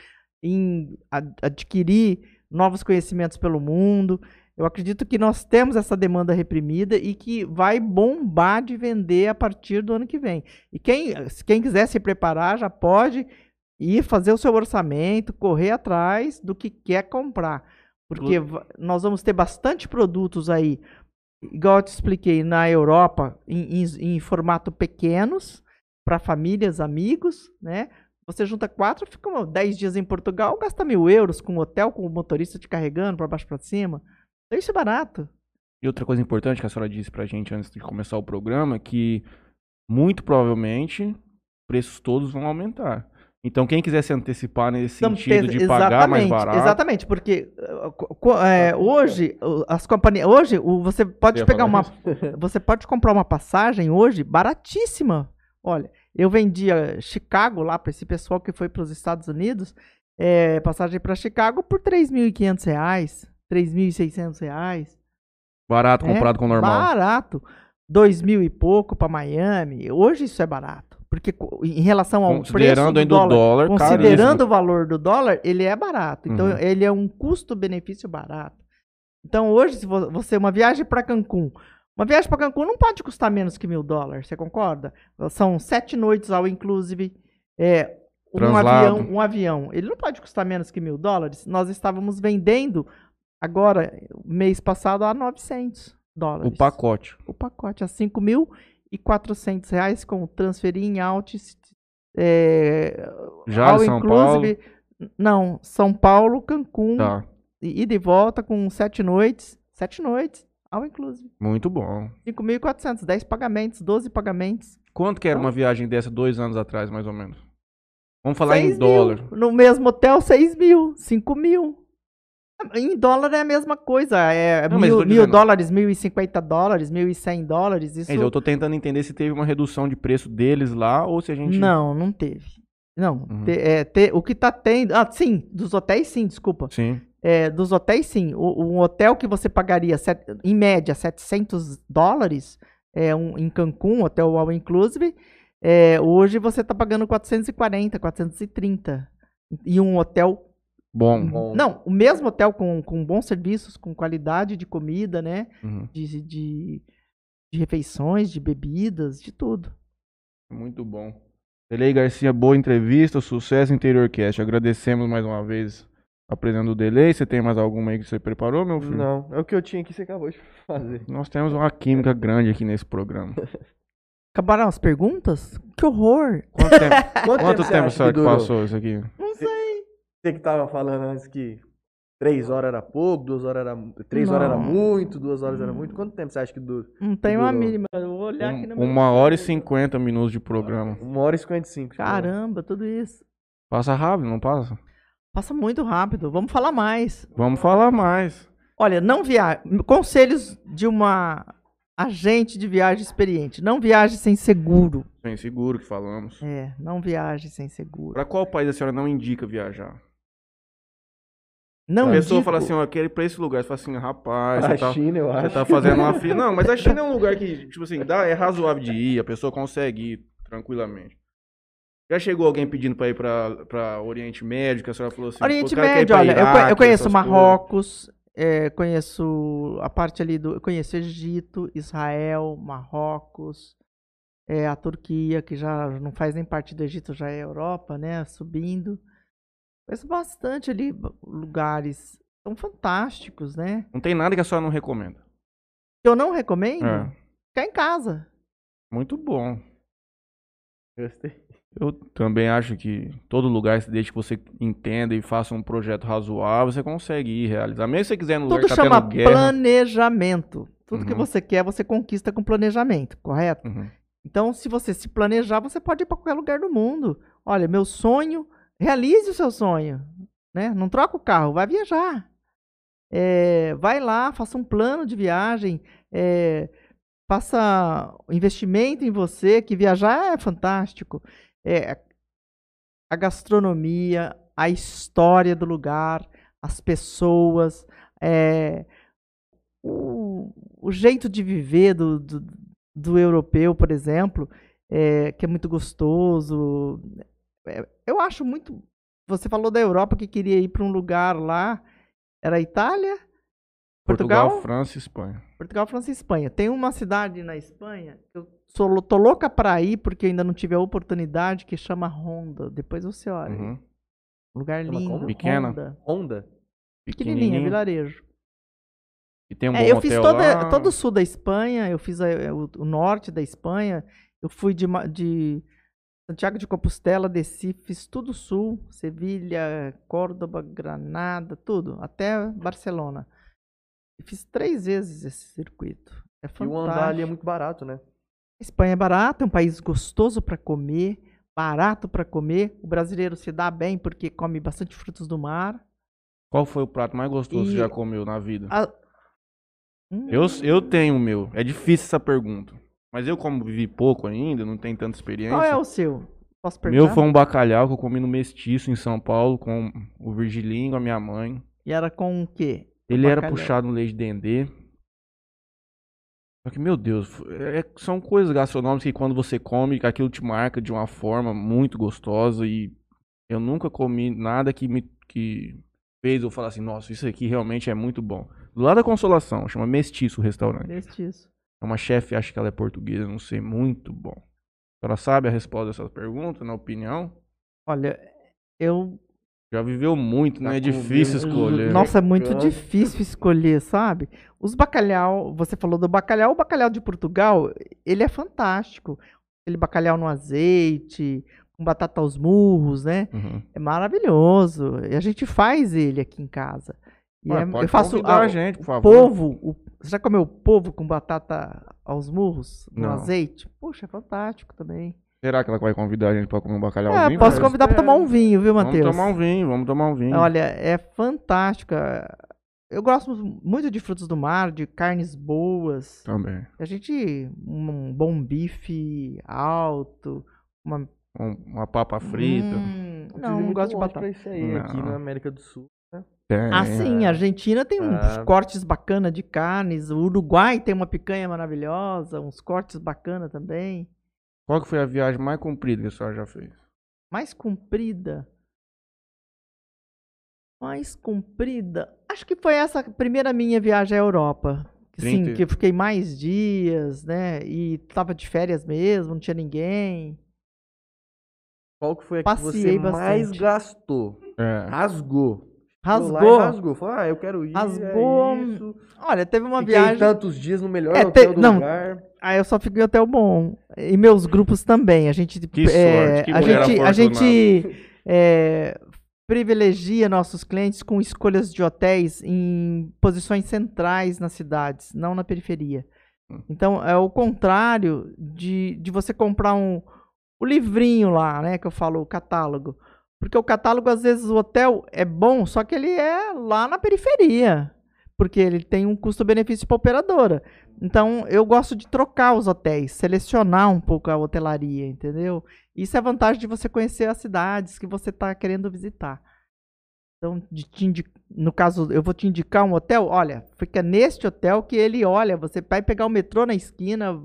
em ad- adquirir novos conhecimentos pelo mundo. Eu acredito que nós temos essa demanda reprimida e que vai bombar de vender a partir do ano que vem. E quem, quem quiser se preparar já pode ir fazer o seu orçamento, correr atrás do que quer comprar. Porque nós vamos ter bastante produtos aí, igual eu te expliquei, na Europa, em, em- em formato pequenos, para famílias, amigos, né? Você junta quatro, fica uma- dez dias em Portugal, gasta mil euros com hotel, com o motorista te carregando para baixo para cima. Então isso é barato. E outra coisa importante que a senhora disse pra gente antes de começar o programa, que muito provavelmente preços todos vão aumentar. Então quem quiser se antecipar nesse Então, sentido de pagar mais exatamente, barato, Exatamente, porque uh, é, hoje as companhias, hoje você pode pegar uma, isso? você pode comprar uma passagem hoje baratíssima. Olha, eu vendia Chicago lá para esse pessoal que foi para os Estados Unidos, é, passagem para Chicago por 3.500 reais, 3.600 reais. barato É, comparado com o normal. Barato. Dois mil e pouco para Miami. Hoje isso é barato. Porque em relação ao preço Considerando do ainda o dólar, considerando caríssimo. o valor do dólar, ele é barato. Então, Uhum. ele é um custo-benefício barato. Então, hoje, se vo- você, uma viagem para Cancún, uma viagem para Cancún não pode custar menos que mil dólares, você concorda? São sete noites ao inclusive. É, um Translado. avião, um avião, ele não pode custar menos que mil dólares. Nós estávamos vendendo agora, mês passado, a 900 dólares. O pacote. O pacote a 5.400 reais com transferir em Altis. É, Já de São inclusive. Não, São Paulo, Cancún. Tá. E ida e volta com sete noites. Sete noites, all inclusive. Muito bom. 5.400, 10 pagamentos, 12 pagamentos. Quanto que era uma viagem dessa dois anos atrás, mais ou menos? Vamos falar em 6 mil. dólar. No mesmo hotel, 6 mil, 5 mil. Em dólar é a mesma coisa. É Não, mil, eu tô mil dizendo- dólares, 1.050 dólares, 1.100 dólares. Isso É, eu tô tentando entender se teve uma redução de preço deles lá ou se a gente. Não, não teve. Não, Uhum. te- é, te- o que tá tendo. Ah, sim, dos hotéis sim, desculpa. Sim. É, dos hotéis sim. O, um hotel que você pagaria, set- em média, 700 dólares é, um, em Cancún, hotel all inclusive, é, hoje você tá pagando 440, 430. E um hotel. Bom. Bom. Não, o mesmo hotel com, com bons serviços, com qualidade de comida, né? Uhum. De, de, de refeições, de bebidas, de tudo. Muito bom. Delei Garcia, boa entrevista, sucesso Interiorcast. Agradecemos mais uma vez a presença do Delei. Você tem mais alguma aí que você preparou, meu filho? Não, é o que eu tinha aqui, você acabou de fazer. Nós temos uma química grande aqui nesse programa. Acabaram as perguntas? Que horror! Quanto tempo, Quanto, quanto você tempo acha será que durou? passou isso aqui? Não sei. Você que tava falando antes que três horas era pouco, duas horas era. Três horas era Não. muito, duas horas era muito. Quanto tempo você acha que dura? Não tem uma mínima. Eu vou olhar aqui no Um- meu uma hora e cinquenta minutos de programa. Uma hora e cinquenta e cinco. Caramba, tudo isso. Passa rápido, não passa? Passa muito rápido. Vamos falar mais. Vamos falar mais. Olha, não viaje. Conselhos de uma agente de viagem experiente. Não viaje sem seguro. Bem seguro que falamos. É, não viaje sem seguro. Pra qual país a senhora não indica viajar? Não a pessoa indico- fala assim, ó, eu quero ir pra esse lugar. Você fala assim, rapaz, você A tá, China, eu você acho. tá fazendo uma fila. Não, mas a China é um lugar que, tipo assim, dá, é razoável de ir, a pessoa consegue ir tranquilamente. Já chegou alguém pedindo pra ir pra, pra Oriente Médio, que a senhora falou assim, Oriente "Pô, o cara quer ir Médio, olha, eu, Iraque, eu conheço essas coisas." Marrocos, é, conheço a parte ali do. Eu conheço Egito, Israel, Marrocos, é, a Turquia, que já não faz nem parte do Egito, já é Europa, né? Subindo. Conheço bastante ali lugares. são fantásticos, né? Não tem nada que a senhora não recomenda. Eu não recomendo É. ficar em casa. Muito bom. Gostei. Eu também acho que todo lugar, desde que você entenda e faça um projeto razoável, você consegue ir realizar. Mesmo se você quiser no lugar Tudo que tá chama planejamento. Tudo que Uhum. você quer, você conquista com planejamento, correto? Uhum. Então, se você se planejar, você pode ir para qualquer lugar do mundo. Olha, meu sonho, realize o seu sonho, né? Não troca o carro, vai viajar. É, vai lá, faça um plano de viagem, é, faça investimento em você, que viajar é fantástico. É, a gastronomia, a história do lugar, as pessoas, é, o, o jeito de viver do, do, do europeu, por exemplo, é, que é muito gostoso. É, eu acho muito. Você falou da Europa que queria ir para um lugar lá. Era Itália? Portugal, Portugal? França e Espanha. Portugal, França e Espanha. Tem uma cidade na Espanha que eu sou, tô louca para ir porque ainda não tive a oportunidade que chama Honda. Depois você olha. Uhum. Um lugar Chama lindo. como? Pequena? Honda. Honda? Pequenininha, vilarejo. E tem um É, bom eu fiz toda- lá. todo o sul da Espanha, eu fiz a- o, o norte da Espanha, eu fui de, de Santiago de Compostela, desci, fiz tudo sul, Sevilha, Córdoba, Granada, tudo, até Barcelona. E fiz três vezes esse circuito. É E fantástico. o andar ali é muito barato, né? Espanha é barato, é um país gostoso para comer, barato para comer. O brasileiro se dá bem porque come bastante frutos do mar. Qual foi o prato mais gostoso que E- você já comeu na vida? A- Hum, Eu, eu tenho o meu. É difícil essa pergunta. Mas eu, como vivi pouco ainda, não tenho tanta experiência. Qual é o seu? Posso perguntar? Meu foi um bacalhau que eu comi no Mestiço, em São Paulo, com o Virgilinho, a minha mãe. E era com o quê? Ele era puxado no leite de dendê. Só que, meu Deus, f- é- são coisas gastronômicas que quando você come, aquilo te marca de uma forma muito gostosa. E eu nunca comi nada que me que fez eu falar assim, nossa, isso aqui realmente é muito bom. Do lado da Consolação, chama Mestiço o restaurante. Mestiço. É uma chefe, acho que ela é portuguesa, não sei, muito bom. A senhora sabe a resposta dessa pergunta, na opinião? Olha, eu. Já viveu muito, não Já é difícil escolher. Nossa, é muito difícil escolher, sabe? Os bacalhau, você falou do bacalhau, o bacalhau de Portugal, ele é fantástico. Aquele bacalhau no azeite, com batata aos murros, né? Uhum. É maravilhoso. E a gente faz ele aqui em casa. E Ué, é- eu faço convidar a- a gente, por favor. Polvo, o- você já comeu polvo com batata aos murros, no Não. azeite? Poxa, é fantástico também. Será que ela vai convidar a gente pra comer um É, bacalhauzinho? posso convidar para espero. tomar um vinho, viu, Vamos Matheus? tomar um vinho, vamos tomar um vinho. Olha, é fantástica. Eu gosto muito de frutos do mar, de carnes boas. Também. A gente, um bom bife alto, uma... Um- uma papa frita. Hum, não, não gosto de batata. pra isso aí, aqui Não. na América do Sul. Tem. Ah, sim, a Argentina tem uns Ah. cortes bacanas de carnes. O Uruguai tem uma picanha maravilhosa, uns cortes bacanas também. Qual que foi a viagem mais comprida que a senhora já fez? Mais comprida. Mais comprida. Acho que foi essa primeira minha viagem à Europa. Que, Sim, 30. que eu fiquei mais dias, né? E tava de férias mesmo, não tinha ninguém. Qual que foi a que Passei você mais bastante. gastou? É. Rasgou. Rasgou. E rasgou. Falou, ah, eu quero ir, Rasgou. é isso. Olha, teve uma Fiquei viagem. tantos dias no melhor É, hotel te- do não. lugar. Aí eu só fiquei em hotel bom. E meus grupos também. A gente. Que é, sorte, que a gente, a gente é, privilegia nossos clientes com escolhas de hotéis em posições centrais nas cidades, não na periferia. Então, é o contrário de, de você comprar um, o livrinho lá, né? Que eu falo, o catálogo. Porque o catálogo, às vezes, o hotel é bom, só que ele é lá na periferia. Porque ele tem um custo-benefício para operadora. Então, eu gosto de trocar os hotéis, selecionar um pouco a hotelaria, entendeu? Isso é a vantagem de você conhecer as cidades que você está querendo visitar. Então, no caso, eu vou te indicar um hotel. Olha, fica neste hotel que ele olha. Você vai pegar o metrô na esquina.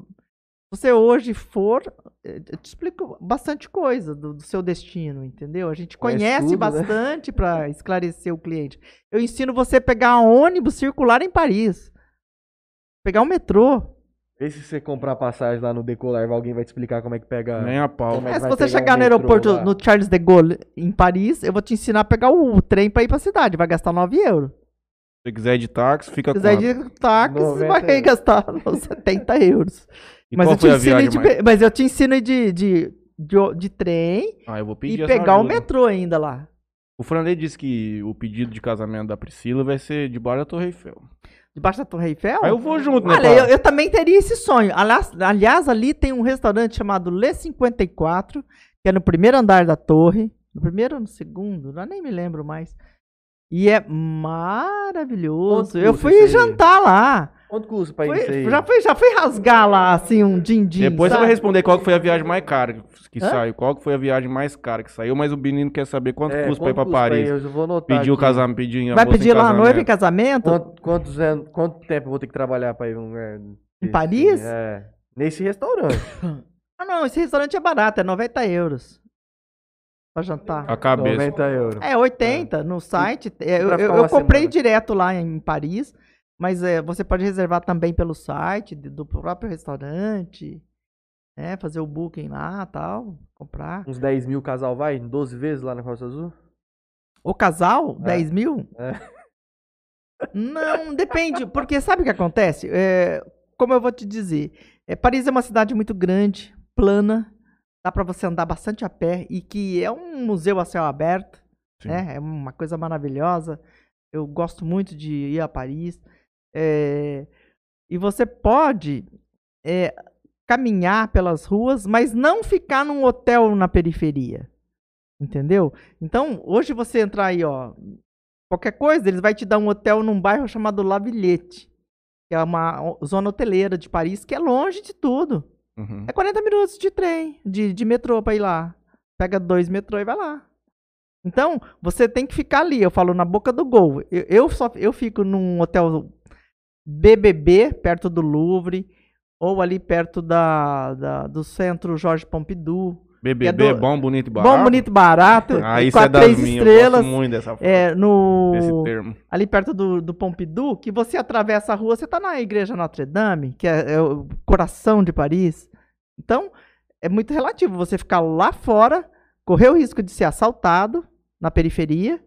Se você hoje for, eh, eu te explico bastante coisa do, do seu destino, entendeu? A gente Conhece conhece tudo, né? bastante para esclarecer o cliente. Eu ensino você a pegar um ônibus circular em Paris. Pegar o metrô. Vê se você comprar passagem lá no Decolar, alguém vai te explicar como é que pega. Nem a pau. É É, se você chegar o no aeroporto lá? no Charles de Gaulle em Paris, eu vou te ensinar a pegar o trem para ir para a cidade. Vai gastar 9 euros. você quiser de táxi, fica Se quiser quanto? de táxi, você 90 vai gastar uns 70 euros. E Mas qual eu, te foi a ensino viagem de, mais... mas eu te ensino de, de, de, de trem Ah, eu vou e pegar o metrô ainda lá. O Franley disse que o pedido de casamento da Priscila vai ser debaixo da Torre Eiffel. Debaixo da Torre Eiffel? Aí eu vou junto, né, Olha, eu, eu também teria esse sonho. Aliás, aliás, ali tem um restaurante chamado Le 54, que é no primeiro andar da torre. No primeiro ou no segundo? Eu nem me lembro mais. E é maravilhoso. Eu fui jantar lá. Quanto custa pra ir Fui- nisso aí? já, fui, já fui rasgar lá, assim, um din-din. Depois você sabe? vai responder qual que foi a viagem mais cara que Hã? saiu. Qual que foi a viagem mais cara que saiu, mas o menino quer saber quanto É, custa pra ir quanto pra Paris. aí? Eu vou anotar Pedir o aqui. casamento, pedir a Vai em pedir lá a noiva em casamento. Quanto, quantos anos, quanto tempo eu vou ter que trabalhar pra ir num lugar Em desse? Paris? É. Nesse restaurante. Ah, não, esse restaurante é barato, é 90 euros. Pra jantar. A cabeça. 90 euros. É, 80 no site. É, eu eu, eu comprei semana? direto lá em Paris, mas é, você pode reservar também pelo site do próprio restaurante, né? Fazer o booking lá tal, comprar. Uns 10 mil casal vai? 12 vezes lá na Costa Azul? O casal, É. 10 mil? É. Não, depende, porque sabe o que acontece? É, como eu vou te dizer, é, Paris é uma cidade muito grande, plana, dá pra você andar bastante a pé e que é um museu a céu aberto, Sim. né? É uma coisa maravilhosa. Eu gosto muito de ir a Paris. É, e você pode é, caminhar pelas ruas, mas não ficar num hotel na periferia. Entendeu? Então, hoje você entrar aí, ó, qualquer coisa, eles vai te dar um hotel num bairro chamado La Villette, que é uma zona hoteleira de Paris, que é longe de tudo. Uhum. É 40 minutos de trem, de, de metrô pra ir lá. Pega dois metrô e vai lá. Então, você tem que ficar ali, eu falo na boca do gol. Eu, eu só eu fico num hotel BBB, perto do Louvre, ou ali perto da, da- do centro Jorge Pompidou. BBB É do- bom, bonito e barato. Bom, bonito, barato. Ah, isso é das três minhas. Eu estrelas. gosto muito dessa, É, no, desse termo. ali perto do, do Pompidou, que você atravessa a rua, você tá na igreja Notre Dame, que é, é o coração de Paris. Então, é muito relativo você ficar lá fora, correr o risco de ser assaltado na periferia,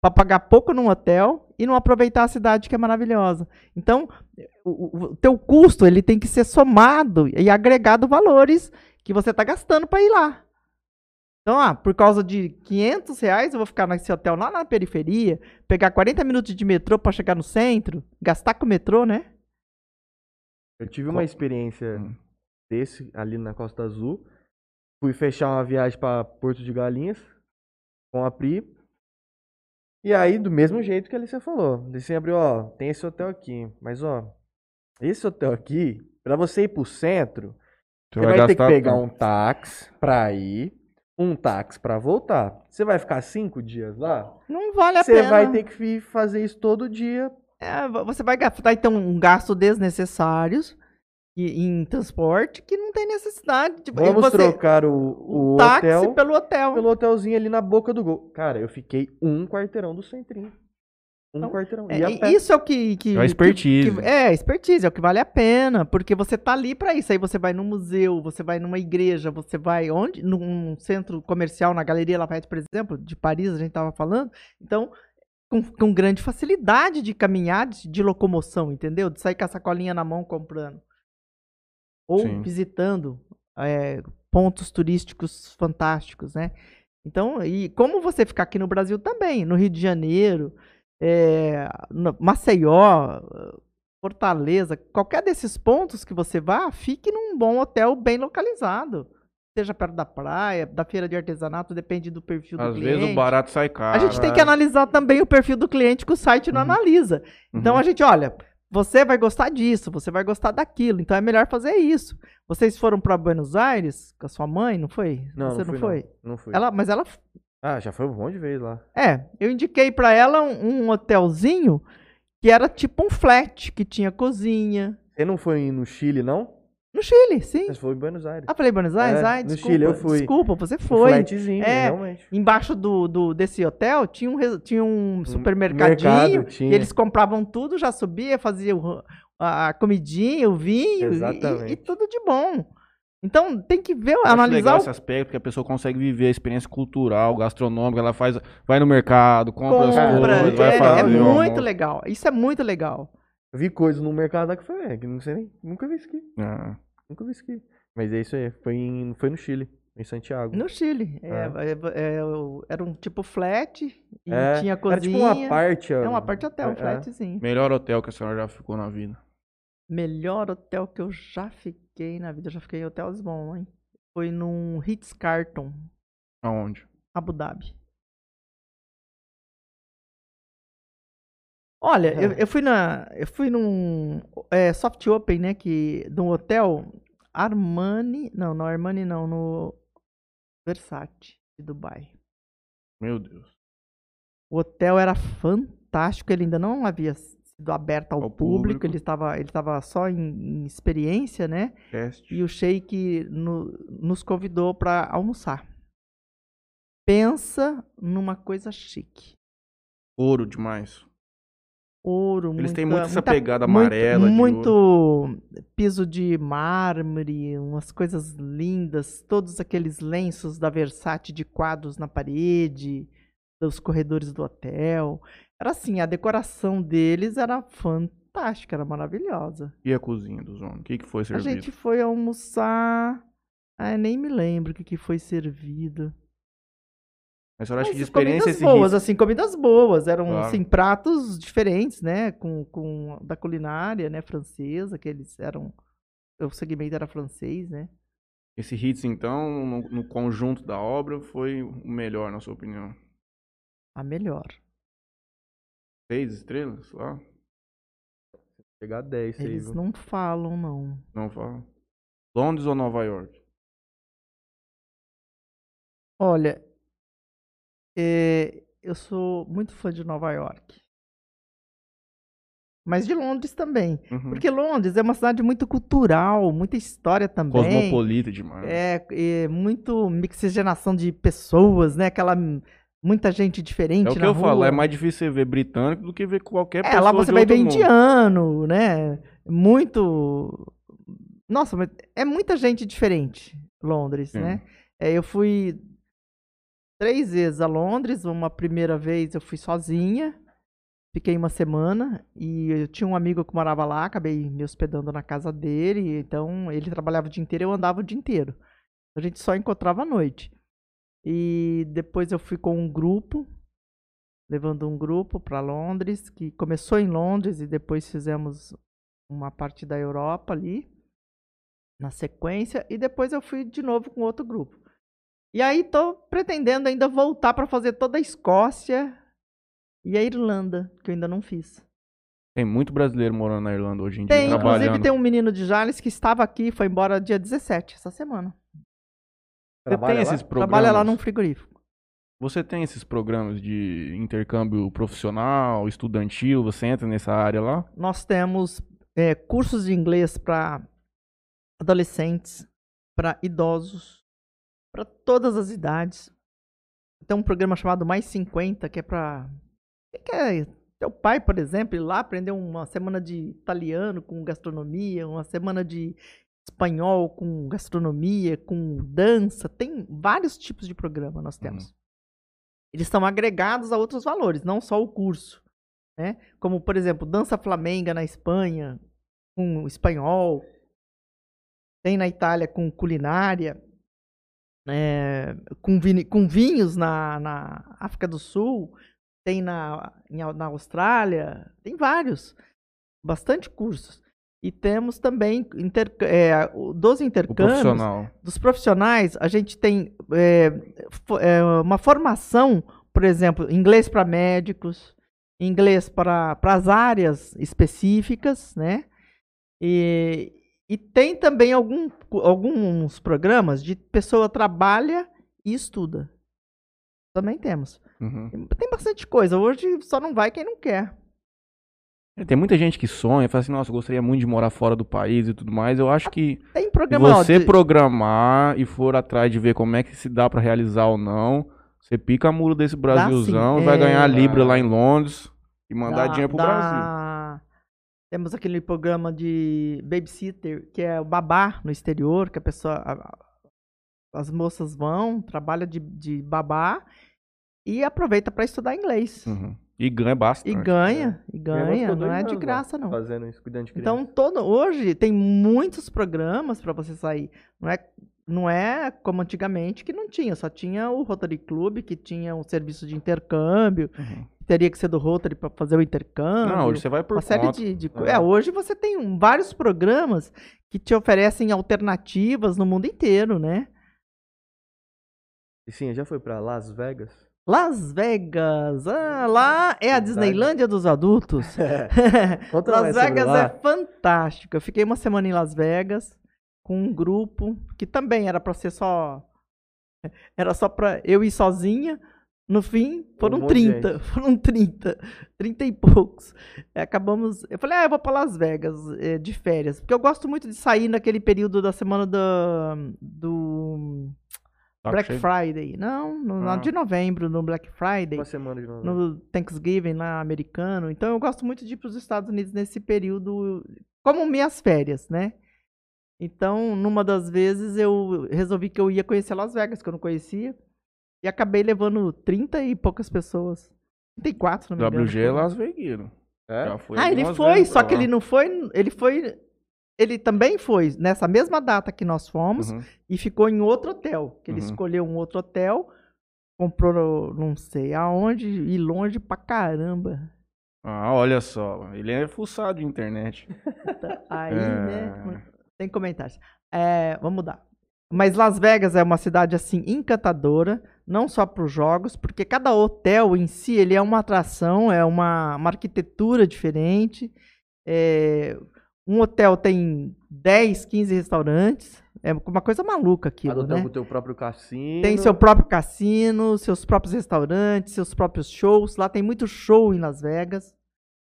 para pagar pouco num hotel e não aproveitar a cidade que é maravilhosa. Então, o, o- teu custo ele tem que ser somado e agregado valores que você tá gastando para ir lá. Então, ah, por causa de 500 reais, eu vou ficar nesse hotel lá na periferia, pegar 40 minutos de metrô para chegar no centro, gastar com o metrô, né? Eu tive uma experiência Hum. desse ali na Costa Azul. Fui fechar uma viagem pra Porto de Galinhas com a Pri. E aí, do mesmo jeito que a Alicia falou. A Alicia abriu, ó, tem esse hotel aqui. Mas, ó, esse hotel aqui, pra você ir pro centro, Você você vai, ter que pegar um táxi pra ir, um táxi pra voltar. Você vai ficar cinco dias lá? Não vale a Você pena. vai ter que fazer isso todo dia. É, vo- você vai gastar então um gasto desnecessário e- em transporte que não tem necessidade. Tipo, Vamos você, trocar o, o táxi hotel pelo hotel. pelo hotelzinho ali na boca do gol. Cara, eu fiquei um quarteirão do centrinho. Um Então, quarteirão. É, isso é o que, que, É a que- expertise. que- é, expertise, é o que vale a pena, porque você tá ali pra isso. Aí você vai num museu, você vai numa igreja, você vai onde? Num centro comercial, na Galeria Lafayette, por exemplo, de Paris, a gente tava falando. Então, com, com grande facilidade de caminhar, de, de locomoção, entendeu? De sair com a sacolinha na mão comprando. Ou Sim. visitando é, pontos turísticos fantásticos, né? Então, e como você ficar aqui no Brasil também, no Rio de Janeiro, é, Maceió, Fortaleza, qualquer desses pontos que você vá, fique num bom hotel bem localizado. Seja perto da praia, da feira de artesanato, depende do perfil do Às cliente. vezes o barato sai caro. A gente tem que analisar também o perfil do cliente que o site não Uhum. analisa. Então Uhum. a gente, olha, você vai gostar disso, você vai gostar daquilo, então é melhor fazer isso. Vocês foram para Buenos Aires com a sua mãe, não foi? Não, você não, não, foi? Não, não fui. Ela, mas ela Ah, já foi um monte de vezes lá. é, eu indiquei pra ela um, um hotelzinho que era tipo um flat, que tinha cozinha. Você não foi no Chile, não? No Chile, sim. Você foi em Buenos Aires. Ah, falei Buenos Aires? É, Ai, no desculpa. Chile eu fui. Desculpa, você Um foi. flatzinho, É, realmente. Embaixo do, do- desse hotel tinha um, tinha um supermercadinho. mercado, tinha. E eles compravam tudo, já subia, fazia o- a, comidinha, o vinho e- e, Exatamente. e tudo de bom. Então tem que ver, Eu acho analisar legal o esse aspecto, porque a pessoa consegue viver a experiência cultural, gastronômica, ela faz, vai no mercado, compra, as compra. coisas, vai É, fazer é muito legal. Isso é muito legal. Vi coisas no mercado lá que foi, é, que não sei nem. Nunca vi isso aqui. Ah, Nunca vi isso aqui. Mas é isso aí. Foi, em, foi no Chile, em Santiago. No Chile. É, é, é, o- era um tipo flat e É, tinha Era cozinha. tipo uma parte. É uma parte hotel, um É, é. flatzinho. melhor hotel que a senhora já ficou na vida. Melhor hotel que eu já fiquei na vida. Eu já fiquei em hotéis bons, hein? Foi num Ritz Carlton, Aonde? Abu Dhabi. Olha, eu, eu fui na. Eu fui num é, soft open, né? Que, de um hotel Armani. Não, no Armani não, no Versace de Dubai. Meu Deus. O hotel era fantástico, ele ainda não havia sido aberto ao, Ao público, público. ele estava ele estava só em, em experiência, né? Teste. E o Sheik no- nos convidou para almoçar. Pensa numa coisa chique. Ouro demais. Ouro, Eles têm muita- muito essa muita- pegada muito- amarela de Muito piso de mármore, umas coisas lindas, todos aqueles lenços da Versace de quadros na parede, dos corredores do hotel. Era assim, a decoração deles era fantástica, era maravilhosa. E a cozinha dos homens? O que, que foi A servido? gente foi almoçar. Ah, nem me lembro o que, que foi servido. Mas a senhora acha que de experiência comidas boas, risco- assim, comidas boas. Eram, Claro. assim, pratos diferentes, né? Com, com da culinária, né? Francesa, que eles eram... O segmento era francês, né? esse hits, então, no, no conjunto da obra, foi o melhor, na sua opinião? A melhor. Seis estrelas lá? Pegar 10, aí, Eles viu? não falam, não. Não fala. Londres ou Nova York? Olha, é, eu sou muito fã de Nova York. Mas de Londres também. Uhum. Porque Londres é uma cidade muito cultural, muita história também. Cosmopolita demais. É, é muito mixigenação de pessoas, né? Aquela muita gente diferente É o que eu falo, rua. é mais difícil você ver britânico do que ver qualquer É, pessoa lá você vai ver mundo. indiano, né? Muito. Nossa, mas é muita gente diferente, Londres, Sim. né? É, eu fui três vezes a Londres. Uma primeira vez eu fui sozinha, fiquei uma semana e eu tinha um amigo que morava lá, acabei me hospedando na casa dele. Então ele trabalhava o dia inteiro, eu andava o dia inteiro. A gente só encontrava à noite. E depois eu fui com um grupo, levando um grupo para Londres, que começou em Londres e depois fizemos uma parte da Europa ali, na sequência, e depois eu fui de novo com outro grupo. E aí tô pretendendo ainda voltar para fazer toda a Escócia e a Irlanda, que eu ainda não fiz. Tem muito brasileiro morando na Irlanda hoje em dia, Tem, trabalhando. inclusive tem um menino de Jales que estava aqui e foi embora dia 17, essa semana. Você tem Trabalha esses lá? programas? Trabalha lá num frigorífico. Você tem esses programas de intercâmbio profissional, estudantil, você entra nessa área lá? Nós temos é, cursos de inglês para adolescentes, para idosos, para todas as idades. Tem um programa chamado Mais 50, que é para. Que é teu pai, por exemplo, ir lá aprender uma semana de italiano com gastronomia, uma semana de espanhol com gastronomia, com dança. Tem vários tipos de programa nós temos. Eles estão agregados a outros valores, não só o curso. Né? Como, por exemplo, dança flamenga na Espanha, com espanhol. Tem na Itália com culinária. É, com, vini- com vinhos na, na África do Sul. Tem na, em na Austrália. Tem vários. Bastante cursos. E temos também inter, é, dos intercâmbios profissional. dos profissionais, a gente tem é, é, uma formação, por exemplo, inglês para médicos, inglês para as áreas específicas, né? E, e tem também algum, alguns programas de pessoa trabalha e estuda. Também temos. Uhum. Tem bastante coisa. Hoje só não vai quem não quer. É, Tem muita gente que sonha, fala assim, nossa, eu gostaria muito de morar fora do país e tudo mais. Eu acho que Tem programa você de- programar e for atrás de ver como é que se dá pra realizar ou não, você pica muro desse Brasilzão, sim, vai é. ganhar Libra lá em Londres e mandar da- dinheiro pro da- Brasil. Temos aquele programa de babysitter, que é o babá no exterior, que a pessoa. a- as moças vão, trabalha de, de babá e aproveita para estudar inglês. Uhum. E ganha bastante. E ganha, e Minha irmã ganha, não é de graça, não. Fazendo isso, cuidando de criança. Então, todo, hoje tem muitos programas para você sair. Não é, não é como antigamente que não tinha, só tinha o Rotary Club, que tinha um serviço de intercâmbio, Uhum. teria que ser do Rotary para fazer o intercâmbio. Não, hoje você vai por uma série conta. de, de co- É. é, hoje você tem um- vários programas que te oferecem alternativas no mundo inteiro, né? E sim, já foi pra Las Vegas? Las Vegas, ah, lá é a Verdade. Disneylândia dos adultos. Las Vegas é fantástico. Eu fiquei uma semana em Las Vegas com um grupo que também era pra ser só era só pra eu ir sozinha. No fim, foram Um monte de 30, foram 30, 30 e poucos. Acabamos, eu falei: "Ah, eu vou pra Las Vegas é, de férias", porque eu gosto muito de sair naquele período da semana do Saco Black. Friday. Não, no, Ah. de novembro, no Black Friday Uma semana de no Thanksgiving lá americano. Então eu gosto muito de ir para os Estados Unidos nesse período, como minhas férias, né? Então, numa das vezes eu resolvi que eu ia conhecer Las Vegas, que eu não conhecia, e acabei levando 30 e poucas pessoas. 34, se não me engano. WG é Las Vegueiro. É? Já foi Ah, ele foi, só que lá. ele não foi, ele foi ele também foi nessa mesma data que nós fomos Uhum. e ficou em outro hotel. Que ele Uhum. escolheu um outro hotel, comprou não sei aonde e longe pra caramba. Ah, olha só. Ele é fuçado de internet. Aí, É. né? Tem comentários. É, vamos mudar. Mas Las Vegas é uma cidade assim encantadora, não só para os jogos, porque cada hotel em si ele é uma atração, é uma, uma arquitetura diferente. É, um hotel tem 10, 15 restaurantes. É uma coisa maluca aquilo, Cada hotel né? com o teu próprio cassino. Tem seu próprio cassino, seus próprios restaurantes, seus próprios shows. Lá tem muito show em Las Vegas.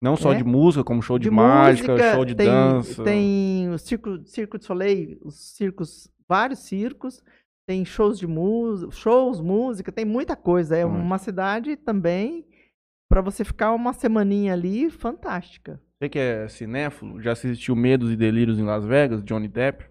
Não só É. de música, como show de, de mágica, música, show de tem, dança. Tem o Circo, Circo de Soleil, os circos, vários circos, tem shows de música, shows, música, tem muita coisa. É Muito. uma cidade também para você ficar uma semaninha ali fantástica. Você que é cinéfilo, já assistiu Medos e Delírios em Las Vegas, Johnny Depp?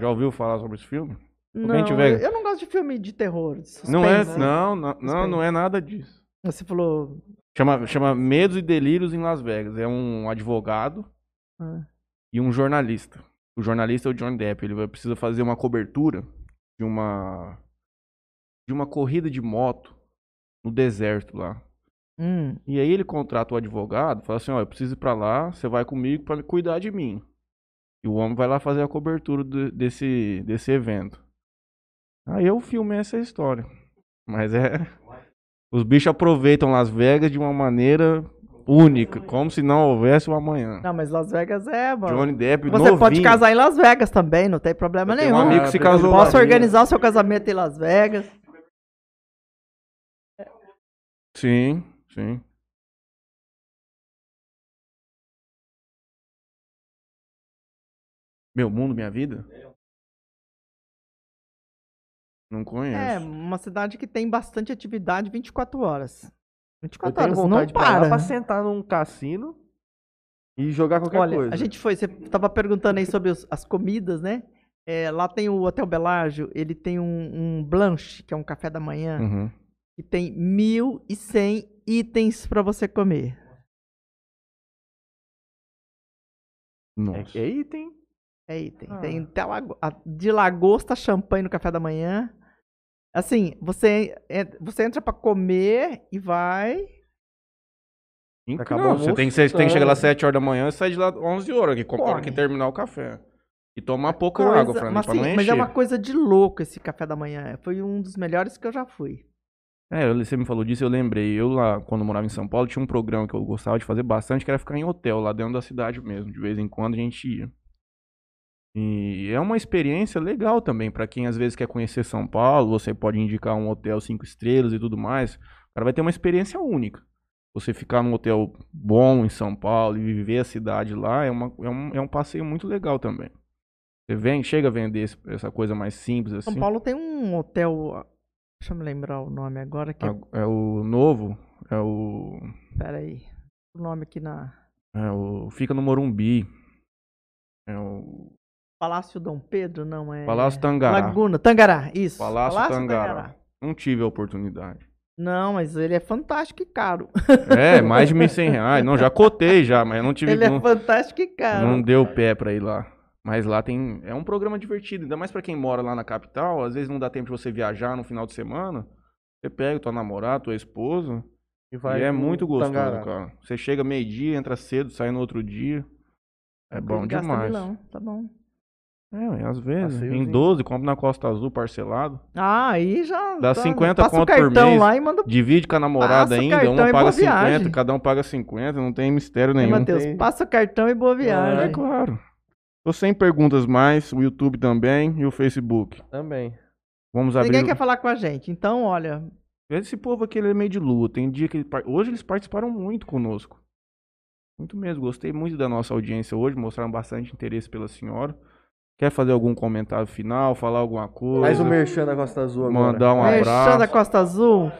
Já ouviu falar sobre esse filme? Não, eu não gosto de filme de terror. de não é, suspense. não, não, não, não é nada disso. Você falou. Chama, chama Medos e Delírios em Las Vegas. É um advogado ah, e um jornalista. O jornalista é o Johnny Depp. Ele vai, precisa fazer uma cobertura de uma de uma corrida de moto no deserto lá. hum, E aí ele contrata o advogado, fala assim, ó, eu preciso ir pra lá, você vai comigo pra cuidar de mim. E o homem vai lá fazer a cobertura do- desse, desse evento. Aí eu filmei essa história. Mas é. Os bichos aproveitam Las Vegas de uma maneira única, como se não houvesse um amanhã. Não, mas Las Vegas é. mano. Johnny Depp, Você novinho. pode casar em Las Vegas também, não tem problema Eu nenhum. um amigo que se casou lá. Posso organizar o seu casamento em Las Vegas. Sim, sim. Meu mundo, minha vida? Não É, conheço. uma cidade que tem bastante atividade 24 horas. Eu 24 tenho horas, vontade não ir pra lá para. pra sentar num cassino e jogar qualquer Olha, coisa. a gente foi, você tava perguntando aí sobre os- as comidas, né? É, lá tem o Hotel Belágio, ele tem um, um blanche, que é um café da manhã, Uhum. que tem 1.100 itens pra você comer. Nossa. É, é item. É item. Ah. Tem até lago- a- de lagosta, champanhe no café da manhã. Assim, você, é- você entra pra comer e vai. Não, você tem, que- você tem que chegar lá às almoçando. 7 horas da manhã e sai de lá 11 horas, que compara que terminar o café. E tomar pouca coisa- água, Fran, mas, pra assim, não encher. mas é uma coisa de louco esse café da manhã. Foi um dos melhores que eu já fui. É, você me falou disso, eu lembrei. Eu lá, quando morava em São Paulo, tinha um programa que eu gostava de fazer bastante, que era ficar em hotel, lá dentro da cidade mesmo. De vez em quando a gente ia. E é uma experiência legal também, pra quem às vezes quer conhecer São Paulo, você pode indicar um hotel cinco estrelas e tudo mais. O cara vai ter uma experiência única. Você ficar num hotel bom em São Paulo e viver a cidade lá é, uma, é, um, é um passeio muito legal também. Você vem, chega a vender essa coisa mais simples assim. São Paulo tem um hotel. Deixa eu me lembrar o nome agora. Que é, É o novo, é o peraí. o nome aqui na. É, o, fica no Morumbi. É o Palácio Dom Pedro, não é? Palácio Tangará. Laguna, Tangará, isso. Palácio, Tangará. Não tive a oportunidade. Não, mas ele é fantástico e caro. É, mais de 1.100 reais. Não, já cotei já, mas eu não tive... ele não, é fantástico e caro. não deu pé pra ir lá. Mas lá tem... É um programa divertido. Ainda mais pra quem mora lá na capital. Às vezes não dá tempo de você viajar no final de semana. Você pega tua namorada, tua esposa. E, e é muito gostoso, Tangará. cara. Você chega meio-dia, entra cedo, sai no outro dia. É bom demais. milão, tá bom. É, às vezes. Em Passeiozinho. 12, compra na Costa Azul parcelado. Ah, aí já. Dá tá, 50 passa conto o por cartão mês. lá e manda. Divide com a namorada Passa ainda, um paga boa 50, viagem. cada um paga 50, não tem mistério nenhum. Matheus, tem- passa o cartão e boa viagem. É claro. Tô sem perguntas mais, o YouTube também e o Facebook. Também. Vamos abrir. Ninguém quer falar com a gente. Então, olha. Esse povo aqui ele é meio de lua. Tem dia que ele hoje eles participaram muito conosco. Muito mesmo. Gostei muito da nossa audiência hoje, mostraram bastante interesse pela senhora. Quer fazer algum comentário final, falar alguma coisa? Mais um merchan da Costa Azul agora. Mandar um Merchan abraço. da Costa Azul.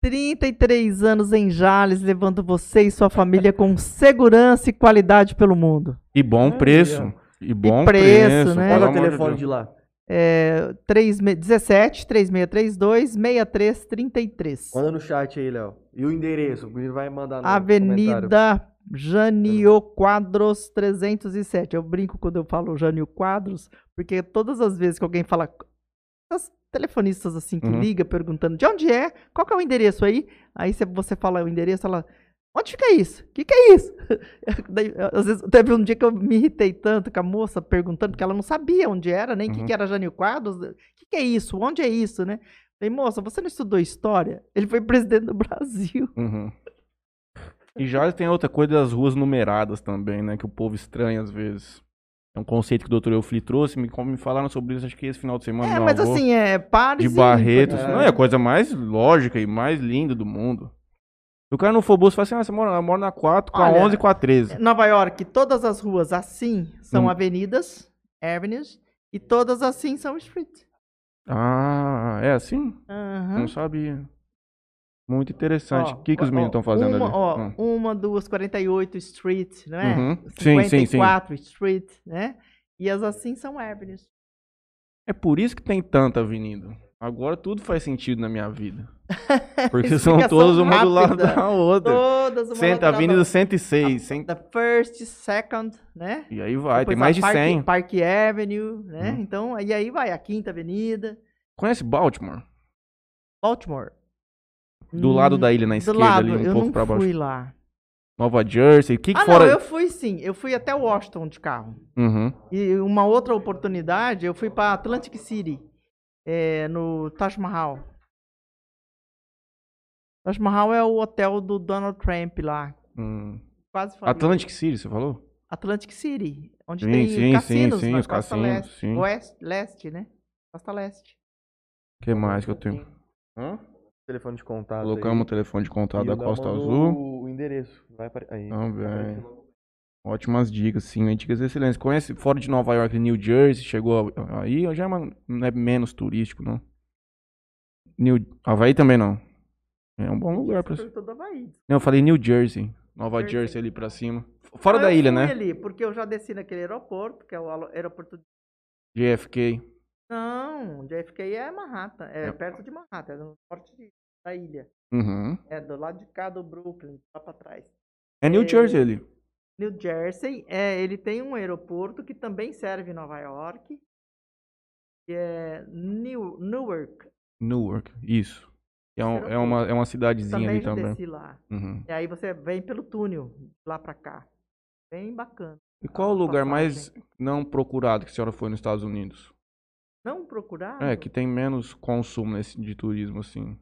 33 anos em Jales, levando você e sua família com segurança e qualidade pelo mundo. E bom preço. E bom preço, preço. né? Olha o telefone de lá. É, 3, 17 3632 6333. Manda no chat aí, Léo. E o endereço, o menino vai mandar no comentário. Janio Quadros 307. Eu brinco quando eu falo Janio Quadros, porque todas as vezes que alguém fala. As telefonistas assim que Uhum. liga perguntando de onde é, qual que é o endereço aí? Aí cê- você fala o endereço, ela. Onde fica isso? O que, que é isso? Daí, às vezes, teve um dia que eu me irritei tanto com a moça perguntando, porque ela não sabia onde era, nem o que, Uhum. que era Jânio Quadros. O que, que é isso? Onde é isso, né? Falei, moça, você não estudou história? Ele foi presidente do Brasil. Uhum. E já tem outra coisa das ruas numeradas também, né? Que o povo estranha às vezes. É um conceito que o Dr. Eufli trouxe, me, como me falaram sobre isso, acho que esse final de semana. É, mas avô, assim, é pares De Barretos. ímpares, Não, né? é a coisa mais lógica e mais linda do mundo. Se o cara não for bolso, fala assim, ah, você mora, eu moro na 4, com a Olha, 11 e com a 13. Nova York, todas as ruas assim são Hum. avenidas, avenues, e todas assim são street. Ah, é assim? Aham. Não sabia. Muito interessante. O que, que os meninos estão fazendo uma, ali? Ó, Hum. Uma, duas, 48 Street, não é? Uhum. Sim, sim, sim. 54 Street, né? E as assim são avenues. É por isso que tem tanta avenida. Agora tudo faz sentido na minha vida. Porque são todas uma do lado rápida. da outra. Todas uma da avenida outra. 106. cem- The first, second, né? E aí vai, Depois tem mais a de Park, 100. Park Avenue, né? Uhum. Então, e aí vai a Quinta Avenida. Conhece Baltimore? Baltimore. Do lado Hum, da ilha, na esquerda lado, ali, um eu pouco pra baixo. fui lá. Nova Jersey. Que que Ah, fora... não, eu fui sim. Eu fui até Washington de carro. Uhum. E uma outra oportunidade, eu fui para Atlantic City, é, no Taj Mahal. Taj Mahal é o hotel do Donald Trump lá. Hum. Quase falei. Atlantic City, você falou? Atlantic City, onde Sim, tem sim, cassinos sim, sim, na os cassinos, leste, sim. oeste, leste, né? Costa leste. O que mais que eu tenho? Hã? Telefone de contato. Colocamos o aí. telefone de contato E da o Costa Azul. O endereço. Vai apare- aí. Também. Ótimas dicas, sim, dicas excelentes. Conhece fora de Nova York, New Jersey, chegou aí, já é uma- não é menos turístico, não. New, Havaí também não. É um bom lugar Havaí. Não, eu falei New Jersey. Nova Jersey. Jersey ali pra cima. Fora Não, da eu ilha, né? ali, porque eu já desci naquele aeroporto, que é o aeroporto JFK. Não, JFK é Manhattan, é É. perto de Manhattan, é no norte da ilha. Uhum. É do lado de cá do Brooklyn, lá pra trás. É New É. Jersey ali. New Jersey, é, ele tem um aeroporto que também serve Nova York, que é New, Newark. Newark, isso. É, um- é uma, é uma cidadezinha Também ali também. desci lá. Uhum. E aí você vem pelo túnel, lá pra cá. Bem bacana. E qual o lugar mais não procurado que a senhora foi nos Estados Unidos? Não procurar? É, que tem menos consumo nesse, de turismo, assim.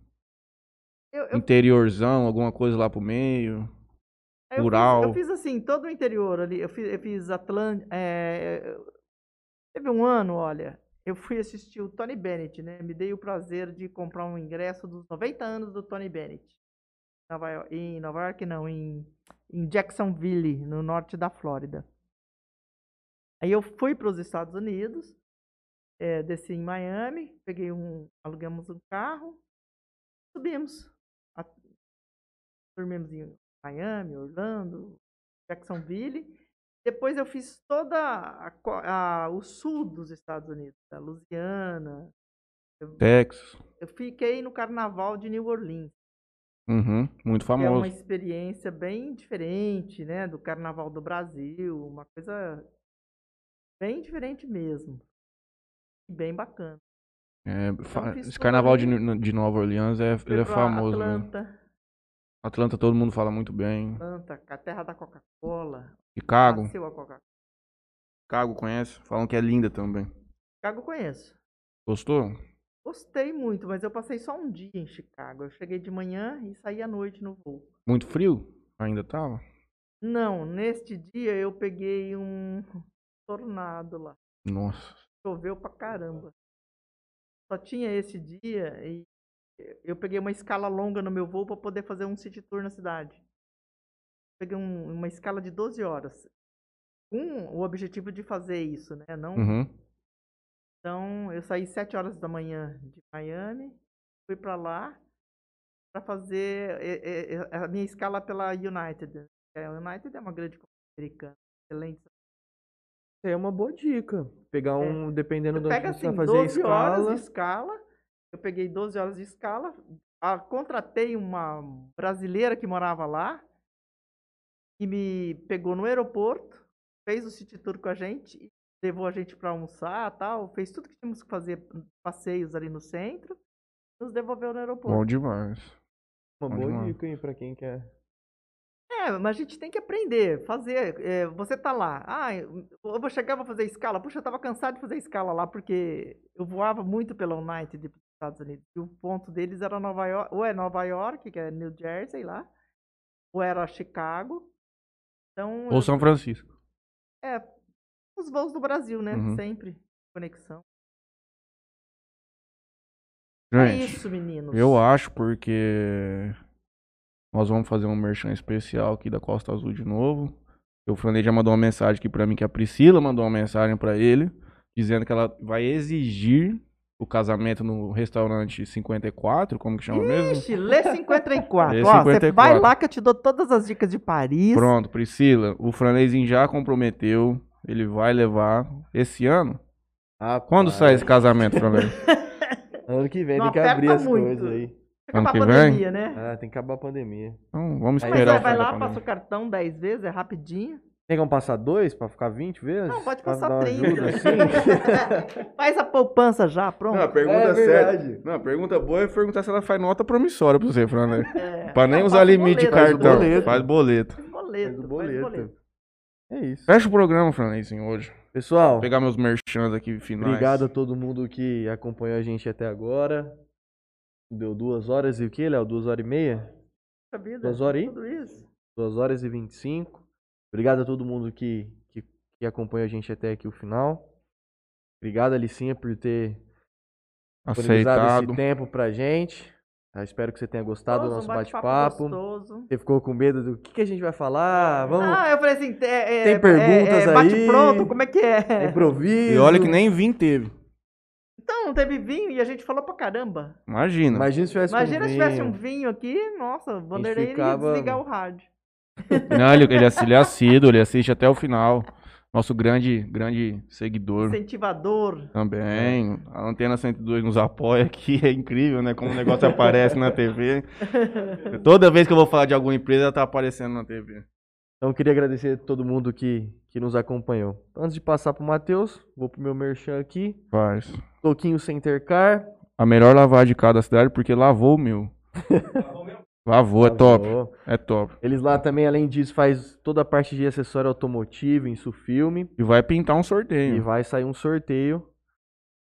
eu, eu Interiorzão, alguma coisa lá pro meio. Eu Rural. Fiz, eu fiz assim, todo o interior ali. Eu fiz, eu fiz Atlântico. teve um ano, olha. Eu fui assistir o Tony Bennett, né? Me dei o prazer de comprar um ingresso dos 90 anos do Tony Bennett. Nova York, em Nova York, não, em, em Jacksonville, no norte da Flórida. Aí eu fui para os Estados Unidos, eh, desci em Miami, peguei um, alugamos um carro, subimos, a- dormimos em Miami, Orlando, Jacksonville. Depois eu fiz toda a a- o sul dos Estados Unidos, a Louisiana. Eu, Texas. eu fiquei no carnaval de New Orleans, Uhum, muito que é uma famoso. experiência bem diferente, né, do carnaval do Brasil, uma coisa bem diferente mesmo. Bem bacana. É, Então, esse carnaval de, de Nova Orleans é, ele é famoso. mesmo. Atlanta, Atlanta todo mundo fala muito bem. Atlanta, a terra da Coca-Cola. Chicago. Nasceu a Coca-Cola. Chicago conhece? Falam que é linda também. Chicago conheço. Gostou? Gostei muito, mas eu passei só um dia em Chicago. Eu cheguei de manhã e saí à noite no voo. Muito frio? Ainda tava? Não, neste dia eu peguei um tornado lá. Nossa. Choveu pra caramba. Só tinha esse dia e eu peguei uma escala longa no meu voo para poder fazer um city tour na cidade. Peguei um- uma escala de 12 horas. Com o objetivo de fazer isso, né? Não, Uhum. Então, eu saí 7 horas da manhã de Miami, fui pra lá para fazer a minha escala pela United. A United é uma grande companhia americana, excelente. É uma boa dica. Pegar um, dependendo do pega onde você assim, vai fazer a 12 escala. horas de escala. Eu peguei 12 horas de escala. ah, contratei uma brasileira que morava lá, que me pegou no aeroporto, fez o city tour com a gente, levou a gente para almoçar tal, fez tudo que tínhamos que fazer, passeios ali no centro, nos devolveu no aeroporto. Bom demais. Uma Bom boa demais. dica, hein, pra quem quer. É, mas a gente tem que aprender, fazer. é, você tá lá, ah, eu vou chegar, vou fazer escala. Puxa, eu tava cansado de fazer escala lá, porque eu voava muito pela United dos Estados Unidos. E o ponto deles era Nova York, ou é Nova York, que é New Jersey lá, ou era Chicago. Então, Ou eu- São Francisco. é, os voos do Brasil, né? Uhum. Sempre. Conexão. é Gente, isso, meninos. eu acho porque nós vamos fazer um merchan especial aqui da Costa Azul de novo. O Franei já mandou uma mensagem aqui pra mim, que a Priscila mandou uma mensagem pra ele, dizendo que ela vai exigir o casamento no restaurante 54, como que chama mesmo? Ixi, lê 54. Lê Ó, você 54. vai lá que eu te dou todas as dicas de Paris. Pronto, Priscila, o Franezinho já comprometeu, ele vai levar esse ano. Rapaz, Quando sai esse casamento, Franei? Ano que vem Não tem que abrir as muito. coisas aí. Ano Acabar a que vem? pandemia, né? Ah, tem que acabar a pandemia. Então, vamos Aí Mas esperar você o vai da lá, pandemia. passa o cartão 10 vezes, é rapidinho. Tem como passar dois pra ficar 20 vezes? Não, pode passar dar uma 30. ajuda, assim? Faz a poupança já, pronto. Não, a pergunta É certa. verdade. Não, a pergunta boa é perguntar se ela faz nota promissória pra você, Franei. É. Pra nem Não, usar limite de boleto. cartão. boleto. Faz boleto. Faz boleto. Faz o faz boleto. boleto. É isso. Fecha o programa, Franeizinho, hoje. Pessoal, Vou pegar meus merchans aqui finais. obrigado a todo mundo que acompanhou a gente até agora. Deu duas horas e o que, Léo? Duas horas e meia? Duas horas isso. Duas horas e 25. Obrigado a todo mundo que, que, que acompanhou a gente até aqui o final. Obrigado, Alicinha, por ter Aceitado. esse tempo pra gente. Tá, espero que você tenha gostado do Gostoso, nosso um bate-papo. Você ficou com medo do que, que a gente vai falar? Vamos. Ah, eu falei assim, é, é, Tem é- perguntas é, bate aí? pronto, como é que é? Improviso. E olha que nem vinho teve. Então, não teve vinho e a gente falou pra caramba. Imagina. Imagina se tivesse Imagina com se tivesse vinho. um vinho aqui, nossa, o Vanderlei ficava- ia desligar o rádio. Não, ele, ele, assi- ele é assíduo, ele assiste até o final. Nosso grande, grande seguidor Incentivador. também. A Antena 102 nos apoia aqui. É incrível, né? Como o negócio aparece na TV. Toda vez que eu vou falar de alguma empresa, ela tá aparecendo na TV. Então eu queria agradecer a todo mundo que, que nos acompanhou. Antes de passar pro Matheus, vou pro meu merchan aqui. Faz. Toquinho Center Car. A melhor lavagem de cada cidade, porque lavou o meu. Lavou, é top. Lavou. É top. Eles lá também, além disso, faz toda a parte de acessório automotivo, insufilme. E vai pintar um E sorteio. vai sair um sorteio.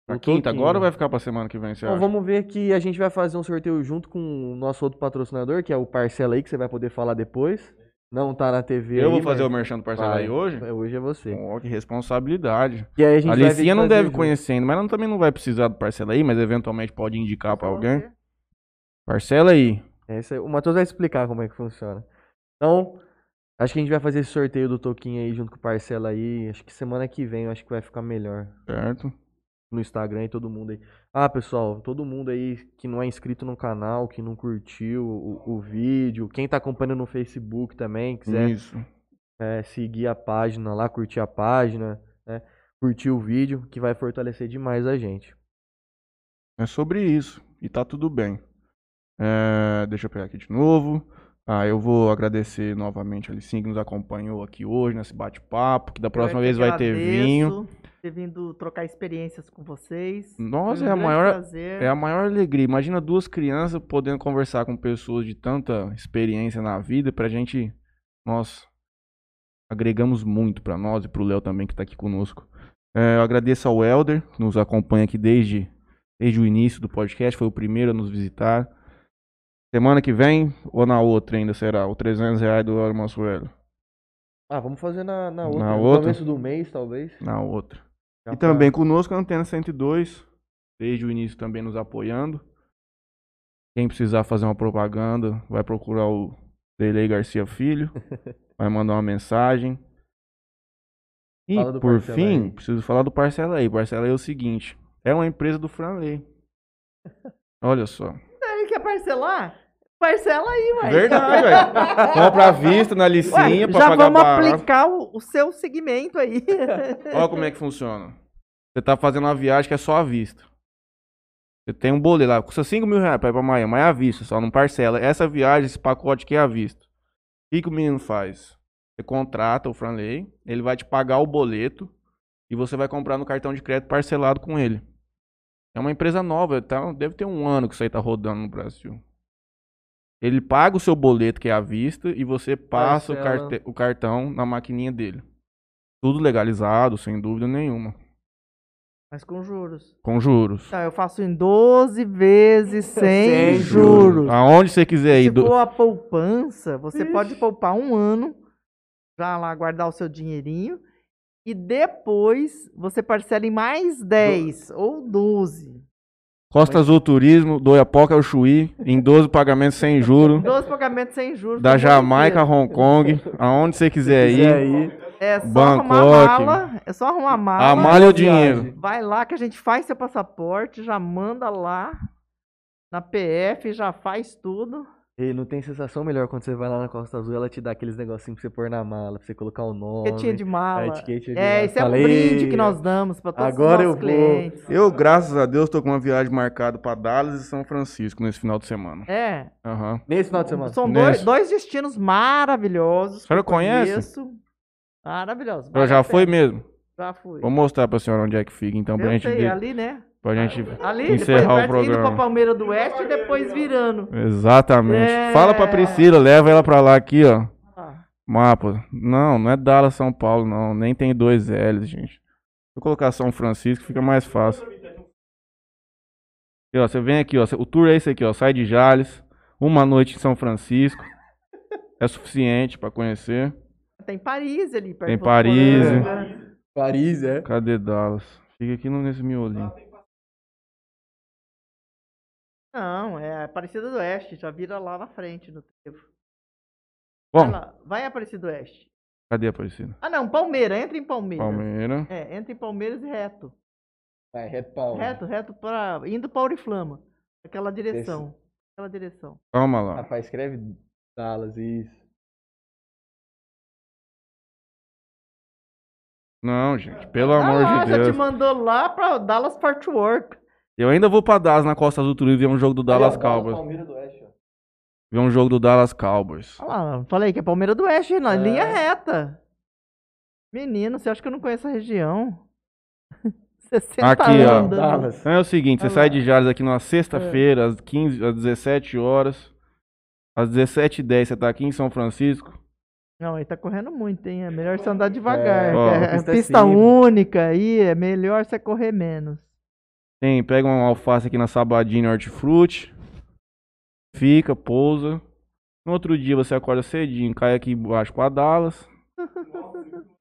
Na quinta Toquinho. agora ou vai ficar pra semana que vem, você Então acha? vamos ver que a gente vai fazer um sorteio junto com o nosso outro patrocinador, que é o Parcela aí, que você vai poder falar depois. Não tá na TV Eu aí, vou fazer o merchan do aí hoje? É, Hoje é você. Ó, que responsabilidade. E aí a gente A vai ver Alicinha não deve junto. conhecer ainda, mas ela também não vai precisar do parcela aí, mas eventualmente pode indicar pra Só alguém. você. Parcela aí. É isso aí. O Matheus vai explicar como é que funciona. Então, acho que a gente vai fazer esse sorteio do Toquinho aí junto com o Parcela aí. Acho que semana que vem eu acho que vai ficar melhor. Certo. no Instagram e todo mundo aí. Ah, pessoal, todo mundo aí que não é inscrito no canal, que não curtiu o, o vídeo, quem tá acompanhando no Facebook também, quiser é, seguir a página lá, curtir a página, né? Curtir o vídeo, que vai fortalecer demais a gente. É sobre isso. E tá tudo bem. É, deixa eu pegar aqui de novo. Ah, eu vou agradecer novamente a Alicinha que nos acompanhou aqui hoje nesse bate-papo. Que da próxima é vez que vai ter vinho. Ter vindo trocar experiências com vocês. Nossa, Foi um é a maior- prazer. É a maior alegria. Imagina duas crianças podendo conversar com pessoas de tanta experiência na vida. Pra gente, nós agregamos muito pra nós e pro Léo também que tá aqui conosco. É, eu agradeço ao Elder, que nos acompanha aqui desde, desde o início do podcast. Foi o primeiro a nos visitar. Semana que vem ou na outra ainda será? O 300 reais do Hora Mansuelo. Ah, vamos fazer na, na outra. Na no outra? começo do mês, talvez. Na outra. Já E pra- também conosco a Antena 102, desde o início também nos apoiando. Quem precisar fazer uma propaganda, vai procurar o Delei Garcia Filho, vai mandar uma mensagem. E por fim, aí. preciso falar do Parcela aí. Parcela aí é o seguinte, é uma empresa do Franley. Olha só. Ele quer parcelar? Parcela aí, ué. Verdade, velho. Compra à vista na licinha Ué, pra já pagar vamos barato. aplicar o, o seu segmento aí. Olha como é que funciona. Você tá fazendo uma viagem que é só à vista. Você tem um boleto lá, custa 5 mil reais pra ir pra Miami, mas é à vista, só não parcela. Essa viagem, esse pacote que é à vista. O que, que o menino faz? Você contrata o Franley, ele vai te pagar o boleto e você vai comprar no cartão de crédito parcelado com ele. É uma empresa nova, tá? deve ter um ano que isso aí tá rodando no Brasil. Ele paga o seu boleto, que é à vista, e você passa o, carte- o cartão na maquininha dele. Tudo legalizado, sem dúvida nenhuma. Mas com juros. Com juros. Tá, eu faço em 12 vezes sem, Sem juros. Aonde você quiser ir. Se do- for a poupança, você pode poupar um ano, já lá guardar o seu dinheirinho, e depois você parcela em mais 10 ou 12. Costa Azul Turismo, do Iapoca ao Chuí, em 12 pagamentos sem juros. 12 pagamentos sem juros. Da Jamaica a. Hong Kong, aonde você quiser quiser ir. ir. É só Bangkok. arrumar a mala. É só arrumar a mala. A malha é o dinheiro. Vai lá que a gente faz seu passaporte, já manda lá na PF, já faz tudo. E não tem sensação melhor quando você vai lá na Costa Azul, ela te dá aqueles negocinhos pra você pôr na mala, pra você colocar o nome. Etiquetinha de mala. a etiqueta de É, mala. esse é um brinde que nós damos para todos agora os eu nossos vou. clientes. Eu, graças a Deus, tô com uma viagem marcada pra Dallas e São Francisco nesse final de semana. É, Aham. Nesse final de semana. são dois, dois destinos maravilhosos. A senhora eu conhece? conheço. Maravilhosos. Ela vale já foi mesmo? Já fui. Vou mostrar pra senhora onde é que fica, então, pra eu gente, sei, de- ali, né? Pra gente Ali, encerrar o depois indo pra programa. Palmeira do Oeste e depois virando. Exatamente. É. Fala pra Priscila, leva ela pra lá aqui, ó. Ah, Mapa. Não, não é Dallas, São Paulo, não. Nem tem dois L's, gente. Vou colocar São Francisco, fica mais fácil. E, ó, você vem aqui, ó. O tour é esse aqui, ó. Sai de Jales, uma noite em São Francisco. É suficiente pra conhecer. tem Paris ali. perto Tem Paris. Paris, é. Cadê Dallas? Fica aqui no- nesse miolinho. Não, é Aparecida do Oeste. Já vira lá na frente no trevo. Bom, Vai lá, vai Aparecida do Oeste. cadê a Aparecida? Ah, não, Palmeira. Entra em Palmeiras. Palmeira. É, entra em Palmeiras e reto. Vai, reto pra onde? Reto, reto para indo para Oriflama. Aquela direção. Aquela direção. Calma lá. Rapaz, escreve Dallas, isso. Não, gente, pelo Ah amor de já te Deus. mandou lá para Dallas Fort Worth. Eu ainda vou pra Dallas na Costa Azul Turismo ver um jogo do Dallas ó, Cowboys. Palmeiras do Oeste, ó. Ver um jogo do Dallas Cowboys. Olha lá, falei que é Palmeira do Oeste, na É. linha reta. Menino, você acha que eu não conheço a região? 60 Aqui, ó. Dallas. É o seguinte, você Olha sai lá. de Jales aqui numa sexta-feira, às 15, às 17 horas. Às 17h10 você tá aqui em São Francisco. Não, ele tá correndo muito, hein? É melhor você andar devagar. É, ó, é, pista pista é única aí, é melhor você correr menos. Tem, pega um alface aqui na Sabadinha Hortifruti. Fica, pousa. No outro dia você acorda cedinho, cai aqui embaixo pra Dallas.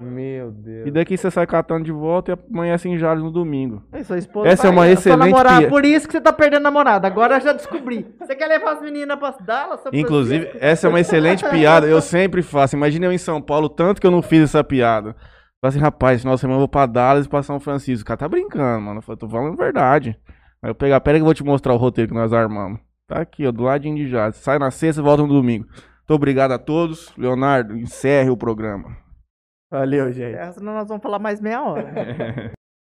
Meu Deus. E daqui você sai catando de volta e amanhece em Jales no domingo. Aí, sua esposa Essa é vai- uma sua excelente namorada, pia- Por isso que você tá perdendo namorada. Agora eu já descobri. Você quer levar as meninas pra Dallas? Inclusive, essa é uma excelente piada. Eu sempre faço. Imagina eu em São Paulo, tanto que eu não fiz essa piada. Falei assim, rapaz, final de semana eu vou pra Dallas e pra São Francisco. O cara tá brincando, mano. Eu falei, tô falando verdade. Aí eu pegar, pera que eu vou te mostrar o roteiro que nós armamos. Tá aqui, ó, do ladinho de Jazz. Sai na sexta e volta no domingo. Muito obrigado a todos. Leonardo, encerre o programa. Valeu, gente. Senão nós vamos falar mais meia hora.